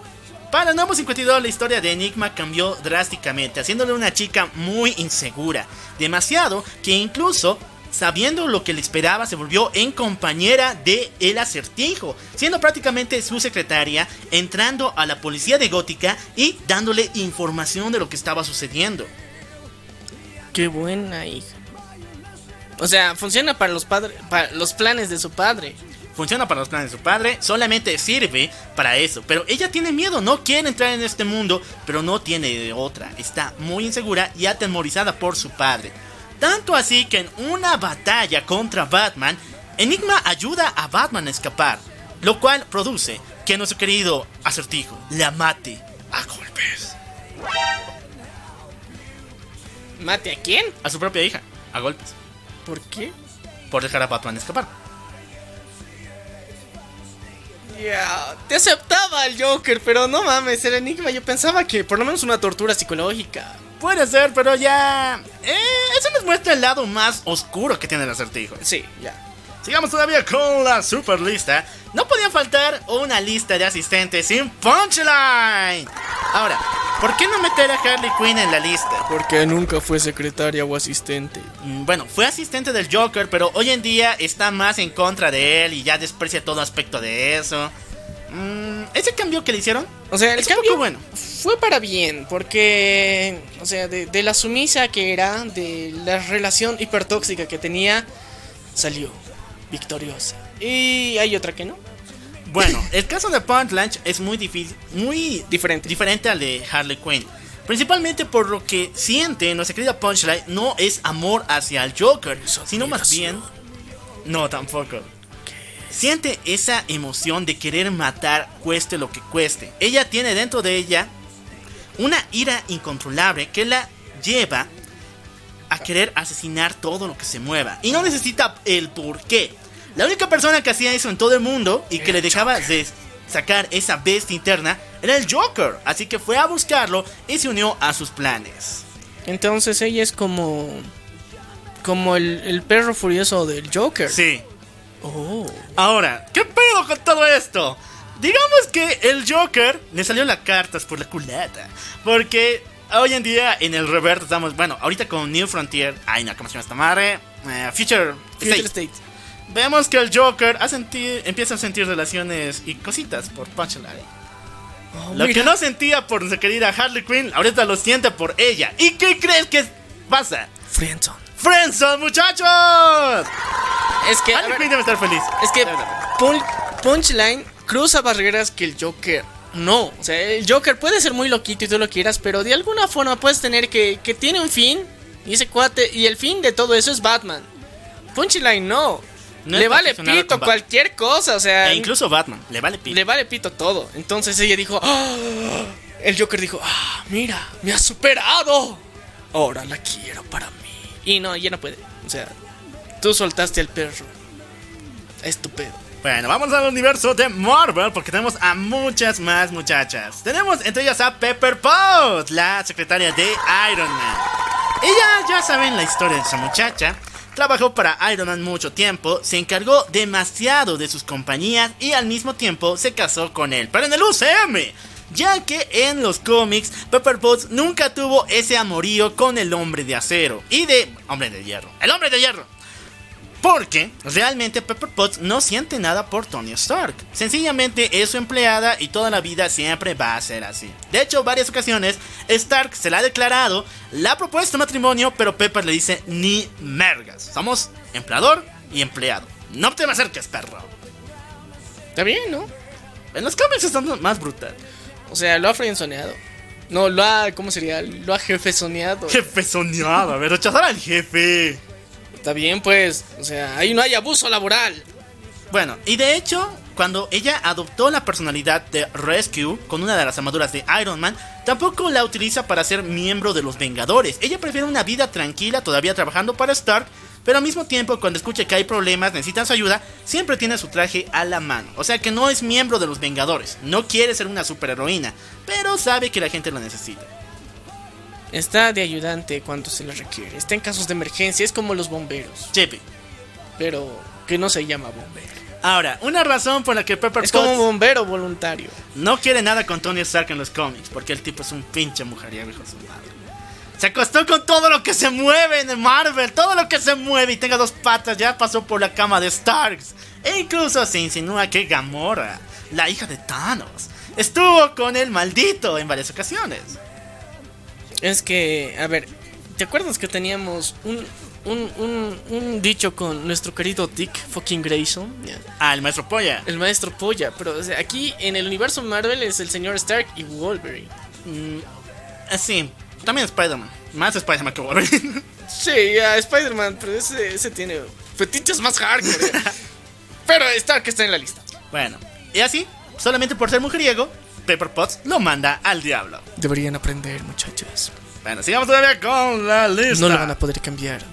Para el nuevo 52 la historia de Enigma cambió drásticamente, haciéndole una chica muy insegura. Demasiado que incluso sabiendo lo que le esperaba, se volvió en compañera de El Acertijo, siendo prácticamente su secretaria, entrando a la policía de Gótica y dándole información de lo que estaba sucediendo. Qué buena hija. O sea, funciona para los padres, para los planes de su padre. Funciona para los planes de su padre, solamente sirve para eso. Pero ella tiene miedo, no quiere entrar en este mundo, pero no tiene otra. Está muy insegura y atemorizada por su padre. Tanto así que en una batalla contra Batman, Enigma ayuda a Batman a escapar, lo cual produce que nuestro querido acertijo la mate a golpes. ¿Mate a quién? A su propia hija, a golpes. ¿Por qué? Por dejar a Batman escapar. Ya, te aceptaba el Joker, pero no mames, el enigma yo pensaba que por lo menos una tortura psicológica. Puede ser, pero ya. Eh, eso nos muestra el lado más oscuro que tiene el acertijo. Sí, ya. Sigamos todavía con la super lista. No podía faltar una lista de asistentes sin punchline. Ahora, ¿por qué no meter a Harley Quinn en la lista? Porque nunca fue secretaria o asistente. Mm, bueno, fue asistente del Joker, pero hoy en día está más en contra de él y ya desprecia todo aspecto de eso. Mm, ¿Ese cambio que le hicieron? O sea, el cambio bueno. fue para bien, porque, o sea, de, la sumisa que era, de la relación hipertóxica que tenía, salió victoriosa. Y hay otra que no. Bueno, el caso de Punchline es muy difícil, muy diferente, diferente al de Harley Quinn. Principalmente por lo que siente nuestra querida Punchline no es amor hacia el Joker, sino más bien... No, tampoco siente esa emoción de querer matar cueste lo que cueste. Ella tiene dentro de ella una ira incontrolable que la lleva a querer asesinar todo lo que se mueva. Y no necesita el por qué. La única persona que hacía eso en todo el mundo y que le dejaba de sacar esa bestia interna era el Joker. Así que fue a buscarlo y se unió a sus planes. Entonces ella es como... Como el, el perro furioso del Joker. Sí. Oh. Ahora, ¿qué pedo con todo esto? Digamos que el Joker le salió las cartas por la culata. Porque hoy en día en el reverso estamos, bueno, ahorita con New Frontier. Ay, no, ¿cómo se llama esta madre? Eh, Future, State. Vemos que el Joker ha empieza a sentir relaciones y cositas por Punchline. Oh, lo que no sentía por su querida Harley Quinn, ahorita lo siente por ella. ¿Y qué crees que pasa? Friendzone. Friendzone, muchachos. Es que. debe estar feliz. Es que Punchline cruza barreras que el Joker no. O sea, el Joker puede ser muy loquito y tú lo quieras, pero de alguna forma puedes tener que, que tiene un fin. Y ese cuate. Y el fin de todo eso es Batman. Punchline no. le vale pito cualquier cosa, o sea. E incluso Batman, le vale pito. Le vale pito todo. Entonces ella dijo. ¡Ah! El Joker dijo: ¡Ah! Mira, me ha superado. Ahora la quiero para mí. Y no, ya no puede. O sea, Tú soltaste al perro. Estúpido. Bueno, vamos al universo de Marvel porque tenemos a muchas más muchachas. Tenemos entre ellas a Pepper Potts, la secretaria de Iron Man. Ella, ya saben la historia de esa muchacha, Trabajó para Iron Man mucho tiempo, se encargó demasiado de sus compañías y al mismo tiempo se casó con él. Pero en el UCM, ya que en los cómics Pepper Potts nunca tuvo ese amorío con el hombre de acero y de hombre de hierro. El hombre de hierro. Porque realmente Pepper Potts no siente nada por Tony Stark. Sencillamente es su empleada y toda la vida siempre va a ser así. De hecho, varias ocasiones Stark se la ha declarado, la ha propuesto matrimonio, pero Pepper le dice ni mergas. Somos empleador y empleado. No te me acerques, perro. Está bien, ¿no? En los cómics están más brutal. O sea, lo ha frenzoneado. No, lo ha. ¿Cómo sería? Lo ha jefezoneado. Jefe soñado, a ver, rechazar al jefe. Está bien, pues. O sea, ahí no hay abuso laboral. Bueno, y de hecho, cuando ella adoptó la personalidad de Rescue con una de las armaduras de Iron Man, tampoco la utiliza para ser miembro de los Vengadores. Ella prefiere una vida tranquila, todavía trabajando para Stark, pero al mismo tiempo, cuando escuche que hay problemas, necesitan su ayuda, siempre tiene su traje a la mano. O sea que no es miembro de los Vengadores, no quiere ser una superheroína, pero sabe que la gente lo necesita. Está de ayudante cuando se le requiere. Está en casos de emergencia, es como los bomberos. Chippy. Pero que no se llama bombero. Ahora, una razón por la que Pepper Es como un bombero voluntario. no quiere nada con Tony Stark en los cómics, porque el tipo es un pinche mujeriego, hijo de su madre. Se acostó con todo lo que se mueve en Marvel, todo lo que se mueve y tenga dos patas, ya pasó por la cama de Starks. E incluso se insinúa que Gamora, la hija de Thanos, estuvo con el maldito en varias ocasiones. Es que, a ver, ¿te acuerdas que teníamos un, un, un, un dicho con nuestro querido Dick fucking Grayson? Ah, el maestro Polla. El maestro Polla, pero o sea, aquí en el universo Marvel es el señor Stark y Wolverine. Eh, Sí, también Spider-Man. Más Spider-Man que Wolverine. Sí, ya, Spider-Man, pero ese, ese tiene fetiches más hardcore. pero Stark está en la lista. bueno, y así, solamente por ser mujeriego, Pepper Potts lo manda al diablo. Deberían aprender, muchachos. Bueno, sigamos todavía con la lista. No lo van a poder cambiar.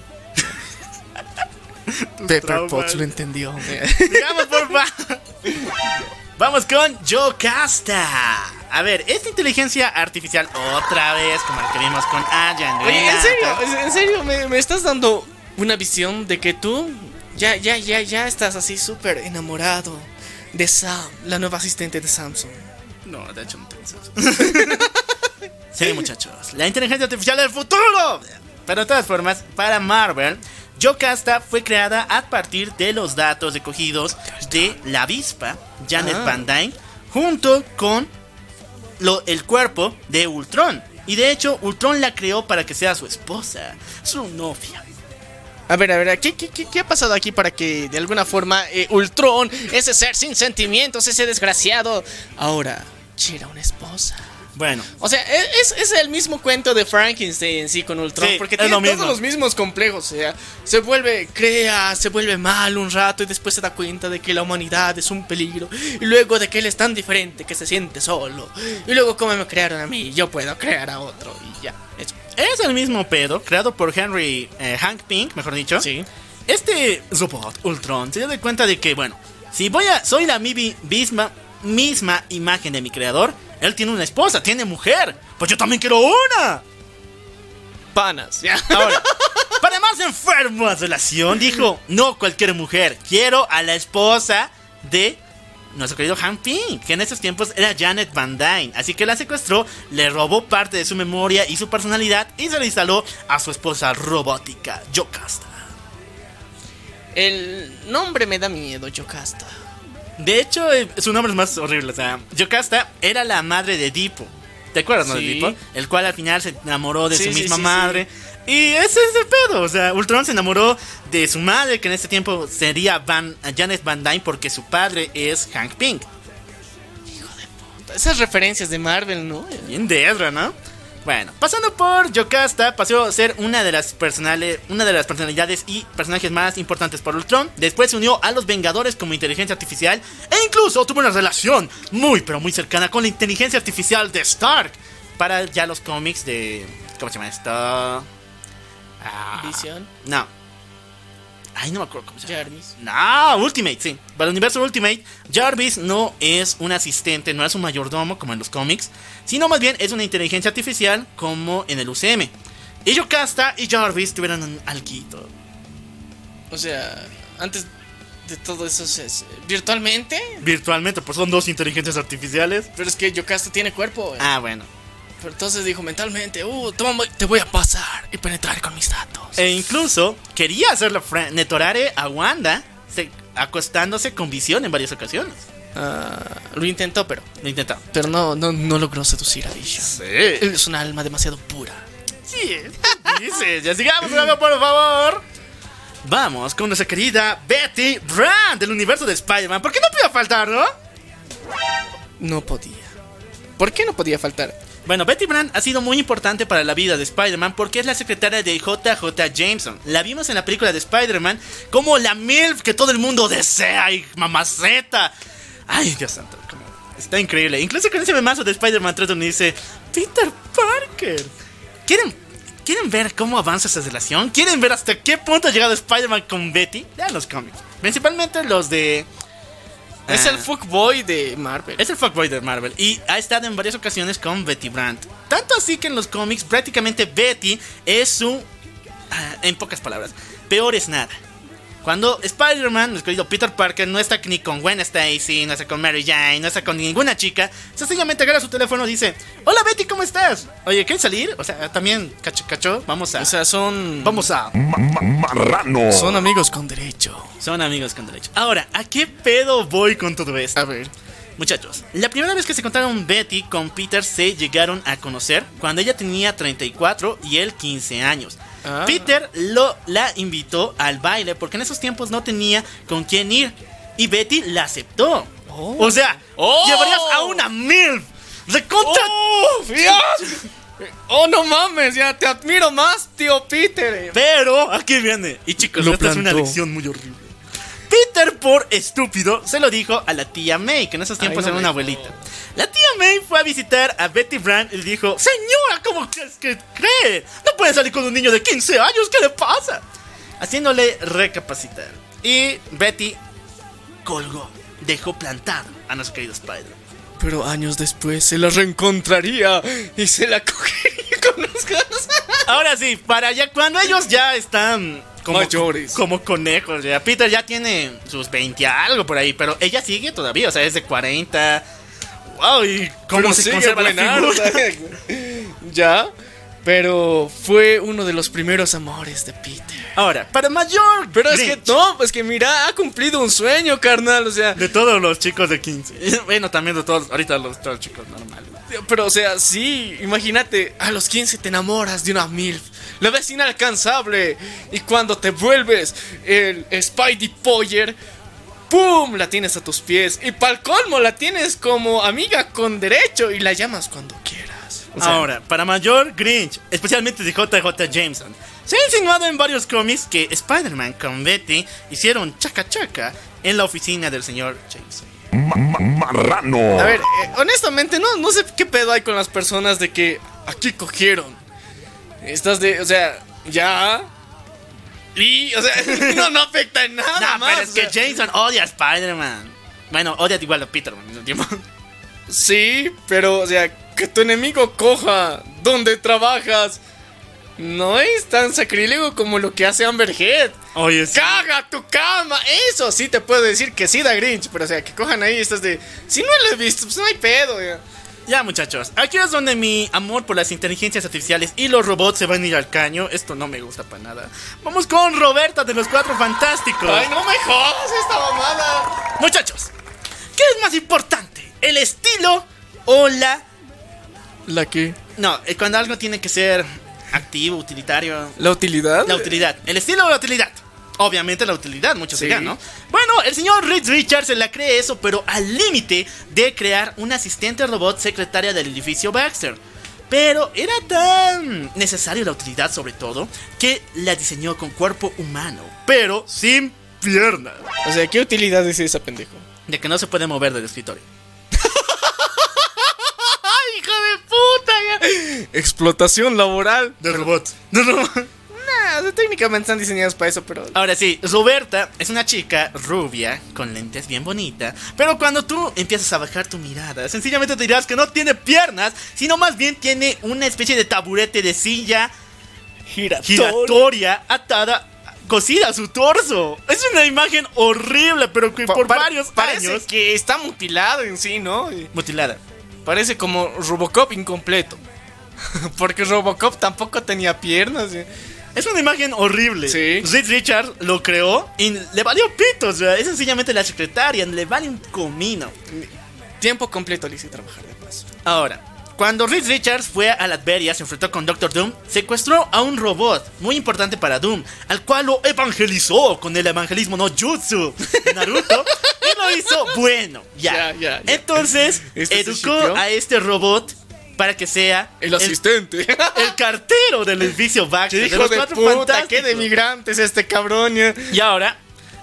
Pepper traumas. Potts lo entendió. Sigamos, porfa. Vamos con Jocasta. A ver, esta inteligencia artificial otra vez, como la que vimos con Aya Oye, en serio, en serio, me, me estás dando una visión de que tú ya, ya, ya, ya estás así súper enamorado de Sam, la nueva asistente de Samsung. No, de hecho no tengo sexo. sí, muchachos. La inteligencia artificial del futuro. Pero de todas formas, para Marvel, Jocasta fue creada a partir de los datos recogidos de la avispa Janet Ah. Van Dyne junto con lo- el cuerpo de Ultron. Y de hecho, Ultron la creó para que sea su esposa, su novia. A ver, a ver, ¿qué, qué, qué, qué ha pasado aquí para que de alguna forma eh, Ultron, ese ser sin sentimientos, ese desgraciado, ahora quiera una esposa? Bueno, O sea, e, es, es el mismo cuento de Frankenstein en sí con Ultron, Sí, porque tiene lo todos los mismos complejos. O sea, se vuelve, crea, se vuelve mal un rato y después se da cuenta de que la humanidad es un peligro. Y luego de que él es tan diferente que se siente solo. Y luego, como me crearon a mí, yo puedo crear a otro. Y ya, eso. es el mismo pedo, creado por Henry eh, Hank Pink, mejor dicho. Sí. Este robot Ultron se dio de cuenta de que, bueno, si voy a. Soy la mi- misma, misma imagen de mi creador. Él tiene una esposa, tiene mujer. Pues yo también quiero una. Panas, ya. Ahora, para más enfermo a relación, dijo: No cualquier mujer, quiero a la esposa de nuestro querido Han Pink, que en esos tiempos era Janet Van Dyne. Así que la secuestró, le robó parte de su memoria y su personalidad y se la instaló a su esposa robótica, Jocasta. El nombre me da miedo, Yocasta. De hecho, eh, su nombre es más horrible. O sea, Yocasta era la madre de Dipo. ¿Te acuerdas, no? De. El cual al final se enamoró de Sí, su sí, misma madre. Y ese es el pedo. O sea, Ultron se enamoró de su madre, que en ese tiempo sería Van, Janet Van Dyne, porque su padre es Hank Pink. Esas referencias de Marvel, ¿no? Bien de Ezra, ¿no? Bueno, pasando por Yocasta, pasó a ser una de las personales, una de las personalidades y personajes más importantes por Ultron. Después se unió a los Vengadores como inteligencia artificial e incluso tuvo una relación muy pero muy cercana con la inteligencia artificial de Stark para ya los cómics de ¿cómo se llama esto? Ah, Visión, no. Ay, no me acuerdo cómo se llama. Jarvis. No, Ultimate, sí. Para el universo Ultimate, Jarvis no es un asistente, no es un mayordomo como en los cómics, sino más bien es una inteligencia artificial como en el UCM. Y Yocasta y Jarvis tuvieron un alguito. O sea, antes de todo eso es virtualmente. Virtualmente, pues son dos inteligencias artificiales. Pero es que Yocasta tiene cuerpo. Ah, bueno. Pero entonces dijo mentalmente, uh, toma, te voy a pasar y penetrar con mis datos. E incluso quería hacerle Netorare a Wanda se- acostándose con visión en varias ocasiones. Ah, lo intentó, pero, Lo intentó. pero no, no, no logró seducir a Vision. Sí. Es una alma demasiado pura. Sí, dice. Ya sigamos, Gabriel, por favor. Vamos con nuestra querida Betty Brand del universo de Spider-Man. ¿Por qué no podía faltar, no? No podía. ¿Por qué no podía faltar? Bueno, Betty Brand ha sido muy importante para la vida de Spider-Man porque es la secretaria de JJ Jameson. La vimos en la película de Spider-Man como la MILF que todo el mundo desea y mamaceta. Ay, Dios santo, está increíble. Incluso con ese memazo de Spider-Man 3 donde dice Peter Parker. ¿Quieren, ¿Quieren ver cómo avanza esa relación? ¿Quieren ver hasta qué punto ha llegado Spider-Man con Betty? Lean los cómics. Principalmente los de... Es ah, el fuckboy de Marvel. es el fuckboy de Marvel y ha estado en varias ocasiones con Betty Brandt. Tanto así que en los cómics prácticamente Betty es su... ah, En pocas palabras, peor es nada. Cuando Spider-Man, nuestro querido Peter Parker, no está ni con Gwen Stacy, no está con Mary Jane, no está con ninguna chica, sencillamente agarra su teléfono y dice, hola Betty, ¿cómo estás? Oye, ¿quieres salir? O sea, también, cacho, cacho, vamos a... O sea, son. vamos a... Ma- ma- marrano. Son amigos con derecho. Son amigos con derecho. Ahora, ¿a qué pedo voy con todo esto? A ver. Muchachos, la primera vez que se contaron Betty con Peter se llegaron a conocer cuando ella tenía 34 y él 15 años. Ah. Peter lo, la invitó al baile porque en esos tiempos no tenía con quién ir y Betty la aceptó. O sea, Oh. llevarías a una MILF. Recontra. ¡Oh! ¡Oh, no mames! Ya te admiro más, tío Peter. Pero aquí viene. Y chicos, Lo esta es una lección muy horrible. Peter, por estúpido, se lo dijo a la tía May, que en esos tiempos no era una abuelita. La tía May fue a visitar a Betty Brand y le dijo: Señora, ¿cómo que es que cree? No puede salir con un niño de 15 años, ¿qué le pasa? Haciéndole recapacitar. Y Betty colgó, dejó plantado a nuestro querido Spider. Pero años después se la reencontraría y se la cogería con las ganas. Ahora sí, para ya cuando ellos ya están como, Mayores. como conejos, ya Peter ya tiene sus 20 algo por ahí, pero ella sigue todavía, o sea, es de 40. Wow, y cómo Pero se sigue conserva la figura. ya. Pero fue uno de los primeros amores de Peter. Ahora, para mayor Pero es que no, pues que mira, ha cumplido un sueño, carnal. O sea, de todos los chicos de 15. Bueno, también de todos, ahorita los, todos los chicos normales. pero o sea, sí, imagínate, a los 15 te enamoras de una MILF. La ves inalcanzable. Y cuando te vuelves el Spidey Poyer, ¡pum! La tienes a tus pies. Y pa'l colmo la tienes como amiga con derecho y la llamas cuando quieras. O sea, Ahora, para mayor Grinch, especialmente de JJ Jameson, se ha insinuado en varios cómics que Spider-Man con Betty hicieron chaca chaca en la oficina del señor Jameson. Ma- ma- marrano. A ver, eh, honestamente, no, no sé qué pedo hay con las personas de que aquí cogieron. Estás de, o sea, ya. Y, o sea, no, no afecta en nada No, más. pero es o que. Jameson odia a Spider-Man. Bueno, odia igual a Peter al mismo tiempo. Sí, pero, o sea, que tu enemigo coja donde trabajas. No es tan sacrílego como lo que hace Amber Heard. Oye, sí. ¡Caga tu cama! Eso sí te puedo decir que sí da Grinch. Pero, o sea, que cojan ahí estás de. Si no lo he visto, pues no hay pedo, ya. Ya, muchachos, aquí es donde mi amor por las inteligencias artificiales y los robots se van a ir al caño. Esto no me gusta para nada. Vamos con Roberta de los Cuatro Fantásticos. Ay, no me jodas esta mamada. Muchachos, ¿qué es más importante? ¿El estilo o la... ¿La qué? No, eh, cuando algo tiene que ser activo, utilitario. ¿La utilidad? La utilidad. ¿El estilo o la utilidad? Obviamente la utilidad, muchos Sí. dirán, ¿no? Bueno, el señor Reed Richards se la cree eso, pero al límite de crear una asistente robot secretaria del edificio Baxter. Pero era tan necesario la utilidad, sobre todo, que la diseñó con cuerpo humano, pero sin piernas. O sea, ¿qué utilidad es esa, pendejo? De que no se puede mover del escritorio. ¡Ay, hijo de puta! ya! Explotación laboral. De robots. De robots. Nah, técnicamente están diseñados para eso, pero. Ahora sí, Roberta es una chica rubia, con lentes bien bonita, pero cuando tú empiezas a bajar tu mirada, sencillamente te dirás que no tiene piernas, sino más bien tiene una especie de taburete de silla giratoria atada cosida su torso. Es una imagen horrible, pero que Pa- por varios parece años. que está mutilado en sí, ¿no? Mutilada. Parece como Robocop incompleto. Porque Robocop tampoco tenía piernas. Es una imagen horrible. Sí. Reed Richards lo creó y le valió pito. O sea, es sencillamente la secretaria, le vale un comino. Tiempo completo le hice trabajar de paso. Ahora, cuando Reed Richards fue a Latveria, se enfrentó con Doctor Doom, secuestró a un robot muy importante para Doom, al cual lo evangelizó con el evangelismo no jutsu de Naruto y lo hizo bueno. Ya, Ya, ya, ya. Entonces, Este educó a este robot para que sea El asistente. el cartero del edificio Baxter. ¡Qué de los de Cuatro puta! ¡Qué Fantásticos. de migrantes este cabrón! Y ahora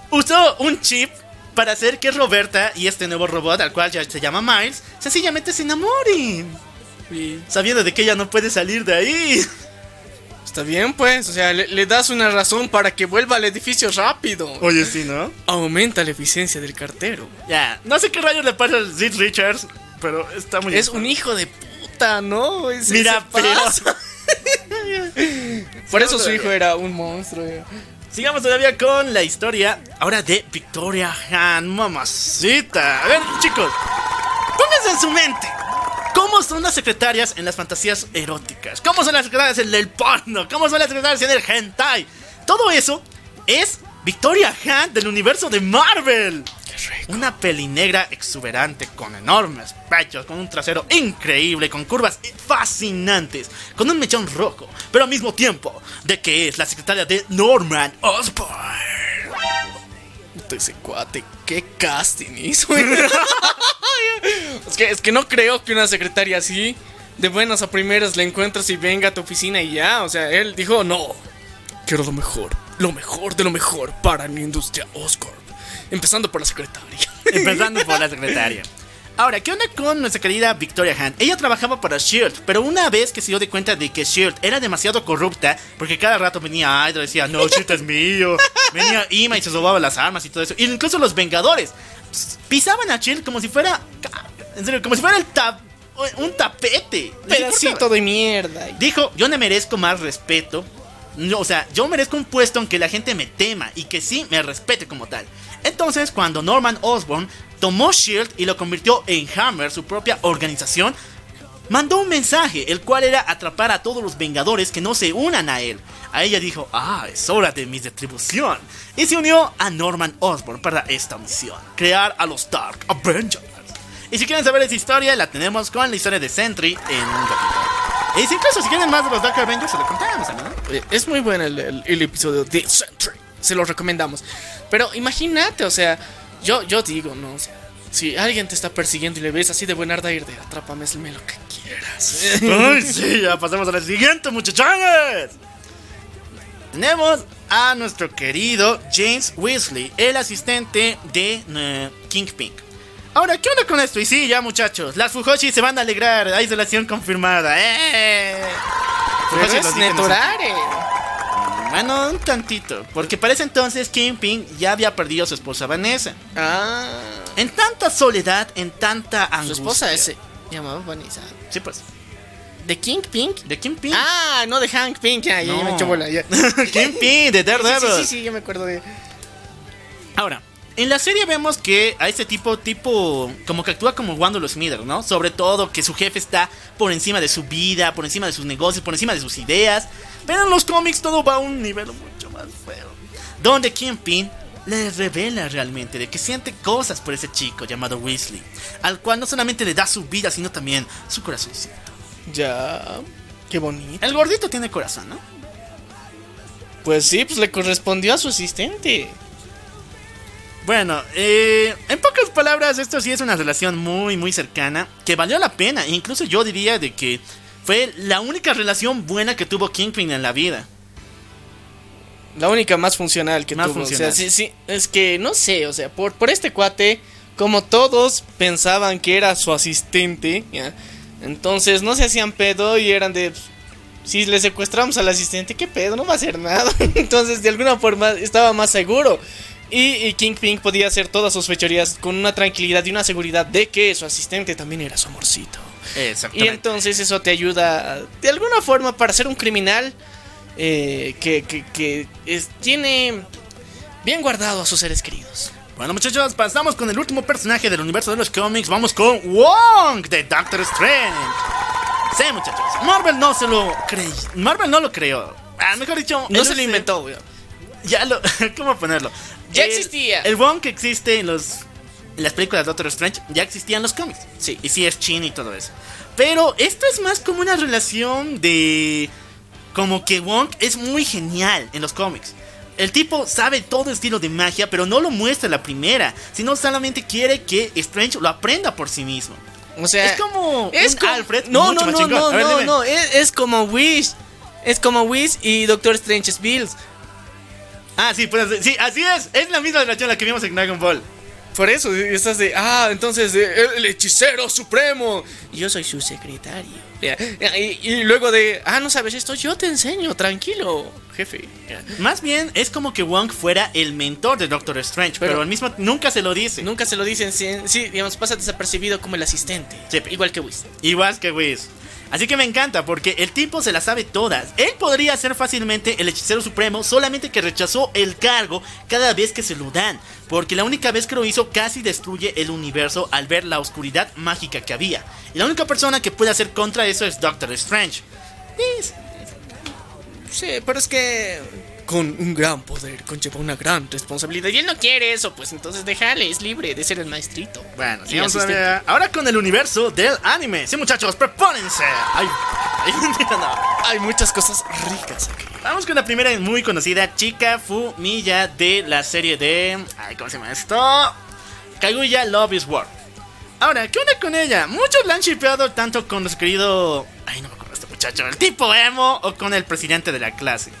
usó un chip para hacer que Roberta y este nuevo robot, al cual ya se llama Miles, sencillamente se enamoren. Y Sabiendo de que ella no puede salir de ahí. Está bien, pues. O sea, le, le das una razón para que vuelva al edificio rápido. Oye, sí, ¿no? Aumenta la eficiencia del cartero. Ya, no sé qué rayos le pasa a Sid Richards, pero está muy... Es un hijo de puta, ¿no? Es- Mira, pero... Por eso su hijo era un monstruo. ya. Sigamos todavía con la historia ahora de Victoria Han, mamacita. A ver, chicos, pónganse en su mente. ¿Cómo son las secretarias en las fantasías eróticas? ¿Cómo son las secretarias en el porno? ¿Cómo son las secretarias en el hentai? Todo eso es Victoria Han del universo de Marvel. Una peli negra exuberante con enormes pechos, con un trasero increíble, con curvas fascinantes, con un mechón rojo, pero al mismo tiempo de que es la secretaria de Norman Osborn. Puta, ese cuate, qué casting hizo. es, que, es que no creo que una secretaria así, de buenas a primeras, le encuentres y venga a tu oficina y ya. O sea, él dijo, no, quiero lo mejor, lo mejor de lo mejor para mi industria Oscorp. Empezando por la secretaria. Empezando por la secretaria. Ahora, ¿qué onda con nuestra querida Victoria Han? Ella trabajaba para Shield, pero una vez que se dio de cuenta de que Shield era demasiado corrupta, porque cada rato venía Hydra y decía, no, Shield es mío. Venía Ima y se robaba las armas y todo eso. Y incluso los Vengadores pisaban a Shield como si fuera. En serio, como si fuera el tap- un tapete. Pedacito de mierda. Dijo, yo no merezco más respeto. No, o sea, yo merezco un puesto en que la gente me tema y que sí me respete como tal. Entonces, cuando Norman Osborn tomó Shield y lo convirtió en Hammer, su propia organización, mandó un mensaje, el cual era atrapar a todos los Vengadores que no se unan a él. A ella dijo, ah, es hora de mi retribución. Y se unió a Norman Osborn para esta misión, crear a los Dark Avengers. Y si quieren saber esa historia, la tenemos con la historia de Sentry en un capítulo. Y si incluso si quieren más de los Dark Avengers, se lo contamos, ¿no? Eh, Es muy bueno el, el- el episodio de Sentry. Se lo recomendamos. Pero imagínate, o sea, yo, yo digo, ¿no? O sea, si alguien te está persiguiendo y le ves así de buenarda ir de atrápame, hazme lo que quieras. Ay, sí, ya pasamos a la siguiente, muchachones. Tenemos a nuestro querido James Weasley, el asistente de eh, Kingpin. Ahora, ¿qué onda con esto? Y sí, ya muchachos, las Fujoshi se van a alegrar, hay relación confirmada, ¡eh! Pero Fujoshi es Netorare. Bueno, un tantito, porque para ese entonces Kingpin ya había perdido a su esposa Vanessa. Ah, En tanta soledad, en tanta su angustia. esposa se llamaba Vanessa. Sí, pues. ¿De King Pink? De Kingpin. Ah, no de Hank Pink. Ya, ya, ya me echó bola. Ya. Kingpin, de Sí, Daredevil. sí, sí, sí, yo me acuerdo de. Ahora, en la serie vemos que a este tipo, tipo, como que actúa como Wanda Smith, ¿no? Sobre todo que su jefe está por encima de su vida, por encima de sus negocios, por encima de sus ideas. Pero en los cómics todo va a un nivel mucho más feo. Donde Kingpin le revela realmente de que siente cosas por ese chico llamado Weasley. Al cual no solamente le da su vida, sino también su corazoncito. Ya. Qué bonito. El gordito tiene corazón, ¿no? Pues sí, pues le correspondió a su asistente. Bueno, eh, en pocas palabras, esto sí es una relación muy, muy cercana, que valió la pena. Incluso yo diría de que fue la única relación buena que tuvo Kingpin en la vida. La única más funcional que Más tuvo. funcional. O sea, sí, sí. Es que no sé, o sea, por, por este cuate, como todos pensaban que era su asistente, ¿ya? Entonces no se hacían pedo y eran de. Si le secuestramos al asistente, ¿qué pedo? No va a hacer nada. Entonces, de alguna forma, estaba más seguro. Y, y Kingpin podía hacer todas sus fechorías con una tranquilidad y una seguridad de que su asistente también era su amorcito. Y entonces eso te ayuda de alguna forma para ser un criminal. eh, que, que, que es- tiene bien guardado a sus seres queridos. Bueno, muchachos, pasamos con el último personaje del universo de los cómics. Vamos con Wong de Doctor Strange. Sí, muchachos. Marvel no se lo creyó. Marvel no lo creó. Ah, mejor dicho, No se lo inventó. Ya lo. ¿Cómo ponerlo? Ya El- existía. El Wong que existe en los. En las películas de Doctor Strange ya existían en los cómics. Sí. Y sí es chin y todo eso. Pero esto es más como una relación de. Como que Wong es muy genial en los cómics. El tipo sabe todo estilo de magia, pero no lo muestra la primera, sino solamente quiere que Strange lo aprenda por sí mismo. O sea, Es como es un como- Alfred No, mucho no, más no, no, ver, no, no, es, es como Wish. Es como Wish y Doctor Strange Bills. Ah, sí, pues sí, así es. Es la misma relación la que vimos en Dragon Ball. Por eso estás de, ah, entonces eh, el hechicero supremo. Yo soy su secretario. Y, y luego de, ah, no sabes esto, yo te enseño, tranquilo, jefe. Más bien es como que Wong fuera el mentor de Doctor Strange, pero, Pero- al mismo nunca se lo dice. Nunca se lo dicen, sí, sí, digamos, pasa desapercibido como el asistente. Sí. Igual que Wish. Igual que Whis. Así que me encanta porque el tipo se las sabe todas. Él podría ser fácilmente el hechicero supremo, solamente que rechazó el cargo cada vez que se lo dan. Porque la única vez que lo hizo casi destruye el universo al ver la oscuridad mágica que había. Y la única persona que puede hacer contra eso es Doctor Strange. Sí, pero es que con un gran poder conlleva una gran responsabilidad. Y él no quiere eso, pues entonces déjale, es libre de ser el maestrito. Bueno, Y sigamos asistente. todavía. ahora con el universo del anime. Sí, muchachos, prepárense. Ay, ay, no. Hay muchas cosas ricas aquí. Vamos con la primera y muy conocida, Chica Fumiya de la serie de. Ay, ¿cómo se llama esto? Kaguya Love is War. Ahora, ¿qué onda con ella? Muchos la han shipeado tanto con nuestro querido. Ay, no me acuerdo este muchacho, el tipo emo o con el presidente de la clase.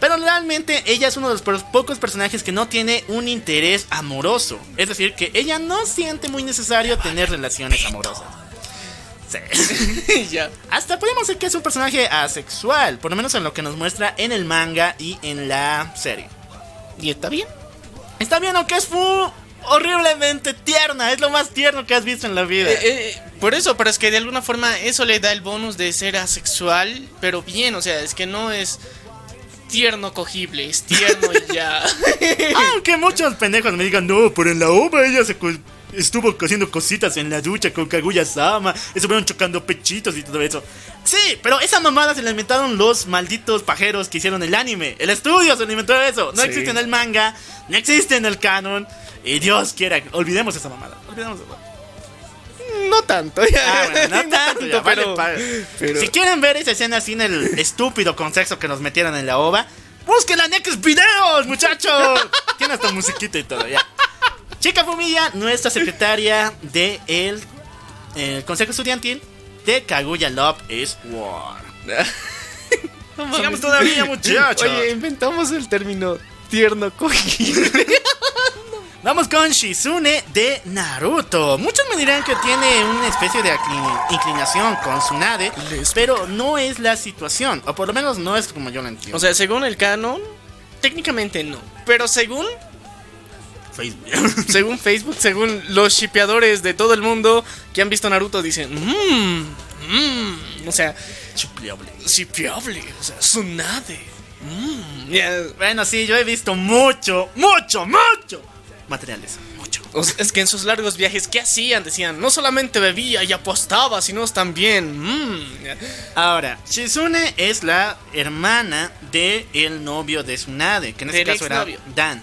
Pero realmente ella es uno de los po- pocos personajes que no tiene un interés amoroso. Es decir, que ella no siente muy necesario tener relaciones amorosas. Sí. ya. Hasta podemos decir que es un personaje asexual, por lo menos en lo que nos muestra en el manga y en la serie. ¿Y está bien? Está bien, aunque es fu horriblemente tierna, es lo más tierno que has visto en la vida. Eh, eh, por eso, pero es que de alguna forma eso le da el bonus de ser asexual, pero bien, o sea, es que no es tierno cogible, es tierno y ya. Aunque muchos pendejos me digan, no, pero en la obra ella se estuvo haciendo cositas en la ducha con Kaguya Sama, estuvieron chocando pechitos y todo eso. Sí, pero esa mamada se la inventaron los malditos pajeros que hicieron el anime. El estudio se lo inventó eso. No Sí. existe en el manga, no existe en el canon. Y Dios quiera, olvidemos esa mamada. Olvidemos esa mamada. No tanto, Ah, bueno, no tanto, ya, vale, pero, pero- Si quieren ver esa escena sin el estúpido contexto que nos metieron en la ova, busquen la Next Videos, muchachos. Tiene hasta musiquita y todo, ya. Chica Fumilla, nuestra secretaria de el, el Consejo Estudiantil de Kaguya Love is War. Sigamos todavía, muchachos. Oye, inventamos el término tierno cogible. Vamos con Shizune de Naruto. Muchos me dirán que tiene una especie de inclinación con Tsunade, pero no es la situación, o por lo menos no es como yo lo entiendo. O sea, según el canon, técnicamente no. Pero según, Facebook. según Facebook, según los shipeadores de todo el mundo que han visto Naruto, dicen, mmm, mmm, o sea, Chupliable. shipeable, o sea, Tsunade. Mmm, ya, Bueno, sí, yo he visto mucho, mucho, mucho materiales. Mucho. O sea, es que en sus largos viajes, ¿qué hacían? Decían, no solamente bebía y apostaba, sino también. mm. Ahora, Shizune es la hermana de el novio de Tsunade, que en este Del caso era. Dan.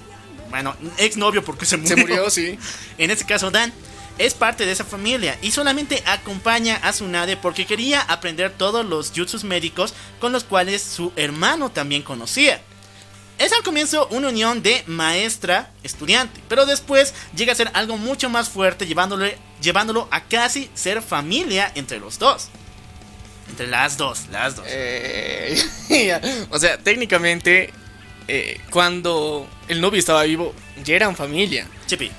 Bueno, exnovio porque se murió. Se murió, sí. En este caso, Dan es parte de esa familia y solamente acompaña a Tsunade porque quería aprender todos los jutsus médicos con los cuales su hermano también conocía. Es al comienzo una unión de maestra-estudiante, pero después llega a ser algo mucho más fuerte llevándole, llevándolo a casi ser familia entre los dos. Entre las dos, las dos. Eh, o sea, técnicamente, eh, cuando el novio estaba vivo, ya eran familia. Chippy.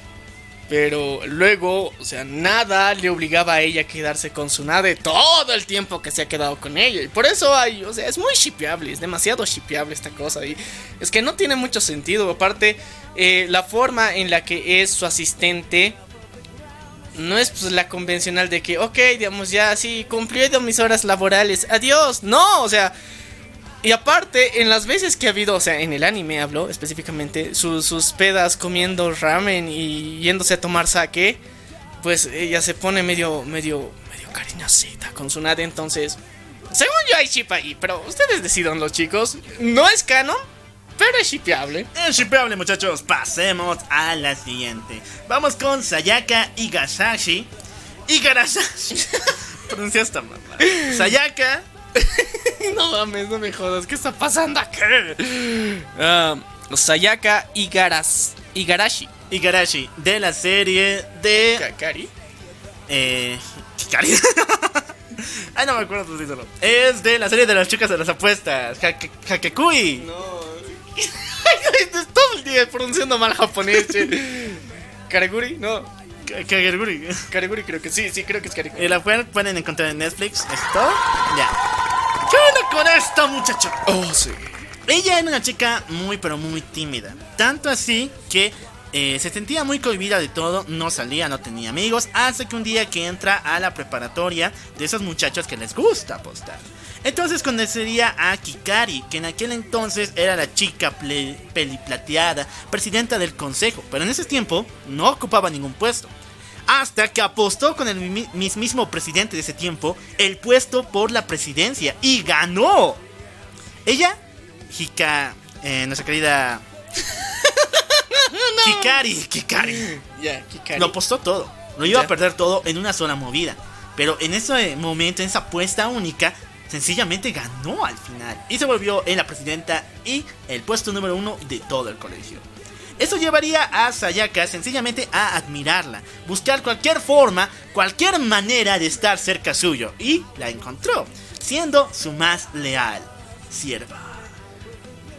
Pero luego, o sea, nada le obligaba a ella a quedarse con Tsunade todo el tiempo que se ha quedado con ella. Y por eso hay, o sea, es muy shipeable, es demasiado shipeable esta cosa. Y es que no tiene mucho sentido. Aparte, eh, la forma en la que es su asistente no es pues, la convencional de que, ok, digamos, ya sí, cumplí de mis horas laborales, adiós. No, o sea, Y aparte, en las veces que ha habido, o sea, en el anime hablo específicamente, sus, sus pedas comiendo ramen y yéndose a tomar sake, pues ella se pone medio, medio, medio cariñosita con su nade, entonces, según yo hay ship ahí, pero ustedes decidan los chicos, no es canon, pero es shipeable. Es shipeable, muchachos. Pasemos a la siguiente. Vamos con Sayaka Igasashi. Igarasashi. Pronuncia esta mamá. Sayaka. no mames, no me jodas, ¿qué está pasando aquí? Ah, Sayaka Igaras, Igarashi. Igarashi. De la serie de. Kakari. Eh. Kikari. Ay, no me acuerdo su título. Es de la serie de las chicas de las apuestas. Hake- Hakekui. No. Todo el día pronunciando mal japonés, che. Karaguri, no. Kakeguri. Karaguri creo que sí, sí, creo que es Karaguri. Y la pueden, pueden encontrar en Netflix. ¿Esto? Ya. ¿Qué onda con esto, muchacho? Oh, sí. Ella era una chica muy, pero muy tímida. Tanto así que eh, se sentía muy cohibida de todo, no salía, no tenía amigos, hasta que un día que entra a la preparatoria de esos muchachos que les gusta apostar. Entonces conocería a Kikari, que en aquel entonces era la chica peliplateada, presidenta del consejo, pero en ese tiempo no ocupaba ningún puesto. Hasta que apostó con el mi- mismísimo presidente de ese tiempo el puesto por la presidencia y ganó. Ella, Hika, eh, nuestra querida Ya, Kikari. lo apostó todo. Lo iba a perder todo en una sola movida. Pero en ese momento, en esa apuesta única, sencillamente ganó al final. Y se volvió en la presidenta y el puesto número uno de todo el colegio. Eso llevaría a Sayaka sencillamente a admirarla, buscar cualquier forma, cualquier manera de estar cerca suyo. Y la encontró, siendo su más leal sierva.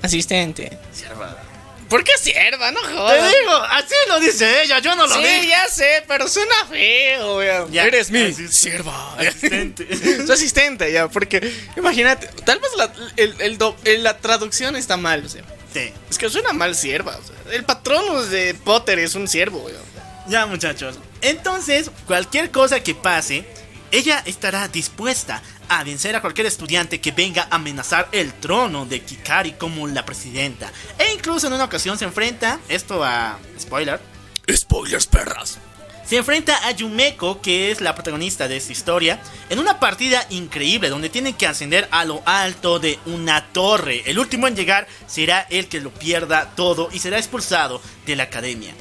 Asistente. Sierva. ¿Por qué sierva? No Te jodas. digo, así lo dice ella, yo no lo Sí, dije. ya sé, pero suena feo, weón. Ya, Eres mi sierva. Asistente. Su asistente, ya, porque imagínate, tal vez la, el- el do- el- la traducción está mal, o sea. Sí. Es que suena mal sierva. o sea, el patrón de Potter es un siervo, weón. Ya muchachos, entonces cualquier cosa que pase, ella estará dispuesta a vencer a cualquier estudiante que venga a amenazar el trono de Kikari como la presidenta. E incluso en una ocasión se enfrenta, esto a... spoiler, Spoilers, perras. se enfrenta a Yumeko, que es la protagonista de esta historia, en una partida increíble donde tienen que ascender a lo alto de una torre. El último en llegar será el que lo pierda todo y será expulsado de la academia.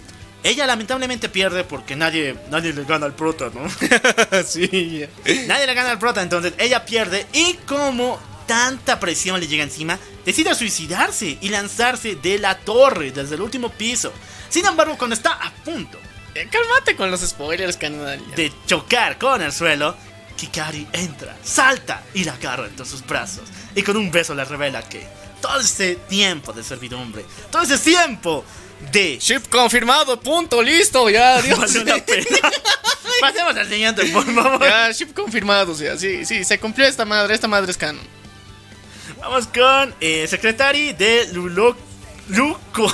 Ella lamentablemente pierde porque nadie, nadie le gana al prota, ¿no? sí, nadie le gana al prota, entonces ella pierde y como tanta presión le llega encima, decide suicidarse y lanzarse de la torre desde el último piso. Sin embargo, cuando está a punto Eh, Cálmate con los spoilers, canal. de chocar con el suelo, Kikari entra, salta y la agarra entre sus brazos. Y con un beso le revela que todo ese tiempo de servidumbre, todo ese tiempo de... Ship confirmado, punto, listo, ya, Dios. La pena. Pasemos al siguiente, por favor. Ya, ship confirmado, o sea, sí, sí, se cumplió esta madre, esta madre es canon. Vamos con eh, Secretary de Lulo... Luco...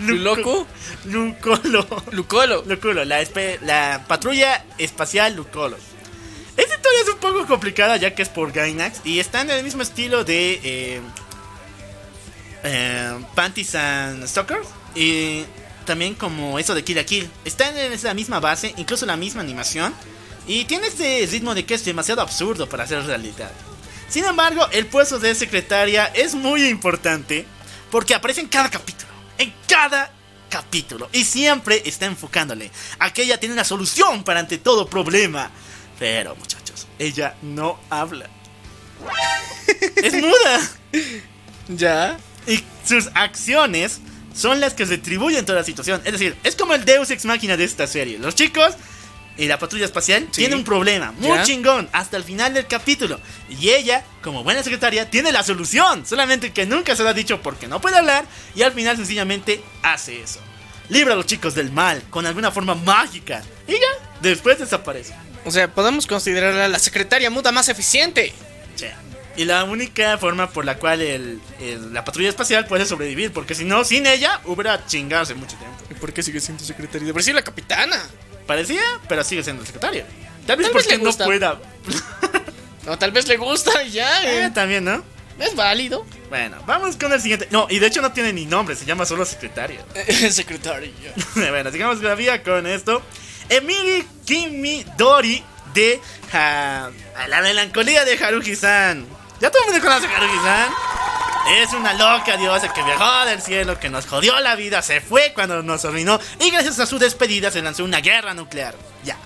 ¿Luloco? Lucolo. Lucolo. Luculo, la, la patrulla espacial Lucolo. Esta historia es un poco complicada ya que es por Gainax y está en el mismo estilo de eh, eh, Panties and Stalker y también como eso de Kill Kill. Está en esa misma base, incluso la misma animación y tiene este ritmo de que es demasiado absurdo para ser realidad. Sin embargo, el puesto de secretaria es muy importante porque aparece en cada capítulo. En cada capítulo. Y siempre está enfocándole a que ella tiene una solución para ante todo problema. Pero, muchachos, ella no habla. es muda. Ya. Y sus acciones son las que retribuyen toda la situación. Es decir, es como el Deus Ex Máquina de esta serie. Los chicos y la patrulla espacial Sí. tienen un problema muy Ya. chingón hasta el final del capítulo. Y ella, como buena secretaria, tiene la solución. Solamente que nunca se lo ha dicho porque no puede hablar. Y al final sencillamente hace eso. Libra a los chicos del mal con alguna forma mágica. Y ya, después desaparece. O sea, podemos considerarla la secretaria muda más eficiente. Y la única forma por la cual el- el- la patrulla espacial puede sobrevivir. Porque si no, sin ella, hubiera chingado hace mucho tiempo. ¿Y por qué sigue siendo secretaria? Debería ser la capitana. Parecía, pero sigue siendo secretaria. Tal vez Tal vez porque no pueda. No, tal vez le gusta y ya. Eh, eh. también, ¿no? Es válido. Bueno, vamos con el siguiente. No, y de hecho no tiene ni nombre, se llama solo secretario. Secretario. bueno, sigamos todavía con esto. Emiri Kimidori de ah, La melancolía de Haruhi-san. ¿Ya todo el mundo conoce a Haruhi-san? Es una loca diosa que viajó del cielo, que nos jodió la vida, se fue cuando nos arruinó y gracias a su despedida se lanzó una guerra nuclear. Ya.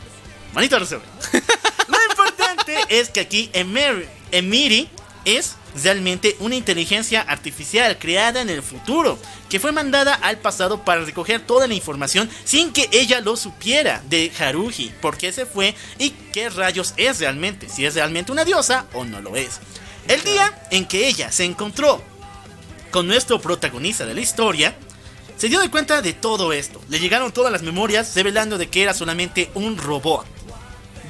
Bonito resumen. Lo importante es que aquí Emiri, Emiri es realmente una inteligencia artificial creada en el futuro, que fue mandada al pasado para recoger toda la información sin que ella lo supiera de Haruhi, por qué se fue y qué rayos es realmente, si es realmente una diosa o no lo es. El día en que ella se encontró con nuestro protagonista de la historia, se dio de cuenta de todo esto. Le llegaron todas las memorias revelando de que era solamente un robot.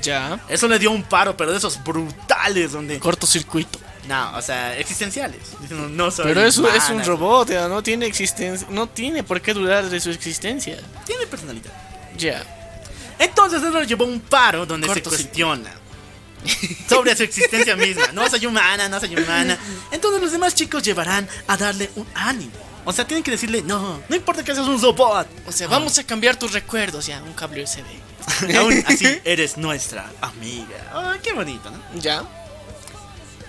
Ya. Eso le dio un paro, pero de esos brutales donde... Cortocircuito. No, o sea, existenciales. No soy Pero eso es un robot, ya, no tiene existencia, no tiene por qué dudar de su existencia. Tiene personalidad. Ya. Entonces eso le llevó a un paro donde se cuestiona sobre su existencia misma. No soy humana, no soy humana. Entonces los demás chicos llevarán a darle un ánimo. O sea, tienen que decirle, no, no importa que seas un robot. O sea, vamos a cambiar tus recuerdos, ya, un cable USB. Aún así, eres nuestra amiga. Ay, qué bonito, ¿no? Ya.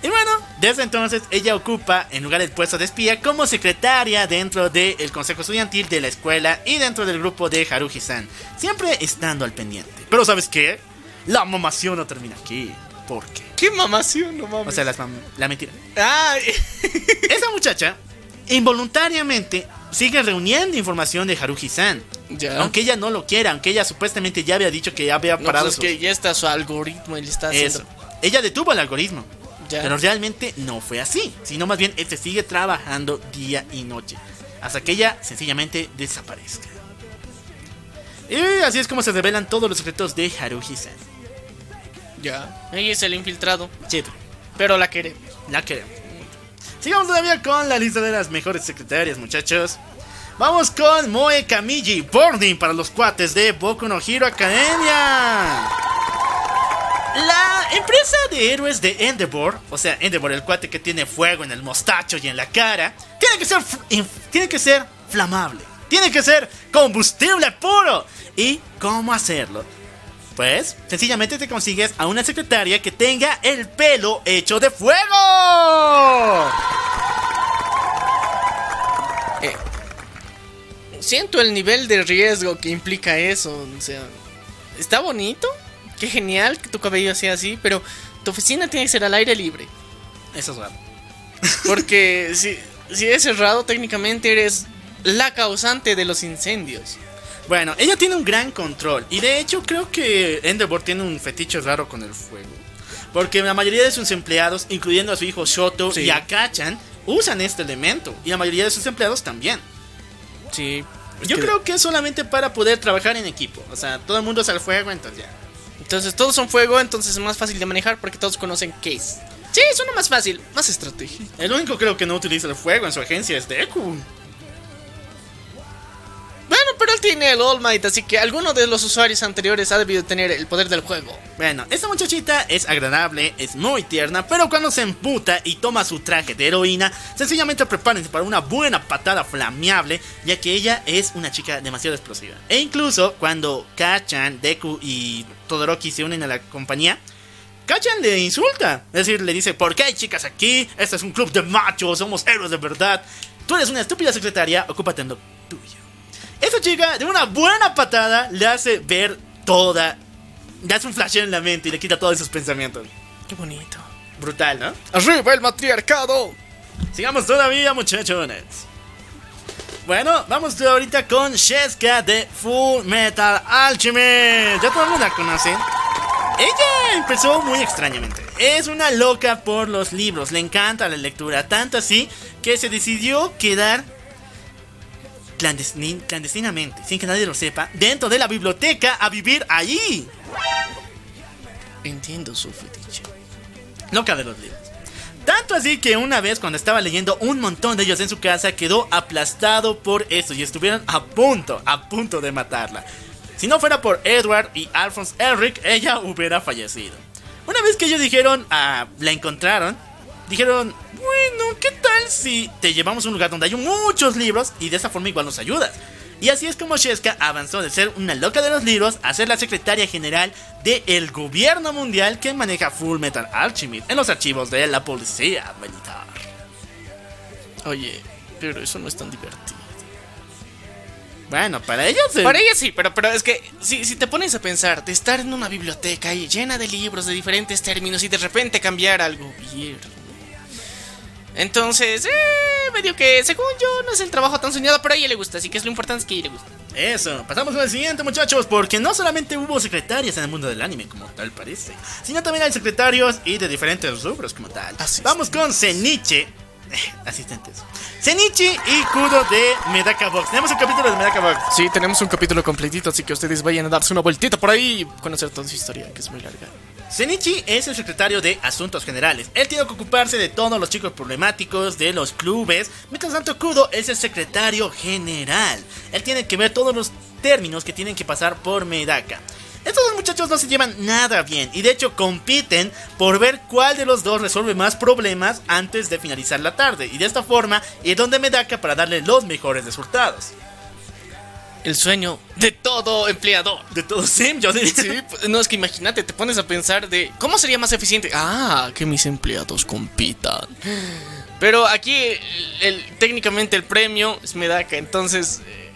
Y bueno, desde entonces ella ocupa en lugar del puesto de espía como secretaria dentro del consejo estudiantil de la escuela y dentro del grupo de Haruhi-san, siempre estando al pendiente. Pero ¿sabes qué? La mamación no termina aquí. ¿Por qué? ¿Qué mamación, no mames? O sea, las mam- la mentira. Ay. Esa muchacha involuntariamente sigue reuniendo información de Haruhi-san. Ya. Aunque ella no lo quiera, aunque ella supuestamente ya había dicho que ya había No, parado pues es que ya está su algoritmo le está haciendo. Eso. Ella detuvo el algoritmo. Ya. Pero realmente no fue así. Sino más bien él se sigue trabajando día y noche. Hasta que ella sencillamente desaparezca. Y así es como se revelan todos los secretos de Haruhi-san. Ya. Ella es el infiltrado. Cheto, Pero la queremos. la queremos. Sigamos todavía con la lista de las mejores secretarias, muchachos. Vamos con Moe Kamiji, boarding para los cuates de Boku no Hero Academia. La empresa de héroes de Endeavor, o sea, Endeavor, el cuate que tiene fuego en el mostacho y en la cara, tiene que ser, tiene que ser flamable, tiene que ser combustible puro. ¿Y cómo hacerlo? Pues, sencillamente te consigues a una secretaria que tenga el pelo hecho de fuego. Siento el nivel de riesgo que implica eso. O sea, está bonito. Qué genial que tu cabello sea así. Pero tu oficina tiene que ser al aire libre. Eso es raro. Porque si, si es cerrado, técnicamente eres la causante de los incendios. Bueno, ella tiene un gran control. Y de hecho, creo que Endeavor tiene un fetiche raro con el fuego. Porque la mayoría de sus empleados, incluyendo a su hijo Shoto Sí. y a Kachan, usan este elemento. Y la mayoría de sus empleados también. Sí. Yo creo que es solamente para poder trabajar en equipo. O sea, todo el mundo usa el fuego, entonces ya. Entonces todos son fuego, entonces es más fácil de manejar porque todos conocen es. Sí, suena más fácil, más estrategia. El único creo que no utiliza el fuego en su agencia es Deku. Bueno, pero él tiene el All Might, así que alguno de los usuarios anteriores ha debido tener el poder del juego. Bueno, esta muchachita es agradable, es muy tierna, pero cuando se emputa y toma su traje de heroína, sencillamente prepárense para una buena patada flameable, ya que ella es una chica demasiado explosiva. E incluso cuando Kachan, Deku y Todoroki se unen a la compañía, Kachan le insulta. Es decir, le dice, ¿por qué hay chicas aquí? Este es un club de machos, somos héroes de verdad. Tú eres una estúpida secretaria, ocúpate en lo. Esa chica, de una buena patada, le hace ver toda. Le hace un flash en la mente y le quita todos esos pensamientos. Qué bonito. Brutal, ¿no? ¡Arriba el matriarcado! Sigamos todavía, muchachones. Bueno, vamos ahorita con Sheska de Full Metal Alchemist. Ya todo el mundo la conoce. Ella empezó muy extrañamente. Es una loca por los libros, le encanta la lectura, tanto así que se decidió quedar clandestin- clandestinamente, sin que nadie lo sepa, dentro de la biblioteca a vivir allí. Entiendo su fetiche. Loca de los libros. Tanto así que una vez cuando estaba leyendo un montón de ellos en su casa quedó aplastado por eso y estuvieron a punto, a punto de matarla. Si no fuera por Edward y Alphonse Elric, ella hubiera fallecido. Una vez que ellos dijeron, ah, la encontraron, dijeron, bueno, ¿qué tal si te llevamos a un lugar donde hay muchos libros y de esa forma igual nos ayudas? Y así es como Sheska avanzó de ser una loca de los libros a ser la secretaria general del gobierno mundial que maneja Full Metal Alchemist en los archivos de la policía militar. Oye, pero eso no es tan divertido. Bueno, para ellos... el- Para ella sí, pero, pero es que si, si te pones a pensar de estar en una biblioteca llena de libros de diferentes términos y de repente cambiar al gobierno. Entonces, eh, medio que según yo no es el trabajo tan soñado, pero a ella le gusta, así que es lo importante es que a ella le gusta. Eso, pasamos el siguiente muchachos, porque no solamente hubo secretarias en el mundo del anime como tal parece, sino también hay secretarios y de diferentes rubros como tal. Así es. Vamos con Zenichi, eh, asistentes. Zenichi y Kudo de Medaka Box. Tenemos un capítulo de Medaka Box. Sí, tenemos un capítulo completito, así que ustedes vayan a darse una vueltita por ahí y conocer toda su historia, que es muy larga. Zenichi es el secretario de Asuntos Generales. Él tiene que ocuparse de todos los chicos problemáticos, de los clubes. Mientras tanto, Kudo es el secretario general. Él tiene que ver todos los términos que tienen que pasar por Medaka. Estos dos muchachos no se llevan nada bien y de hecho compiten por ver cuál de los dos resuelve más problemas antes de finalizar la tarde. Y de esta forma ir donde Medaka para darle los mejores resultados. El sueño de todo empleador. De todos sim, yo diría. Sí, pues, no es que imagínate, te pones a pensar de cómo sería más eficiente. Ah, que mis empleados compitan. Pero aquí el- el- técnicamente el premio es Medaka, entonces eh,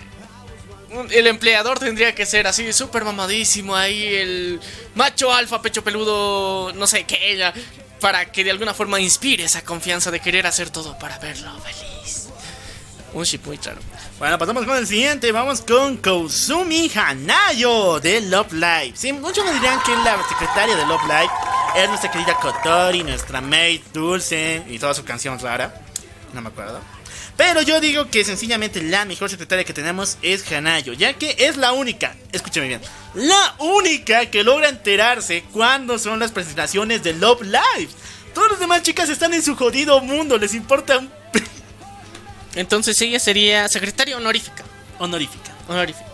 el empleador tendría que ser así súper mamadísimo ahí el macho alfa pecho peludo, no sé qué ella, para que de alguna forma inspire esa confianza de querer hacer todo para verlo feliz. Un ship muy claro. Bueno, pasamos con el siguiente. Vamos con Kouzumi Hanayo de Love Live. Sí, muchos me dirían que la secretaria de Love Live es nuestra querida Kotori, nuestra maid Dulce y toda su canción rara. No me acuerdo. Pero yo digo que sencillamente la mejor secretaria que tenemos es Hanayo, ya que es la única, escúchame bien, la única que logra enterarse cuando son las presentaciones de Love Live. Todas las demás chicas están en su jodido mundo, les importa un Entonces ella sería secretaria honorífica. honorífica. Honorífica.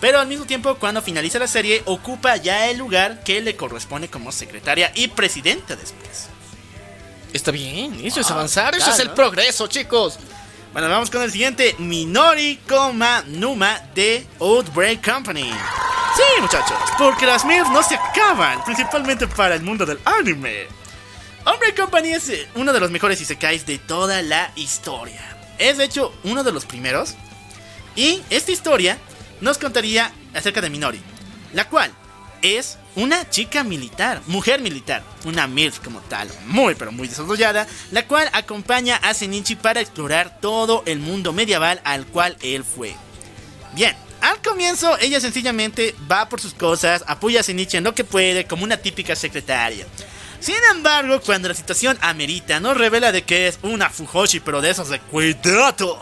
Pero al mismo tiempo, cuando finaliza la serie, ocupa ya el lugar que le corresponde como secretaria y presidenta después. Está bien, eso es Ah, avanzar, eso claro. es el progreso, chicos. Bueno, vamos con el siguiente, Minori Koma Numa de Outbreak Company. Sí, muchachos, porque las MILF no se acaban, principalmente para el mundo del anime. Outbreak Company es eh, uno de los mejores isekais de toda la historia. Es de hecho uno de los primeros. Y esta historia nos contaría acerca de Minori, la cual es una chica militar, mujer militar, una MILF como tal, muy pero muy desarrollada, la cual acompaña a Zenichi para explorar todo el mundo medieval al cual él fue. Bien, al comienzo ella sencillamente va por sus cosas, apoya a Zenichi en lo que puede como una típica secretaria. Sin embargo, cuando la situación amerita, nos revela de que es una Fujoshi, pero de esos de cuidado.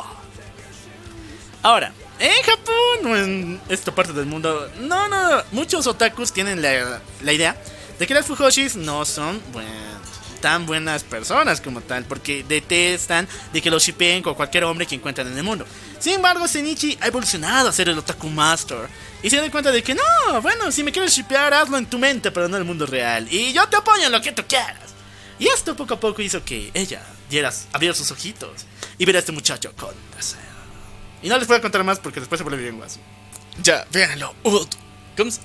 Ahora, en Japón o en esta parte del mundo, no, no, muchos otakus tienen la, la idea de que las Fujoshis no son buen- tan buenas personas como tal, porque detestan de que los shippeen con cualquier hombre que encuentran en el mundo. Sin embargo, Zenichi ha evolucionado a ser el otaku master y se da cuenta de que no, bueno, si me quieres shippear, hazlo en tu mente, pero no en el mundo real. Y yo te apoyo en lo que tú quieras. Y esto poco a poco hizo que ella diera, abriera sus ojitos y viera a este muchacho con deseo. Y no les puedo contar más porque después se vuelve bien guaso. Ya, véanlo.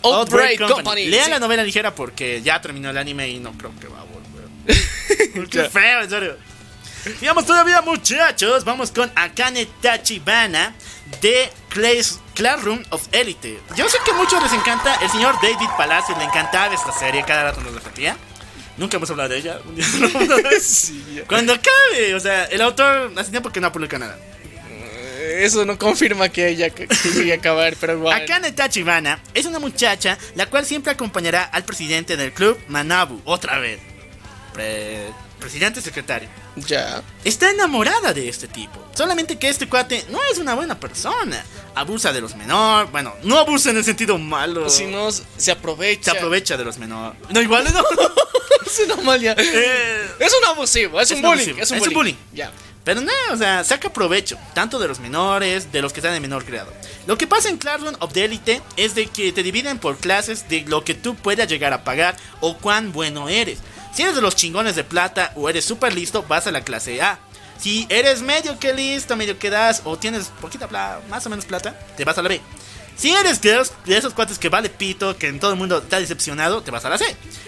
Outbreak Company. Lean Sí. la novela ligera porque ya terminó el anime y no creo que va a volver. Qué feo, en serio. Sigamos todavía, muchachos. Vamos con Akane Tachibana de Clay's Classroom of Elite. Yo sé que a muchos les encanta. El señor David Palacios le encantaba esta serie. Cada rato nos repetía. Nunca hemos hablado de ella. Ver. Cuando acabe. O sea, el autor hace tiempo que no publica nada. Eso no confirma que ella que, que llegue a acabar, pero igual. Akane Tachibana es una muchacha la cual siempre acompañará al presidente del club Manabu, otra vez. Pre- presidente secretario. Ya. Está enamorada de este tipo. Solamente que este cuate no es una buena persona. Abusa de los menores. Bueno, no abusa en el sentido malo. Si no, se aprovecha. se aprovecha de los menores. No, igual no. Es una malia. Eh, Es un abusivo, es, Es un bullying. abusivo, Es un es bullying. bullying. Ya. Pero no, o sea, saca provecho, tanto de los menores, de los que están en menor grado. Lo que pasa en Classroom of the Elite es de que te dividen por clases de lo que tú puedas llegar a pagar o cuán bueno eres. Si eres de los chingones de plata o eres súper listo, vas a la clase A. Si eres medio que listo, medio que das, o tienes poquita plata, más o menos plata, te vas a la B. Si eres de, los- de esos cuates que vale pito, que en todo el mundo está decepcionado, te vas a la C.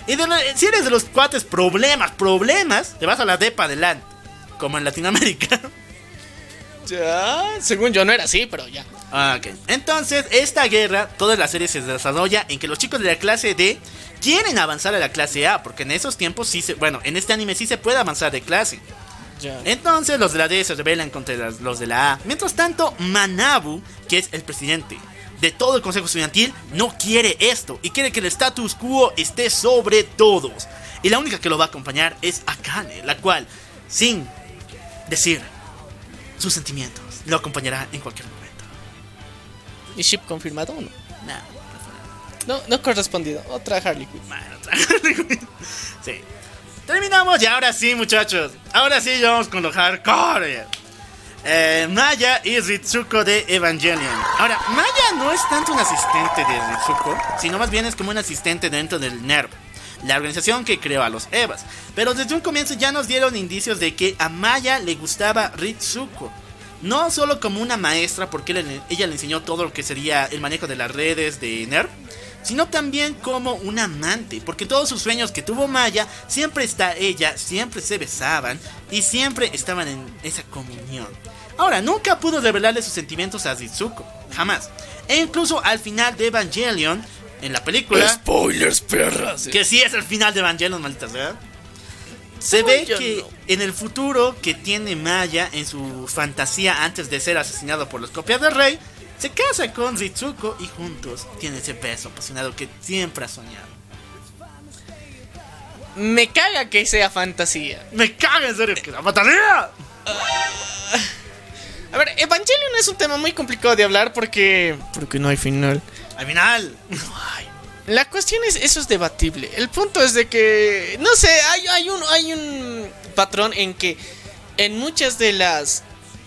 Y de la- si eres de los cuates problemas, problemas, te vas a la D para adelante. Como en Latinoamérica. Ya, según yo no era así, pero ya. Ah, Ok. Entonces, esta guerra, toda la serie se desarrolla en que los chicos de la clase D quieren avanzar a la clase A, porque en esos tiempos sí se, bueno, en este anime sí se puede avanzar de clase. Entonces los de la D se rebelan contra los de la A. Mientras tanto, Manabu, que es el presidente de todo el consejo estudiantil, no quiere esto y quiere que el status quo esté sobre todos. Y la única que lo va a acompañar es Akane, la cual, sin decir sus sentimientos, lo acompañará en cualquier momento. ¿Y ship confirmado o no? Nah, No, no correspondido. Otra Harley Quinn. bueno, sí. Terminamos y ahora sí, muchachos. Ahora sí, ya vamos con lo hardcore. Eh, Maya y Ritsuko de Evangelion. Ahora, Maya no es tanto un asistente de Ritsuko, sino más bien es como un asistente dentro del NERV, la organización que creó a los Evas. Pero desde un comienzo ya nos dieron indicios de que a Maya le gustaba Ritsuko. No solo como una maestra, porque ella le enseñó todo lo que sería el manejo de las redes de NERV, sino también como un amante, porque en todos sus sueños que tuvo Maya, siempre está ella, siempre se besaban y siempre estaban en esa comunión. Ahora, nunca pudo revelarle sus sentimientos a Ritsuko, jamás. E incluso al final de Evangelion, en la película, Spoilers, perras. que sí es el final de Evangelion, maldita sea. Se ve que no. en el futuro que tiene Maya en su fantasía antes de ser asesinado por los copias del rey, se casa con Ritsuko y juntos tiene ese beso apasionado que siempre ha soñado. Me caga que sea fantasía. Me caga en serio que la fantasía. A ver, Evangelion es un tema muy complicado de hablar porque. Porque no hay final. Al final, La cuestión es, eso es debatible. El punto es de que, no sé, hay, hay un, hay un patrón en que en muchas de las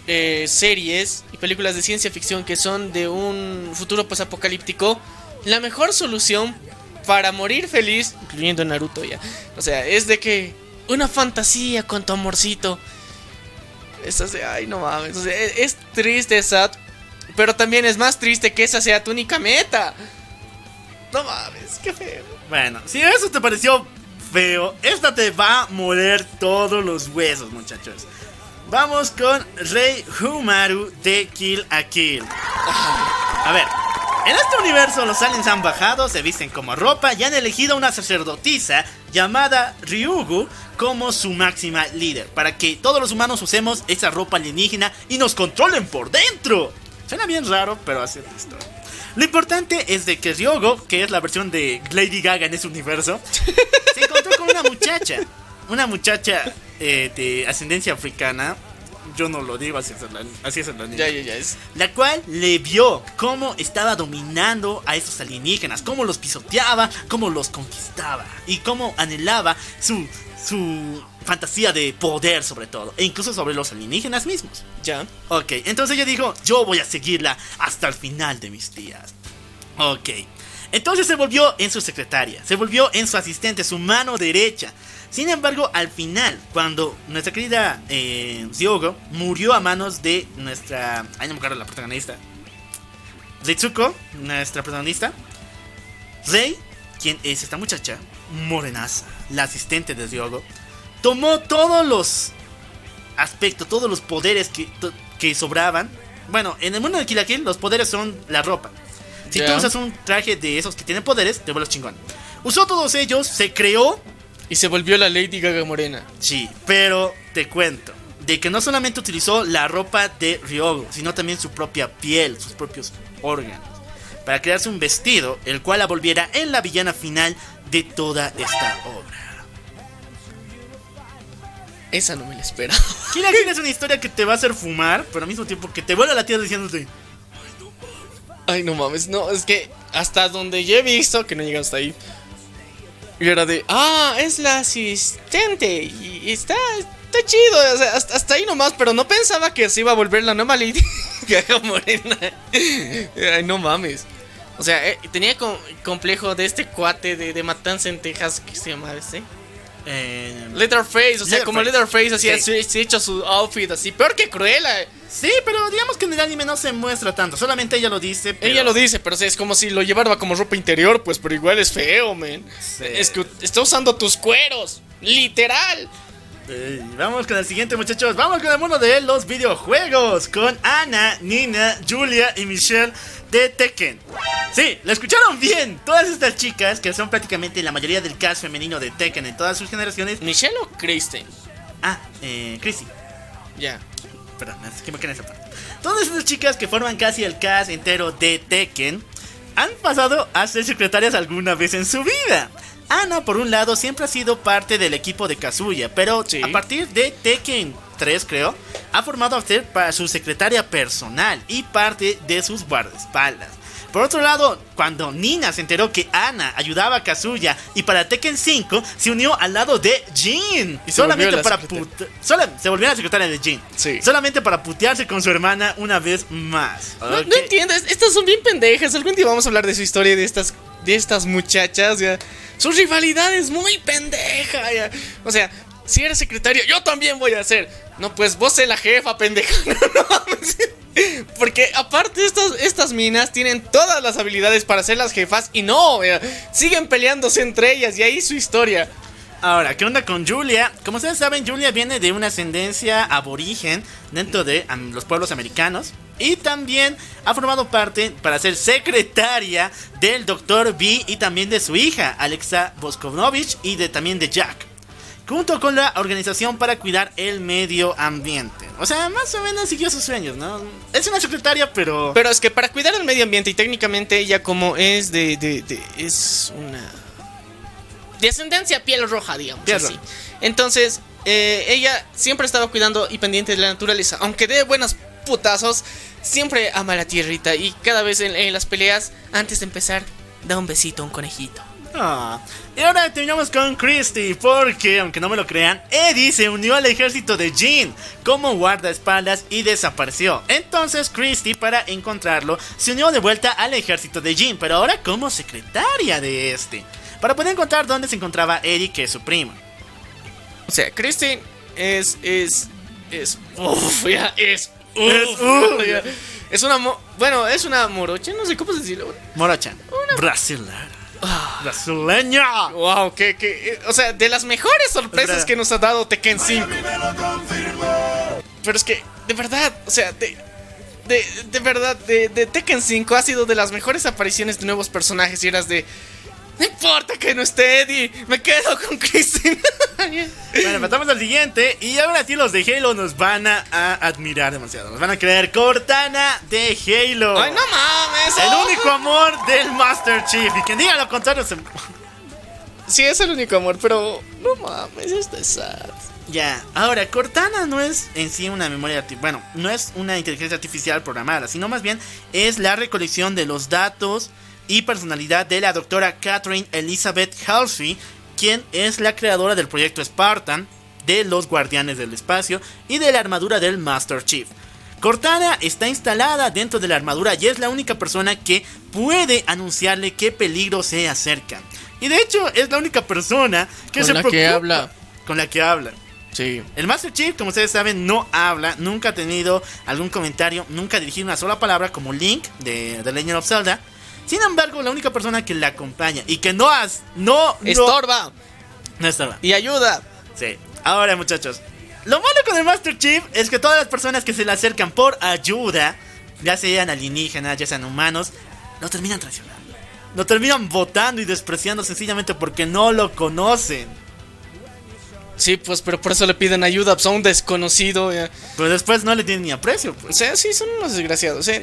eh, series y películas de ciencia ficción que son de un futuro posapocalíptico, la mejor solución para morir feliz, incluyendo Naruto ya, o sea, es de que una fantasía con tu amorcito. Eso de, ay, no mames, sea, es, es triste, sad, pero también es más triste que esa sea tu única meta. No mames, qué feo. bueno, si eso te pareció feo, esta te va a moler todos los huesos, muchachos. Vamos con Rei Humaru de Kill a Kill. A ver, en este universo los aliens han bajado, se visten como ropa y han elegido una sacerdotisa llamada Ryugu como su máxima líder, para que todos los humanos usemos esa ropa alienígena y nos controlen por dentro. Suena bien raro, pero así es la historia. Lo importante es de que Ryogo, que es la versión de Lady Gaga en ese universo, se encontró con una muchacha. Una muchacha eh, de ascendencia africana. Yo no lo digo, así es el, así es el anime. Ya, ya, ya. Es... La cual le vio cómo estaba dominando a esos alienígenas, cómo los pisoteaba, cómo los conquistaba y cómo anhelaba su, su fantasía de poder sobre todo, e incluso sobre los alienígenas mismos. Ya. Ok, entonces ella dijo, yo voy a seguirla hasta el final de mis días. Ok, entonces se volvió en su secretaria, se volvió en su asistente, su mano derecha. Sin embargo, al final, cuando nuestra querida eh, murió a manos de nuestra... Ay, no me acuerdo la protagonista. Ritsuko, nuestra protagonista. Rei, quien es esta muchacha, morenaza, la asistente de Ryogo, tomó todos los aspectos, todos los poderes que, que sobraban. Bueno, en el mundo de Kill la Kill, los poderes son la ropa. Si tú usas un traje de esos que tienen poderes, te vuelves chingón. Usó todos ellos, se creó Y se volvió la Lady Gaga morena. Sí, pero te cuento de que no solamente utilizó la ropa de Ryogo, sino también su propia piel, sus propios órganos, para crearse un vestido, el cual la volviera en la villana final de toda esta obra. Esa no me la espera. Kill la Kill es una historia que te va a hacer fumar, pero al mismo tiempo que te vuelve a la tierra diciéndote, Ay, no mames, no, es que hasta donde yo he visto, que no llega hasta ahí. Y era de, ah, es la asistente. Y está, está chido. o sea, hasta, hasta ahí nomás, pero no pensaba que se iba a volver la nueva Lady Gaga Morena. Ay, no mames. O sea, eh, tenía com- complejo de este cuate de, de Matanza en Texas, que se llama este. Eh, Leatherface, o sea, como Leatherface. Así Sí. ha se- hecho su outfit así, peor que Cruella. Sí, pero digamos que en el anime no se muestra tanto. Solamente ella lo dice. pero- Ella lo dice, pero o sea, es como si lo llevara como ropa interior, pues, pero igual es feo, man. Sí. Es que está usando tus cueros, literal. Eh, vamos con el siguiente, muchachos. Vamos con el mundo de los videojuegos. Con Ana, Nina, Julia y Michelle de Tekken. Sí, lo escucharon bien. Todas estas chicas, que son prácticamente la mayoría del cast femenino de Tekken en todas sus generaciones. ¿Michelle o Kristen? Ah, eh, Chrissy. Ya. Perdón, me equivoqué en esa parte. Todas estas chicas que forman casi el cast entero de Tekken han pasado a ser secretarias alguna vez en su vida. Ana, por un lado, siempre ha sido parte del equipo de Kazuya, pero Sí. a partir de Tekken 3, creo, ha formado a ser para su secretaria personal y parte de sus guardaespaldas. Por otro lado, cuando Nina se enteró que Ana ayudaba a Kazuya y para Tekken 5 se unió al lado de Jin. Y se solamente para sola- se volvió la secretaria de Jin. Sí. Solamente para putearse con su hermana una vez más. No, Ok. no entiendes, estas son bien pendejas. Algún día vamos a hablar de su historia de estas, de estas muchachas, ya. Su rivalidad es muy pendeja, ya. O sea, si eres secretaria, yo también voy a ser. No, pues vos sé la jefa, pendeja. No mames. Porque aparte estas, estas minas tienen todas las habilidades para ser las jefas y no, ya, siguen peleándose entre ellas y ahí su historia. Ahora, ¿qué onda con Julia? Como ustedes saben, Julia viene de una ascendencia aborigen dentro de los pueblos americanos. Y también ha formado parte para ser secretaria del Dr. B y también de su hija, Alexa Boskovnovich, y de, también de Jack. Junto con la organización para cuidar el medio ambiente. O sea, más o menos siguió sus sueños, ¿no? Es una secretaria, pero... Pero es que para cuidar el medio ambiente y técnicamente ella como es de... de- de- es una... De ascendencia piel roja, digamos. Piel así. roja. Entonces, eh, ella siempre estaba cuidando y pendiente de la naturaleza. Aunque dé buenos putazos, siempre ama la tierrita. Y cada vez en, en las peleas, antes de empezar, da un besito a un conejito. Ah, Y ahora terminamos con Christy, porque aunque no me lo crean, Eddie se unió al ejército de Jean como guardaespaldas y desapareció. Entonces Christy, para encontrarlo, se unió de vuelta al ejército de Jean, pero ahora como secretaria de este, para poder encontrar dónde se encontraba Eddie, que es su primo. O sea, Christine es... es... es... Uf, ya, es... Es, uf, uf, ya. Es una... mo- bueno, es una morocha, no sé cómo decirlo. Morochan, brasileña. Wow, que, que, eh, o sea, de las mejores sorpresas que nos ha dado Tekken 5. Pero es que, de verdad, o sea, de, de, de verdad, de, de Tekken 5 ha sido de las mejores apariciones de nuevos personajes y eras de... No importa que no esté Eddie, me quedo con Christine. Bueno, pasamos al siguiente. Y ahora sí, los de Halo nos van a, a admirar demasiado. Nos van a creer Cortana de Halo. Ay, no mames. El oh. único amor del Master Chief. Y quien diga lo contrario se. Sí, es el único amor, pero no mames, esto es sad. Ya, ahora, Cortana no es en sí una memoria artificial. Bueno, no es una inteligencia artificial programada, sino más bien es la recolección de los datos y personalidad de la doctora Catherine Elizabeth Halsey, quien es la creadora del proyecto Spartan, de los Guardianes del Espacio y de la armadura del Master Chief. Cortana está instalada dentro de la armadura y es la única persona que puede anunciarle qué peligro se acerca. Y de hecho es la única persona que Con se la que habla. Con la que habla. Sí. El Master Chief, como ustedes saben, no habla, nunca ha tenido algún comentario, nunca ha dirigido una sola palabra como Link de The Legend of Zelda. Sin embargo, la única persona que la acompaña y que no has, no, no, Estorba no estaba. y ayuda. Sí. Ahora, muchachos, lo malo con el Master Chief es que todas las personas que se le acercan por ayuda, ya sean alienígenas, ya sean humanos, lo terminan traicionando. Lo terminan votando y despreciando sencillamente porque no lo conocen. Sí, pues, pero por eso le piden ayuda pues, a un desconocido. ya. Pero después no le tienen ni aprecio, O pues. sea, sí, son unos desgraciados. O sea,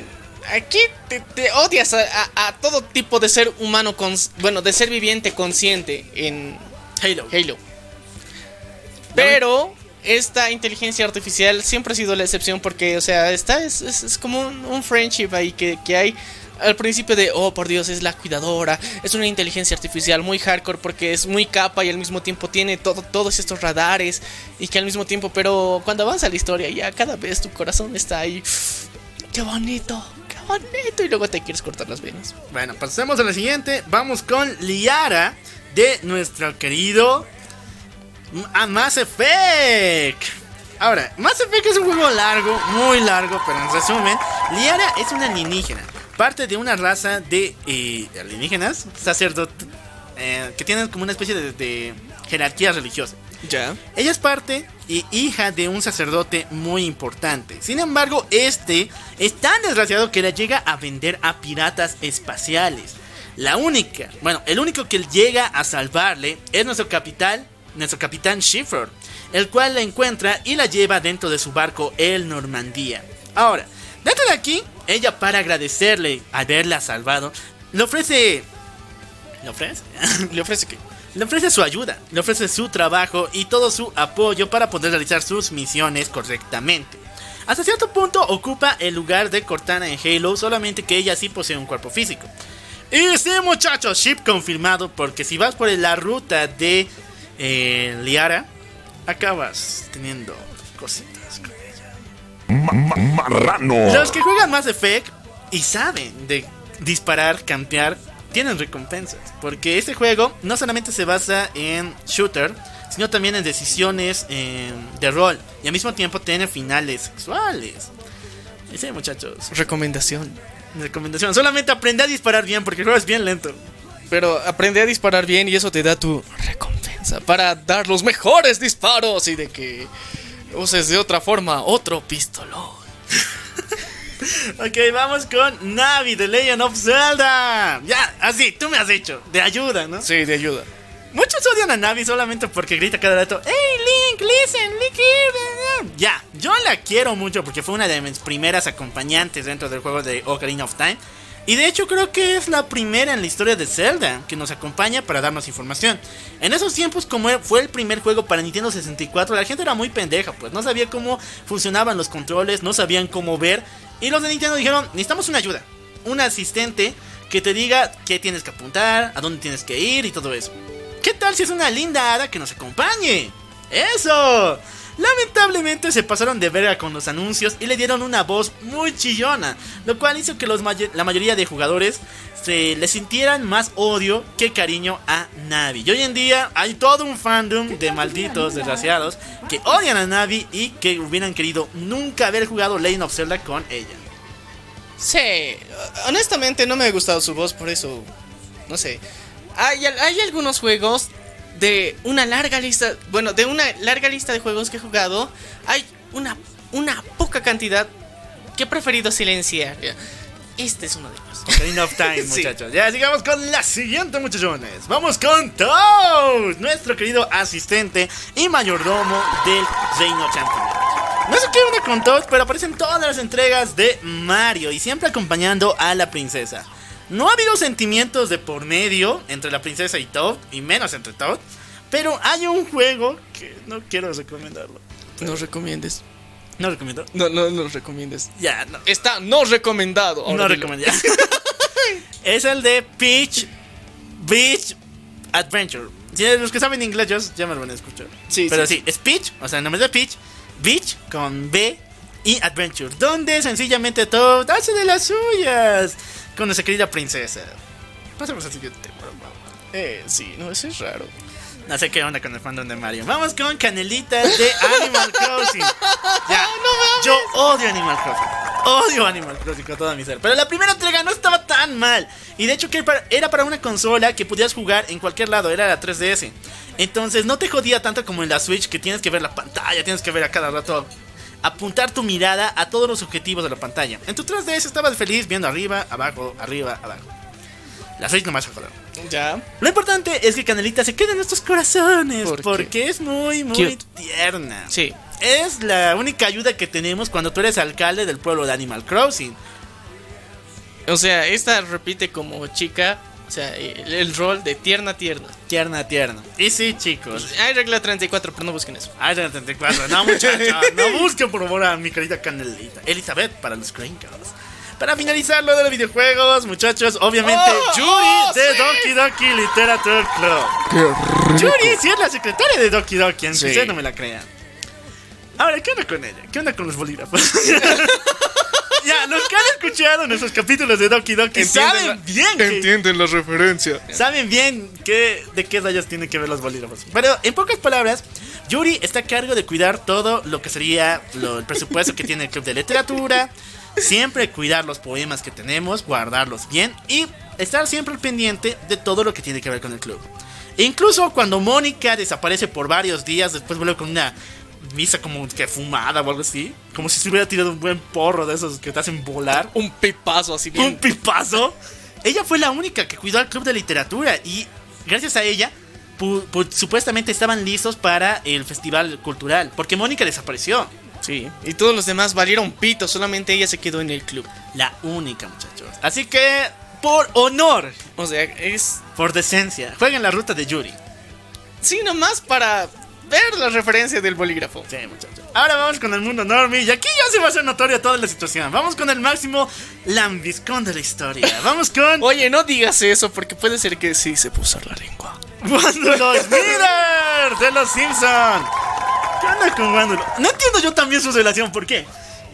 aquí te, te odias a, a- a todo tipo de ser humano, cons- bueno, de ser viviente consciente en Halo. Halo. Pero esta inteligencia artificial siempre ha sido la excepción porque, o sea, esta es, es- es como un, un friendship ahí que, que hay al principio de, oh, por Dios, es la cuidadora, es una inteligencia artificial muy hardcore porque es muy capa y al mismo tiempo tiene todo, todos estos radares y que al mismo tiempo, pero cuando avanza la historia ya cada vez tu corazón está ahí, qué bonito, bonito y luego te quieres cortar las venas. Bueno, pasemos a la siguiente. Vamos con Liara de nuestro querido a Mass Effect. Ahora, Mass Effect es un juego largo, muy largo, pero en resumen, Liara es una alienígena, parte de una raza de eh, alienígenas, sacerdotes, eh, que tienen como una especie de, de jerarquía religiosa. Ya. Ella es parte y hija de un sacerdote muy importante. Sin embargo, este es tan desgraciado que la llega a vender a piratas espaciales. La única, bueno, el único que llega a salvarle es nuestro capitán, nuestro capitán Schiffer, el cual la encuentra y la lleva dentro de su barco el Normandía. Ahora, dentro de aquí, ella para agradecerle haberla salvado, le ofrece ¿Le ofrece? ¿Le ofrece qué? Le ofrece su ayuda, le ofrece su trabajo y todo su apoyo para poder realizar sus misiones correctamente. Hasta cierto punto ocupa el lugar de Cortana en Halo, solamente que ella sí posee un cuerpo físico. Y sí, muchachos, ship confirmado, porque si vas por la ruta de eh, Liara, acabas teniendo cositas con ella. Ma- ma- marrano. Los que juegan Mass Effect y saben de disparar, campear, tienen recompensas. Porque este juego no solamente se basa en shooter, sino también en decisiones eh, de rol. Y al mismo tiempo tiene finales sexuales. Sí, muchachos, Recomendación. recomendación. Solamente aprende a disparar bien porque el juego es bien lento. Pero aprende a disparar bien y eso te da tu recompensa para dar los mejores disparos y de que uses de otra forma otro pistolón. Ok, vamos con Navi de Legend of Zelda. Ya, así, tú me has dicho, de ayuda, ¿no? Sí, de ayuda. Muchos odian a Navi solamente porque grita cada rato, ¡Hey Link, listen, Link here! Ya, yo la quiero mucho porque fue una de mis primeras acompañantes dentro del juego de Ocarina of Time. Y de hecho creo que es la primera en la historia de Zelda que nos acompaña para darnos información. En esos tiempos, como fue el primer juego para Nintendo 64, la gente era muy pendeja, pues no sabía cómo funcionaban los controles, no sabían cómo ver. Y los de Nintendo dijeron, necesitamos una ayuda, un asistente que te diga qué tienes que apuntar, a dónde tienes que ir y todo eso. ¿Qué tal si es una linda hada que nos acompañe? ¡Eso! Lamentablemente se pasaron de verga con los anuncios y le dieron una voz muy chillona, lo cual hizo que los la mayoría de jugadores se le sintieran más odio que cariño a Navi. Y hoy en día hay todo un fandom de malditos desgraciados que odian a Navi y que hubieran querido nunca haber jugado Legend of Zelda con ella. Sí, honestamente no me ha gustado su voz, por eso, no sé. Hay, hay algunos juegos de una larga lista, bueno, de una larga lista de juegos que he jugado, hay una, una poca cantidad que he preferido silenciar. Este es uno de ellos. Ocarina of Time, Sí. muchachos. Ya sigamos con la siguiente, muchachones. Vamos con Toad, nuestro querido asistente y mayordomo del Reino Champion. No sé qué onda con Toad, pero aparece en todas las entregas de Mario y siempre acompañando a la princesa. No ha habido sentimientos de por medio entre la princesa y Toad, y menos entre Toad, pero hay un juego que no quiero recomendarlo. No recomiendes. No recomiendo. No, no, no recomiendes. Ya, no. Está no recomendado. Ahora No dilo. recomiendo. es el de Peach Beach Adventure. Si los que saben inglés ya, ya me lo van a escuchar. Sí, Pero sí, sí, es Peach, o sea, el nombre de Peach, Beach con B y Adventure, donde sencillamente todo hace de las suyas con nuestra querida princesa. Pasemos al siguiente favor. Eh, sí, no, eso es raro. No sé qué onda con el fandom de Mario. Vamos con Canelita de Animal Crossing. Ya, yo odio Animal Crossing. Odio Animal Crossing con toda mi ser. Pero la primera entrega no estaba tan mal. Y de hecho que era para una consola que podías jugar en cualquier lado. Era la 3DS. Entonces no te jodía tanto como en la Switch que tienes que ver la pantalla. Tienes que ver a cada rato. Apuntar tu mirada a todos los objetivos de la pantalla. En tu 3DS estabas feliz viendo arriba, abajo, arriba, abajo. La Switch nomás a joder. Ya. Lo importante es que Canelita se quede en nuestros corazones porque es muy, muy Cute. tierna. Sí. Es la única ayuda que tenemos cuando tú eres alcalde del pueblo de Animal Crossing. O sea, esta repite como chica. O sea, el, el rol de tierna, tierna. Tierna, tierna. Y sí, chicos. Hay regla 34, pero no busquen eso. Ay, 34. No, muchachos. No busquen por favor a mi querida Canelita. Elizabeth para los Crinkles. Para finalizar lo de los videojuegos, muchachos, obviamente ¡Oh! Yuri ¡Oh, de sí! Doki Doki Literature Club. Yuri sí es la secretaria de Doki Doki, aunque Sí. ustedes no me la crean. Ahora, ¿qué onda con ella? ¿Qué onda con los bolígrafos? ya, los que han escuchado nuestros capítulos de Doki Doki saben bien que, Entienden la referencia. saben bien que, de qué rayos tienen que ver los bolígrafos. Pero en pocas palabras, Yuri está a cargo de cuidar todo lo que sería lo- el presupuesto que tiene el club de literatura, siempre cuidar los poemas que tenemos, guardarlos bien y estar siempre al pendiente de todo lo que tiene que ver con el club. E incluso cuando Mónica desaparece por varios días, después vuelve con una misa como que fumada o algo así, como si se hubiera tirado un buen porro de esos que te hacen volar Un pipazo así bien. un pipazo. Ella fue la única que cuidó al club de literatura y gracias a ella pu- pu- supuestamente estaban listos para el festival cultural porque Mónica desapareció. Sí. Y todos los demás valieron pito, solamente ella se quedó en el club. La única, muchachos. Así que por honor, O sea, es. por decencia, jueguen la ruta de Yuri. Sí, nomás para ver la referencia del bolígrafo. Sí, muchachos. Ahora vamos con el mundo normie y aquí ya se va a hacer notoria toda la situación. Vamos con el máximo lambiscón de la historia. Vamos con Oye, no digas eso porque puede ser que sí se puso la lengua. Wándulo Smither de los Simpson. ¿Qué onda con Wándulo? No entiendo yo también su relación, ¿por qué?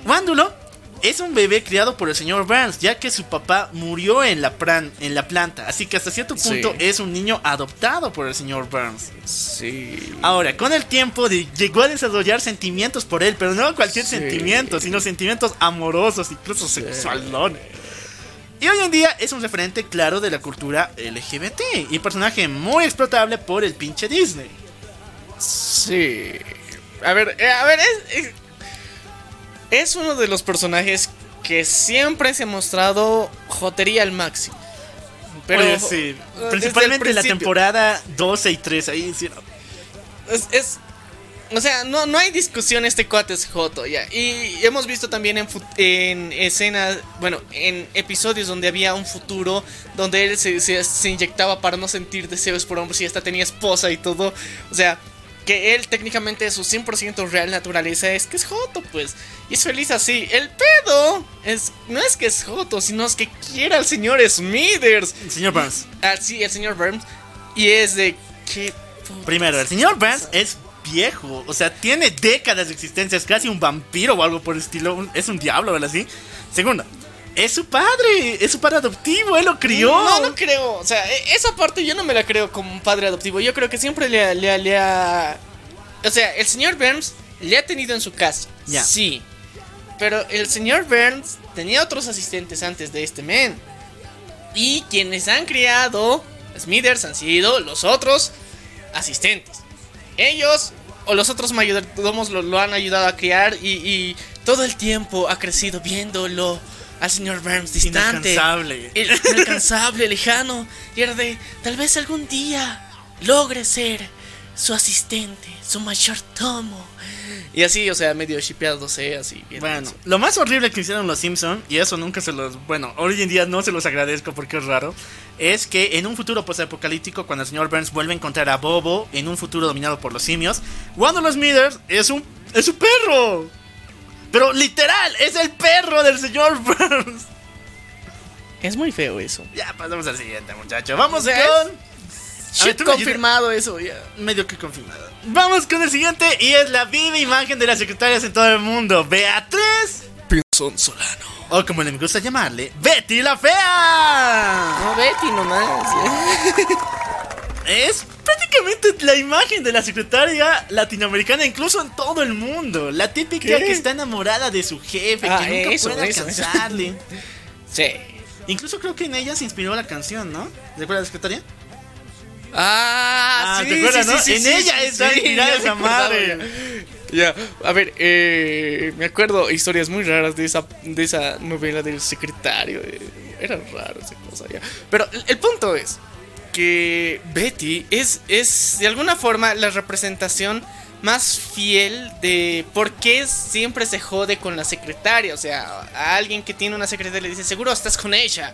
Wándulo es un bebé criado por el señor Burns, ya que su papá murió en la, pran- en la planta, así que hasta cierto punto Sí. es un niño adoptado por el señor Burns. Sí. Ahora, con el tiempo de- llegó a desarrollar sentimientos por él, pero no cualquier Sí. sentimiento, sino sentimientos amorosos, incluso sexualones. Y hoy en día es un referente claro de la cultura LGBT y personaje muy explotable por el pinche Disney. Sí. A ver, eh, a ver, es, es, es uno de los personajes que siempre se ha mostrado jotería al máximo. Pero Oye, sí, principalmente el la temporada 12 y 13 ahí hicieron. Es, es- o sea, no, no hay discusión, este cuate es Joto, ya. Y hemos visto también en, en escenas, bueno, en episodios donde había un futuro, donde él se, se- se inyectaba para no sentir deseos por hombres y hasta tenía esposa y todo. O sea, que él técnicamente su 100% real naturaleza es que es Joto, pues. Y es feliz así. El pedo es, no es que es Joto, sino es que quiere al señor Smithers. Señor Burns. Ah, sí, el señor Burns. Y es de que... Primero, el señor Burns es viejo, o sea, tiene décadas de existencia, es casi un vampiro o algo por el estilo, un- es un diablo, ¿verdad? Así. Segundo, es su padre, es su padre adoptivo, él lo crió. No, no creo. O sea, e- esa parte yo no me la creo como un padre adoptivo. Yo creo que siempre le, ha- le, le ha. O sea, el señor Burns le ha tenido en su casa. Sí. Pero el señor Burns tenía otros asistentes antes de este men. Y quienes han criado Smithers han sido los otros asistentes. Ellos o los otros mayordomos lo, lo han ayudado a criar y, y todo el tiempo ha crecido viéndolo al señor Burns distante. Inalcanzable. Inalcanzable, lejano. Y era de, tal vez algún día logre ser su asistente, su mayordomo. Y así, o sea, medio shipeándose, así. bien Bueno, lo más horrible que hicieron los Simpson y eso nunca se los, bueno, hoy en día no se los agradezco porque es raro, es que en un futuro posapocalíptico cuando el señor Burns vuelve a encontrar a Bobo en un futuro dominado por los simios, Wanda los Smithers es un es un perro. Pero literal, es el perro del señor Burns. Es muy feo eso. Ya pasamos al siguiente, muchacho. Vamos O sea, con A ver, Shit tú me ayudas. confirmado eso, ya. medio que confirmado. Vamos con el siguiente y es la viva imagen de las secretarias en todo el mundo, Beatriz Pinzón Solano. o como le gusta llamarle, Betty la fea. No, Betty nomás. Es prácticamente la imagen de la secretaria latinoamericana, incluso en todo el mundo. La típica ¿Qué? que está enamorada de su jefe, Ah, que nunca eso, puede eso, eso. alcanzarle. Sí. Incluso creo que en ella se inspiró la canción, ¿no? ¿Recuerdas la secretaria? Ah, Ah, sí, ¿te acuerdas, sí, no? sí, En sí, ella está inspirada esa madre. Ya, a ver, eh, me acuerdo historias muy raras de esa, de esa novela del secretario. eh, era raro esa cosa, ya. Pero el, el punto es que Betty es, es de alguna forma la representación más fiel de por qué siempre se jode con la secretaria. O sea, a alguien que tiene una secretaria le dice, seguro estás con ella.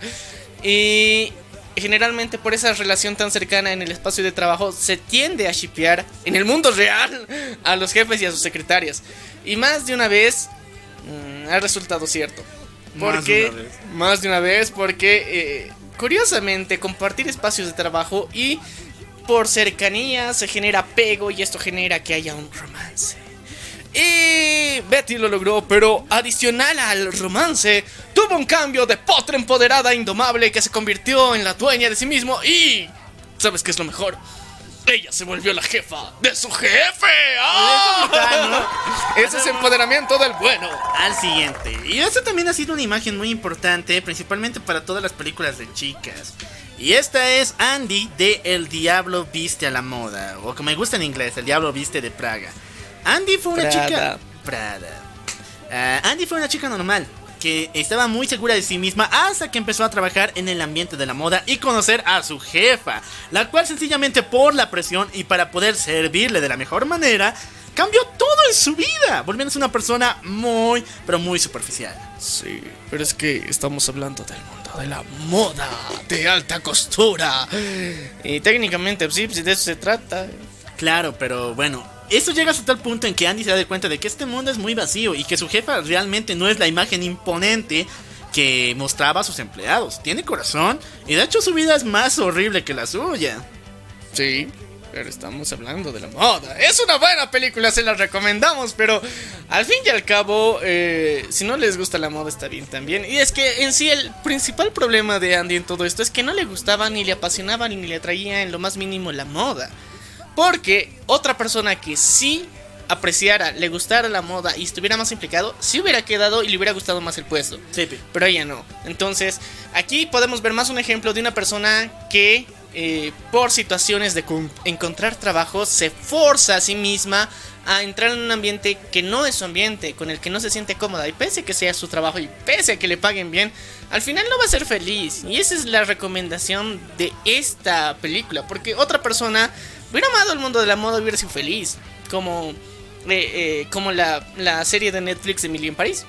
Y generalmente por esa relación tan cercana en el espacio de trabajo se tiende a shipear en el mundo real a los jefes y a sus secretarias. Y más de una vez mm, ha resultado cierto. Más Porque, de una vez. más de una vez, porque eh, curiosamente compartir espacios de trabajo y por cercanía se genera apego y esto genera que haya un romance. Y Betty lo logró, pero adicional al romance, tuvo un cambio de potra empoderada indomable que se convirtió en la dueña de sí mismo y... ¿Sabes qué es lo mejor? Ella se volvió la jefa de su jefe. ¡Ah! Ese es empoderamiento del bueno. Al siguiente. Y esto también ha sido una imagen muy importante, principalmente para todas las películas de chicas. Y esta es Andy de El Diablo Viste a la Moda, o como me gusta en inglés, El Diablo Viste de Praga. Andy fue una Prada. chica... Prada. Ah, Andy fue una chica normal, que estaba muy segura de sí misma hasta que empezó a trabajar en el ambiente de la moda y conocer a su jefa, la cual sencillamente por la presión y para poder servirle de la mejor manera, cambió todo en su vida, volviéndose una persona muy, pero muy superficial. Sí, pero es que estamos hablando del mundo de la moda, de alta costura. Y técnicamente, sí, pues, de eso se trata. Claro, pero bueno, esto llega hasta tal punto en que Andy se da cuenta de que este mundo es muy vacío y que su jefa realmente no es la imagen imponente que mostraba a sus empleados. Tiene corazón y de hecho su vida es más horrible que la suya. Sí, pero estamos hablando de la moda. Es una buena película, se la recomendamos, pero al fin y al cabo, eh, si no les gusta la moda está bien también. Y es que en sí el principal problema de Andy en todo esto es que no le gustaba, ni le apasionaba, ni le atraía en lo más mínimo la moda. Porque otra persona que sí apreciara, le gustara la moda y estuviera más implicado, sí hubiera quedado y le hubiera gustado más el puesto. Sí. Pero ella no. Entonces, aquí podemos ver más un ejemplo de una persona que eh, por situaciones de con- encontrar trabajo se forza a sí misma a entrar en un ambiente que no es su ambiente, con el que no se siente cómoda. Y pese a que sea su trabajo y pese a que le paguen bien, al final no va a ser feliz. Y esa es la recomendación de esta película. Porque otra persona hubiera amado el mundo de la moda y hubiera sido feliz. Como, eh, eh, como la, la serie de Netflix de Emily en París.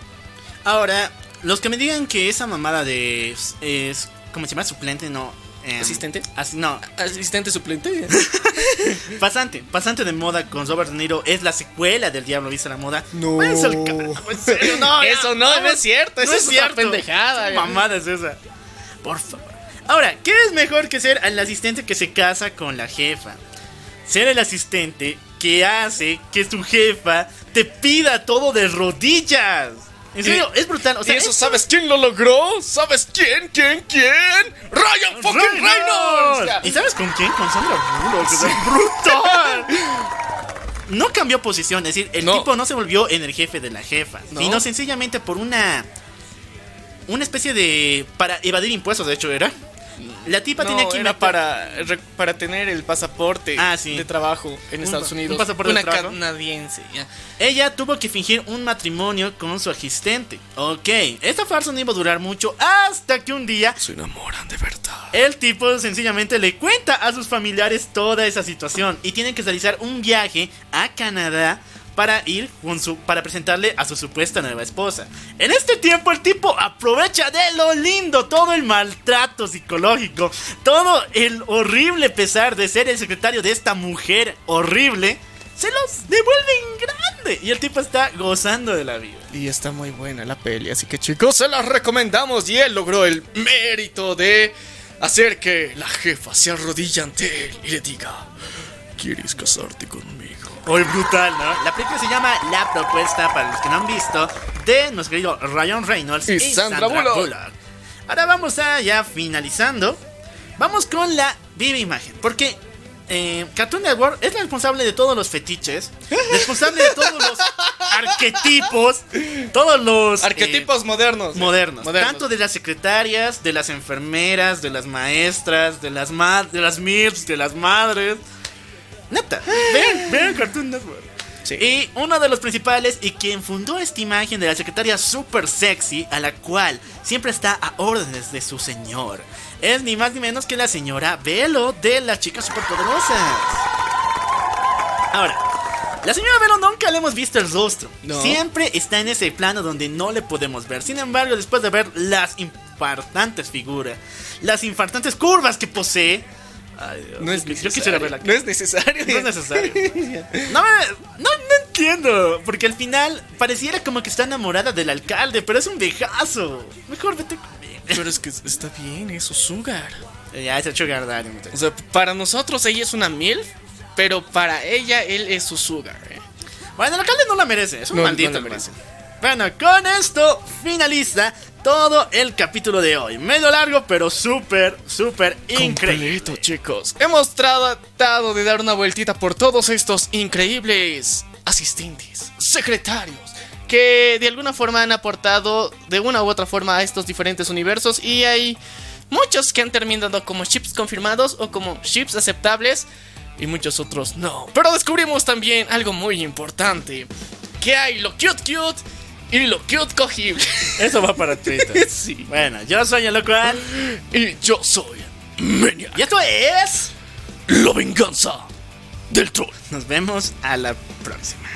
Ahora, los que me digan que esa mamada de es, ¿cómo se llama? Suplente, no. em, ¿Asistente? as- no, Asistente suplente. pasante, pasante de moda con Robert De Niro es la secuela del Diablo Viste la Moda. No. En serio, no, ya, Eso no, no es cierto, eso es una pendejada, ¿Qué ya. mamada es esa? Por favor. Ahora, ¿qué es mejor que ser el asistente que se casa con la jefa? Ser el asistente que hace que su jefa te pida todo de rodillas. En serio, es brutal. O sea, ¿Y eso es- sabes quién lo logró? ¿Sabes quién? ¿Quién? ¿Quién? ¡Ryan fucking Reynolds. Reynolds! ¿Y sabes con quién? Con Sandra Bullock. sea, brutal. No cambió posición, es decir, el No. tipo no se volvió en el jefe de la jefa, No. sino sencillamente por una una especie de para evadir impuestos, de hecho era. La tipa No, tenía que era meter- para, re- para tener el pasaporte Ah, sí. de trabajo en Un Estados Unidos. un pasaporte Una de trabajo. canadiense. ya. Ella tuvo que fingir un matrimonio con su asistente. Ok, esta farsa no iba a durar mucho hasta que un día Se enamoran de verdad. El tipo sencillamente le cuenta a sus familiares toda esa situación y tienen que realizar un viaje a Canadá para ir con su para presentarle a su supuesta nueva esposa. En este tiempo el tipo aprovecha de lo lindo todo el maltrato psicológico, todo el horrible pesar de ser el secretario de esta mujer horrible, se los devuelve en grande y el tipo está gozando de la vida. Y está muy buena la peli, así que chicos, se la recomendamos. Y él logró el mérito de hacer que la jefa se arrodille ante él y le diga: ¿Quieres casarte conmigo? Hoy brutal, ¿no? La película se llama La Propuesta, para los que no han visto, de nuestro querido Ryan Reynolds Y Sandra Bullock. Ahora vamos a ya finalizando. Vamos con la viva imagen, porque eh, Cartoon Network es la responsable de todos los fetiches, responsable de todos los arquetipos, todos los eh, Arquetipos modernos. modernos, Modernos. tanto de las secretarias, de las enfermeras, de las maestras, de las ma de las MILFs, de las madres. Neta, vean, vean Cartoon Network. Sí. Y uno de los principales y quien fundó esta imagen de la secretaria super sexy, a la cual siempre está a órdenes de su señor, es ni más ni menos que la señora Velo de las chicas superpoderosas. Ahora, la señora Velo nunca le hemos visto el rostro. No. Siempre está en ese plano donde no le podemos ver. Sin embargo, después de ver las infartantes figuras, las infartantes curvas que posee, ay, Dios, No es yo necesario. quisiera verla. No es necesario. No es necesario. No, no, no entiendo. Porque al final pareciera como que está enamorada del alcalde, pero es un viejazo. Mejor vete conmigo. Pero es que está bien, eso sugar. Ya, es el sugar daddy, muchacho. O sea, para nosotros ella es una MILF, pero para ella él es su sugar. ¿eh? Bueno, el alcalde no la merece, es un No, no maldito. la hermano. merece. Bueno, con esto finaliza todo el capítulo de hoy. Medio largo, pero súper, súper increíble. Completo, chicos. Hemos tratado de dar una vueltita por todos estos increíbles asistentes, secretarios, que de alguna forma han aportado de una u otra forma a estos diferentes universos y hay muchos que han terminado como chips confirmados o como chips aceptables y muchos otros no. Pero descubrimos también algo muy importante, que hay lo cute cute y lo cute cogible. Eso va para Twitter. sí. bueno, yo soy el local. Y yo soy Menia. Y esto es. La venganza del troll. Nos vemos a la próxima.